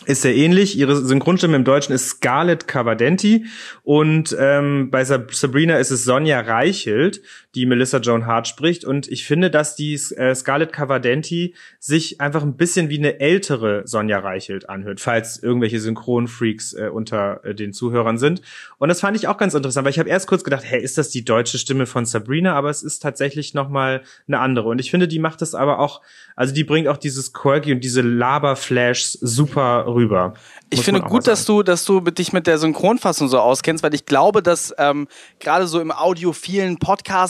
ist sehr ähnlich. Ihre Synchronstimme im Deutschen ist Scarlett Cavadenti und ähm, bei Sabrina ist es Sonja Reichelt, die Melissa Joan Hart spricht. Und ich finde, dass die äh, Scarlett Cavadenti sich einfach ein bisschen wie eine ältere Sonja Reichelt anhört, falls irgendwelche Synchronfreaks äh, unter äh, den Zuhörern sind. Und das fand ich auch ganz interessant, weil ich habe erst kurz gedacht, hey, ist das die deutsche Stimme von Sabrina? Aber es ist tatsächlich noch mal eine andere. Und ich finde, die macht das aber auch, also die bringt auch dieses Quirky und diese Laberflashs super rüber. Ich finde gut, dass du, dass du dich mit der Synchronfassung so auskennst, weil ich glaube, dass ähm, gerade so im audiophilen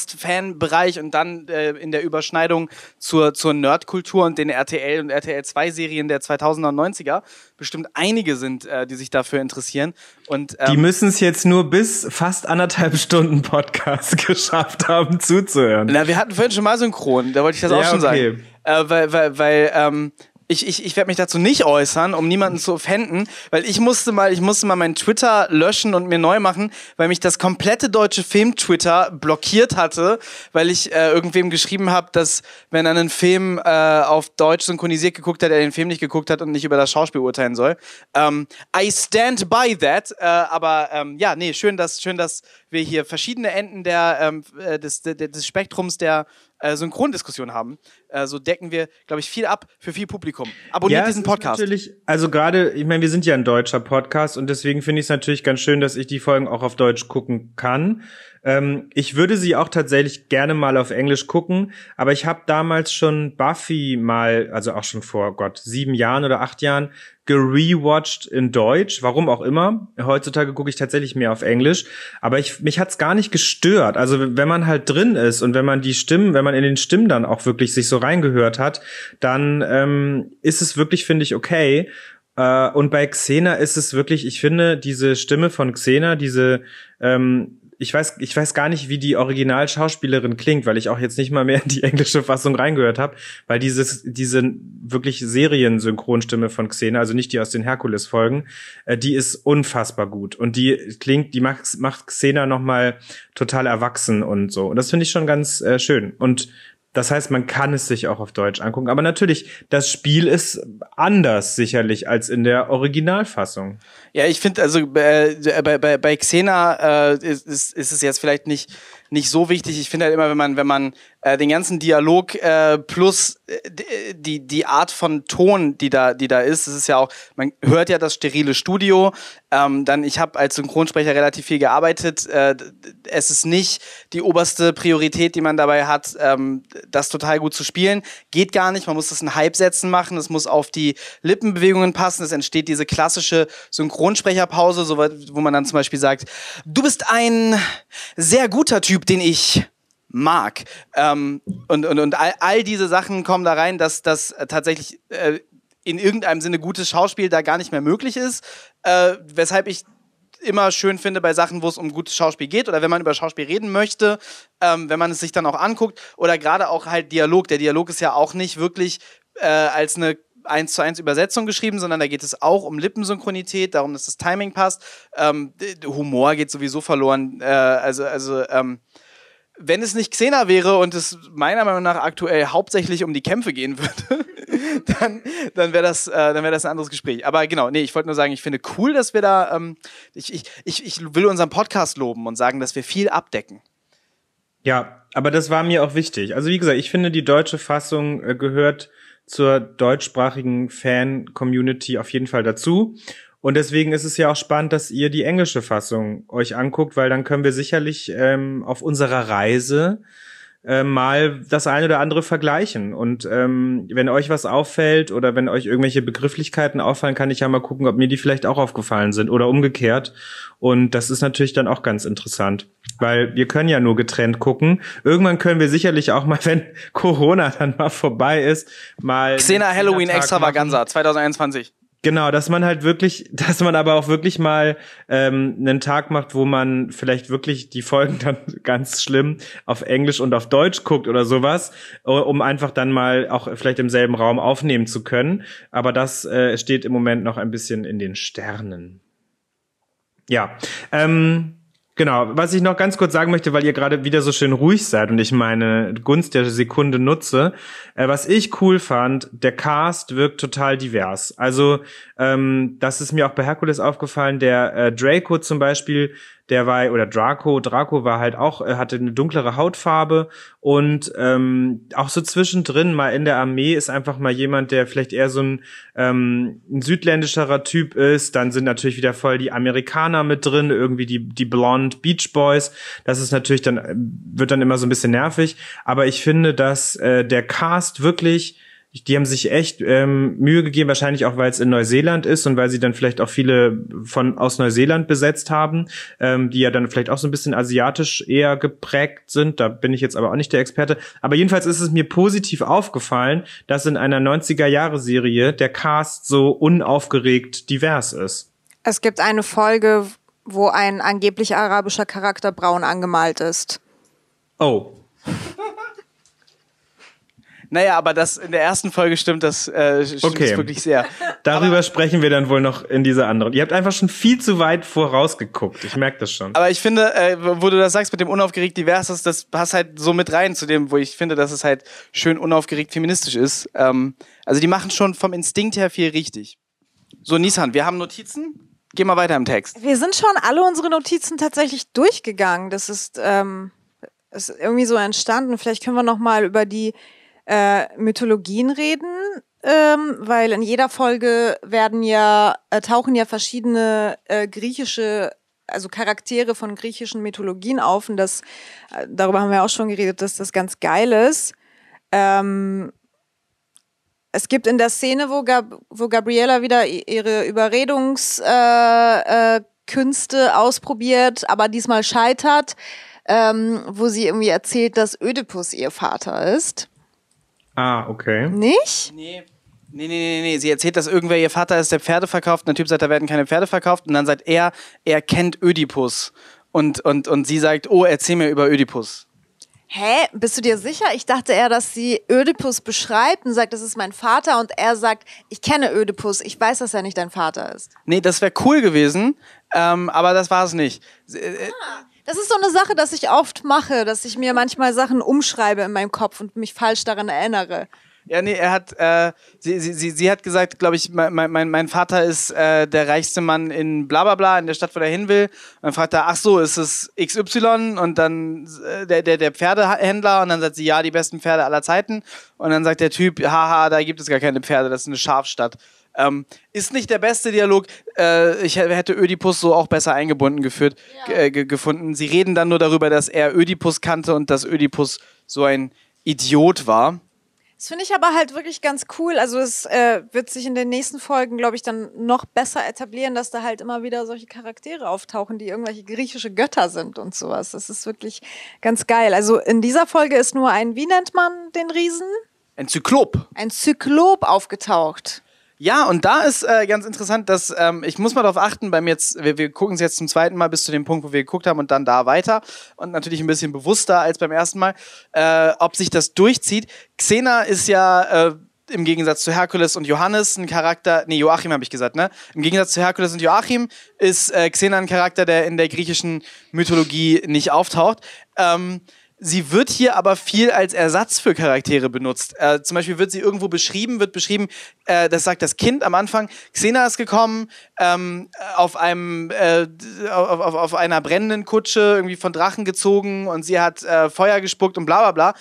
Podcast-Fan-Bereich und dann äh, in der Überschneidung zur, zur Nerdkultur und den RTL und RTL 2-Serien der 2000er und 90er bestimmt einige sind, äh, die sich dafür interessieren. Und, ähm, die müssen es jetzt nur bis fast anderthalb Stunden Podcast [LAUGHS] geschafft haben zuzuhören. Na, wir hatten vorhin schon mal Synchron, da wollte ich das auch schon okay. sagen. Äh, weil, weil, weil ähm, ich, ich, ich werde mich dazu nicht äußern, um niemanden zu offenden, weil ich musste mal, ich musste mal meinen Twitter löschen und mir neu machen, weil mich das komplette deutsche Film-Twitter blockiert hatte, weil ich äh, irgendwem geschrieben habe, dass wenn er einen Film äh, auf Deutsch synchronisiert geguckt hat, er den Film nicht geguckt hat und nicht über das Schauspiel urteilen soll. Ähm, I stand by that. Äh, aber ähm, ja, nee, schön, dass schön, dass wir hier verschiedene Enden der, ähm, äh, des, des, des Spektrums der äh, Synchrondiskussion haben, äh, so decken wir, glaube ich, viel ab für viel Publikum. Abonniert ja, diesen Podcast. Natürlich, also gerade, ich meine, wir sind ja ein deutscher Podcast und deswegen finde ich es natürlich ganz schön, dass ich die Folgen auch auf Deutsch gucken kann. Ähm, ich würde sie auch tatsächlich gerne mal auf Englisch gucken, aber ich habe damals schon Buffy mal, also auch schon vor Gott sieben Jahren oder acht Jahren gerewatcht in Deutsch, warum auch immer. Heutzutage gucke ich tatsächlich mehr auf Englisch, aber ich, mich hat's gar nicht gestört. Also wenn man halt drin ist und wenn man die Stimmen, wenn man in den Stimmen dann auch wirklich sich so reingehört hat, dann ähm, ist es wirklich, finde ich, okay. Äh, und bei Xena ist es wirklich, ich finde, diese Stimme von Xena, diese ähm, ich weiß, ich weiß gar nicht, wie die Originalschauspielerin klingt, weil ich auch jetzt nicht mal mehr in die englische Fassung reingehört habe, weil dieses, diese wirklich Seriensynchronstimme von Xena, also nicht die aus den Herkules-Folgen, äh, die ist unfassbar gut. Und die klingt, die macht, macht Xena nochmal total erwachsen und so. Und das finde ich schon ganz äh, schön. Und das heißt, man kann es sich auch auf Deutsch angucken. Aber natürlich, das Spiel ist anders sicherlich als in der Originalfassung. Ja, ich finde, also äh, bei, bei, bei Xena äh, ist, ist, es jetzt vielleicht nicht nicht so wichtig. Ich finde halt immer, wenn man, wenn man äh, den ganzen Dialog äh, plus äh, die, die Art von Ton, die da, die da ist, das ist ja auch, man hört ja das sterile Studio. Ähm, dann, ich habe als Synchronsprecher relativ viel gearbeitet. Äh, es ist nicht die oberste Priorität, die man dabei hat, ähm, das total gut zu spielen. Geht gar nicht. Man muss das in Halbsätzen machen. Es muss auf die Lippenbewegungen passen. Es entsteht diese klassische Synchronsprecherpause, so, wo man dann zum Beispiel sagt, du bist ein sehr guter Typ Typ, den ich mag. Ähm, und und, und all, all diese Sachen kommen da rein, dass das äh, tatsächlich äh, in irgendeinem Sinne gutes Schauspiel da gar nicht mehr möglich ist. Äh, weshalb ich immer schön finde bei Sachen, wo es um gutes Schauspiel geht oder wenn man über Schauspiel reden möchte, ähm, wenn man es sich dann auch anguckt oder gerade auch halt Dialog. Der Dialog ist ja auch nicht wirklich äh, als eine eins zu eins Übersetzung geschrieben, sondern da geht es auch um Lippensynchronität, darum, dass das Timing passt. Ähm, Humor geht sowieso verloren. Äh, also, also ähm, wenn es nicht Xena wäre und es meiner Meinung nach aktuell hauptsächlich um die Kämpfe gehen würde, [LAUGHS] dann, dann wäre das, äh, dann wär das ein anderes Gespräch. Aber genau, nee, ich wollte nur sagen, ich finde cool, dass wir da, ähm, ich, ich, ich, will unseren Podcast loben und sagen, dass wir viel abdecken. Ja, aber das war mir auch wichtig. Also wie gesagt, ich finde, die deutsche Fassung äh, gehört zur deutschsprachigen Fan-Community auf jeden Fall dazu. Und deswegen ist es ja auch spannend, dass ihr die englische Fassung euch anguckt, weil dann können wir sicherlich ähm, auf unserer Reise äh, mal das eine oder andere vergleichen. Und ähm, wenn euch was auffällt oder wenn euch irgendwelche Begrifflichkeiten auffallen, kann ich ja mal gucken, ob mir die vielleicht auch aufgefallen sind oder umgekehrt. Und das ist natürlich dann auch ganz interessant, weil wir können ja nur getrennt gucken. Irgendwann können wir sicherlich auch mal, [LAUGHS] wenn Corona dann mal vorbei ist, mal Xena Halloween Extravaganza 2021. Genau, dass man halt wirklich, [LAUGHS] dass man aber auch wirklich mal ähm, einen Tag macht, wo man vielleicht wirklich die Folgen dann [LAUGHS] ganz schlimm auf Englisch und auf Deutsch guckt oder sowas, um einfach dann mal auch vielleicht im selben Raum aufnehmen zu können. Aber das äh, steht im Moment noch ein bisschen in den Sternen. Ja, ähm, Genau, was ich noch ganz kurz sagen möchte, weil ihr gerade wieder so schön ruhig seid und ich meine Gunst der Sekunde nutze, äh, was ich cool fand, der Cast wirkt total divers. Also ähm, das ist mir auch bei Herkules aufgefallen, der äh, Draco zum Beispiel der war, oder Draco, Draco war halt auch, er hatte eine dunklere Hautfarbe und ähm, auch so zwischendrin mal in der Armee ist einfach mal jemand, der vielleicht eher so ein, ähm, ein südländischerer Typ ist. Dann sind natürlich wieder voll die Amerikaner mit drin, irgendwie die, die Blonde Beach Boys. Das ist natürlich dann, wird dann immer so ein bisschen nervig. Aber ich finde, dass äh, der Cast wirklich die haben sich echt ähm, Mühe gegeben, wahrscheinlich auch, weil es in Neuseeland ist und weil sie dann vielleicht auch viele von aus Neuseeland besetzt haben, ähm, die ja dann vielleicht auch so ein bisschen asiatisch eher geprägt sind. Da bin ich jetzt aber auch nicht der Experte. Aber jedenfalls ist es mir positiv aufgefallen, dass in einer 90er-Jahre-Serie der Cast so unaufgeregt divers ist. Es gibt eine Folge, wo ein angeblich arabischer Charakter braun angemalt ist. Oh. [LAUGHS] Naja, aber das in der ersten Folge stimmt das, äh, stimmt Okay. das wirklich sehr. Darüber aber, sprechen wir dann wohl noch in dieser anderen. Ihr habt einfach schon viel zu weit vorausgeguckt. Ich merke das schon. aber ich finde, äh, wo du das sagst mit dem unaufgeregt divers, das, das passt halt so mit rein zu dem, wo ich finde, dass es halt schön unaufgeregt feministisch ist. Ähm, also die machen schon vom Instinkt her viel richtig. So, Nissan, wir haben Notizen. Geh mal weiter im Text. Wir sind schon alle unsere Notizen tatsächlich durchgegangen. Das ist, ähm, ist irgendwie so entstanden. Vielleicht können wir noch mal über die äh, Mythologien reden, ähm, weil in jeder Folge werden ja äh, tauchen ja verschiedene äh, griechische also Charaktere von griechischen Mythologien auf und das äh, darüber haben wir auch schon geredet, dass das ganz geil ist. Ähm, es gibt in der Szene, wo, Gab wo Gabriella wieder ihre Überredungskünste äh, äh, ausprobiert, aber diesmal scheitert, ähm, wo sie irgendwie erzählt, dass Ödipus ihr Vater ist. Ah, okay. Nicht? Nee. Nee, nee, nee, nee. Sie erzählt, dass irgendwer ihr Vater ist, der Pferde verkauft. Und der Typ sagt, da werden keine Pferde verkauft. Und dann sagt er, er kennt Ödipus. Und, und, und sie sagt, oh, erzähl mir über Ödipus. Hä? Bist du dir sicher? Ich dachte eher, dass sie Ödipus beschreibt und sagt, das ist mein Vater. Und er sagt, ich kenne Ödipus. Ich weiß, dass er nicht dein Vater ist. Nee, das wäre cool gewesen. Ähm, aber das war es nicht. Äh, Das ist so eine Sache, dass ich oft mache, dass ich mir manchmal Sachen umschreibe in meinem Kopf und mich falsch daran erinnere. Ja, nee, er hat, äh, sie, sie, sie, sie hat gesagt, glaube ich, mein, mein, mein Vater ist äh, der reichste Mann in bla bla bla, in der Stadt, wo er hin will. Und dann fragt er, ach so, ist es XY? Und dann äh, der, der, der Pferdehändler und dann sagt sie, ja, die besten Pferde aller Zeiten. Und dann sagt der Typ, haha, da gibt es gar keine Pferde, das ist eine Schafstadt. Ähm, ist nicht der beste Dialog. Äh, ich hätte Ödipus so auch besser eingebunden geführt, äh, ge- gefunden. Sie reden dann nur darüber, dass er Ödipus kannte und dass Ödipus so ein Idiot war. Das finde ich aber halt wirklich ganz cool. Also es äh, wird sich in den nächsten Folgen, glaube ich, dann noch besser etablieren, dass da halt immer wieder solche Charaktere auftauchen, die irgendwelche griechische Götter sind und sowas. Das ist wirklich ganz geil. Also in dieser Folge ist nur ein, wie nennt man den Riesen? Ein Zyklop. Ein Zyklop aufgetaucht. Ja, und da ist äh, ganz interessant, dass ähm, ich muss mal darauf achten, beim jetzt, wir, wir gucken es jetzt zum zweiten Mal bis zu dem Punkt, wo wir geguckt haben und dann da weiter und natürlich ein bisschen bewusster als beim ersten Mal, äh, ob sich das durchzieht. Xena ist ja äh, im Gegensatz zu Herkules und Johannes ein Charakter, nee, Joachim habe ich gesagt, ne? Im Gegensatz zu Herkules und Joachim ist äh, Xena ein Charakter, der in der griechischen Mythologie nicht auftaucht. Ähm, Sie wird hier aber viel als Ersatz für Charaktere benutzt. Äh, zum Beispiel wird sie irgendwo beschrieben, wird beschrieben, äh, das sagt das Kind am Anfang, Xena ist gekommen, ähm, auf einem, äh, auf, auf, auf einer brennenden Kutsche, irgendwie von Drachen gezogen und sie hat äh, Feuer gespuckt und bla bla bla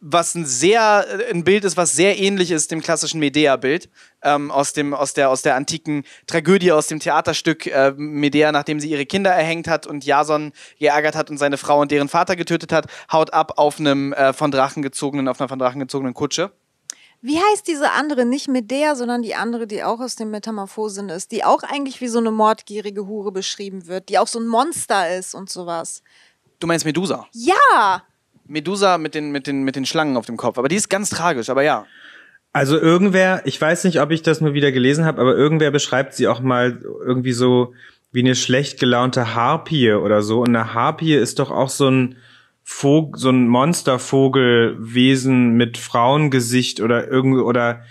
was ein sehr ein Bild ist, was sehr ähnlich ist dem klassischen Medea-Bild ähm, aus dem aus der aus der antiken Tragödie aus dem Theaterstück äh, Medea, nachdem sie ihre Kinder erhängt hat und Jason geärgert hat und seine Frau und deren Vater getötet hat, haut ab auf einem äh, von Drachen gezogenen auf einer von Drachen gezogenen Kutsche. Wie heißt diese andere? Nicht Medea, sondern die andere, die auch aus dem Metamorphosen ist, die auch eigentlich wie so eine mordgierige Hure beschrieben wird, die auch so ein Monster ist und sowas. Du meinst Medusa? Ja! Medusa mit den, mit, den, mit den Schlangen auf dem Kopf. Aber die ist ganz tragisch, aber ja. Also irgendwer, ich weiß nicht, ob ich das nur wieder gelesen habe, aber irgendwer beschreibt sie auch mal irgendwie so wie eine schlecht gelaunte Harpie oder so. Und eine Harpie ist doch auch so ein Vogel, so ein Monstervogelwesen mit Frauengesicht oder irgend oder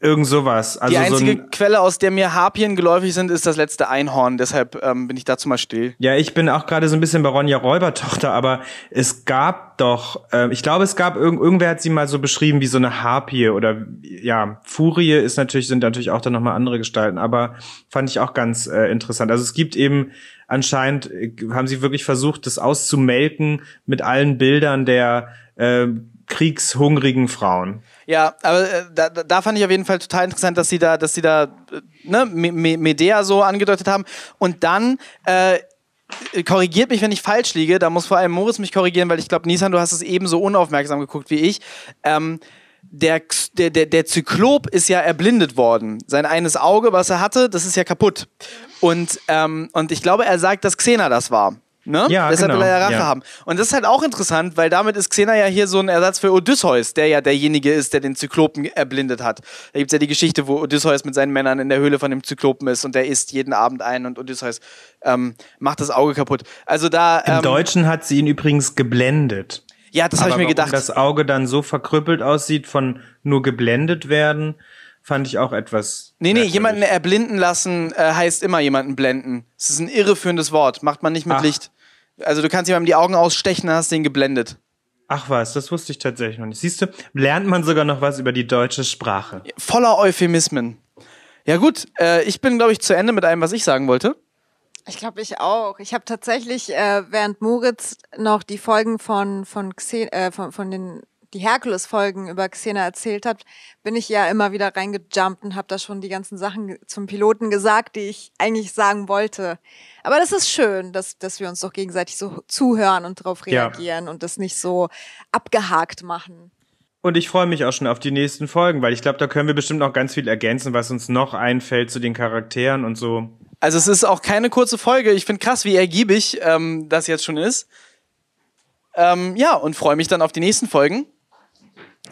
Irgend sowas. Also die einzige so ein, Quelle, aus der mir Harpien geläufig sind, ist das letzte Einhorn. Deshalb ähm, bin ich dazu mal still. Ja, ich bin auch gerade so ein bisschen bei Ronja Räubertochter, aber es gab doch, äh, ich glaube, es gab irgend, irgendwer hat sie mal so beschrieben wie so eine Harpie oder ja, Furie ist natürlich sind natürlich auch dann noch mal andere Gestalten, aber fand ich auch ganz äh, interessant. Also es gibt eben anscheinend äh, haben sie wirklich versucht, das auszumelken mit allen Bildern der äh, kriegshungrigen Frauen. Ja, aber äh, da, da fand ich auf jeden Fall total interessant, dass sie da, dass sie da äh, ne, Medea so angedeutet haben. Und dann äh, korrigiert mich, wenn ich falsch liege. Da muss vor allem Moritz mich korrigieren, weil ich glaube, Nisan, du hast es ebenso unaufmerksam geguckt wie ich. Ähm, der, der, der, der Zyklop ist ja erblindet worden. Sein eines Auge, was er hatte, das ist ja kaputt. Und, ähm, und ich glaube, er sagt, dass Xena das war. Ne? Ja, Deshalb genau. will er ja Rache ja. haben. Und das ist halt auch interessant, weil damit ist Xena ja hier so ein Ersatz für Odysseus, der ja derjenige ist, der den Zyklopen erblindet hat. Da gibt es ja die Geschichte, wo Odysseus mit seinen Männern in der Höhle von dem Zyklopen ist und der isst jeden Abend ein und Odysseus ähm, macht das Auge kaputt. Also da. Im Ähm, Deutschen hat sie ihn übrigens geblendet. ja, das habe ich mir gedacht. das Auge dann so verkrüppelt aussieht von nur geblendet werden, fand ich auch etwas. Nee, nee, merkwürdig. jemanden erblinden lassen äh, heißt immer jemanden blenden. Es ist ein irreführendes Wort. Macht man nicht mit Ach. Licht. Also du kannst jemandem die Augen ausstechen, dann hast du ihn geblendet. Ach was, das wusste ich tatsächlich noch nicht. Siehst du, lernt man sogar noch was über die deutsche Sprache. Voller Euphemismen. Ja gut, äh, ich bin, glaube ich, zu Ende mit allem, was ich sagen wollte. Ich glaube, ich auch. Ich habe tatsächlich, äh, während Moritz noch die Folgen von, von, Xe äh, von, von den die Herkules-Folgen über Xena erzählt hat, bin ich ja immer wieder reingejumpt und habe da schon die ganzen Sachen zum Piloten gesagt, die ich eigentlich sagen wollte. Aber das ist schön, dass, dass wir uns doch gegenseitig so zuhören und darauf Ja. reagieren und das nicht so abgehakt machen. Und ich freue mich auch schon auf die nächsten Folgen, weil ich glaube, da können wir bestimmt noch ganz viel ergänzen, was uns noch einfällt zu den Charakteren und so. Also es ist auch keine kurze Folge. Ich finde krass, wie ergiebig ähm, das jetzt schon ist. Ähm, ja, und freue mich dann auf die nächsten Folgen.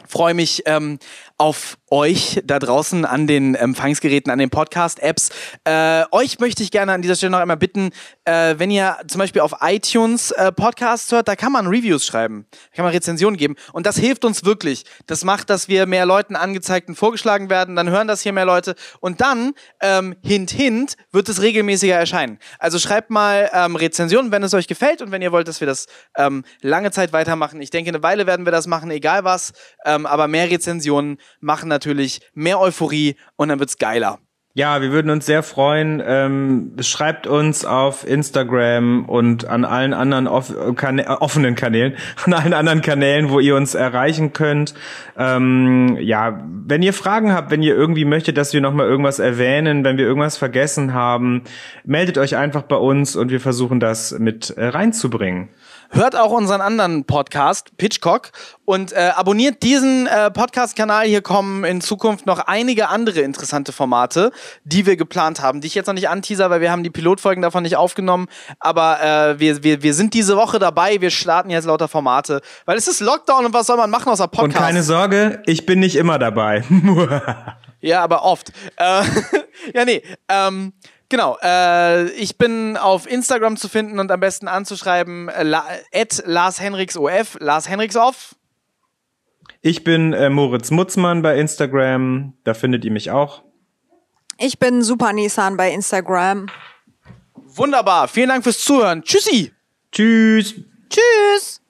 Freue mich ähm, auf euch da draußen an den Empfangsgeräten, an den Podcast-Apps. Äh, euch möchte ich gerne an dieser Stelle noch einmal bitten, äh, wenn ihr zum Beispiel auf iTunes äh, Podcasts hört, da kann man Reviews schreiben, da kann man Rezensionen geben. Und das hilft uns wirklich. Das macht, dass wir mehr Leuten angezeigt und vorgeschlagen werden. Dann hören das hier mehr Leute. Und dann, ähm, hint, hint, wird es regelmäßiger erscheinen. Also schreibt mal ähm, Rezensionen, wenn es euch gefällt und wenn ihr wollt, dass wir das ähm, lange Zeit weitermachen. Ich denke, eine Weile werden wir das machen, egal was. Ähm, aber mehr Rezensionen machen natürlich mehr Euphorie und dann wird's geiler. Ja, wir würden uns sehr freuen. Ähm, schreibt uns auf Instagram und an allen anderen off Kana äh, offenen Kanälen, [LAUGHS] an allen anderen Kanälen, wo ihr uns erreichen könnt. Ähm, ja, wenn ihr Fragen habt, wenn ihr irgendwie möchtet, dass wir nochmal irgendwas erwähnen, wenn wir irgendwas vergessen haben, meldet euch einfach bei uns und wir versuchen das mit äh, reinzubringen. Hört auch unseren anderen Podcast, Pitchcock, und äh, abonniert diesen äh, Podcast-Kanal. Hier kommen in Zukunft noch einige andere interessante Formate, die wir geplant haben, die ich jetzt noch nicht anteaser, weil wir haben die Pilotfolgen davon nicht aufgenommen. Aber äh, wir, wir, wir sind diese Woche dabei. Wir starten jetzt lauter Formate, weil es ist Lockdown und was soll man machen außer Und Podcast? keine Sorge, ich bin nicht immer dabei. [LAUGHS] Ja, aber oft. Äh, [LAUGHS] ja, nee. Ähm, genau. Äh, ich bin auf Instagram zu finden und am besten anzuschreiben äh, la, at Lars Henriks OF, Lars Henriks off. Ich bin äh, Moritz Mutzmann bei Instagram. Da findet ihr mich auch. Ich bin Super Nissan bei Instagram. Wunderbar. Vielen Dank fürs Zuhören. Tschüssi. Tschüss. Tschüss.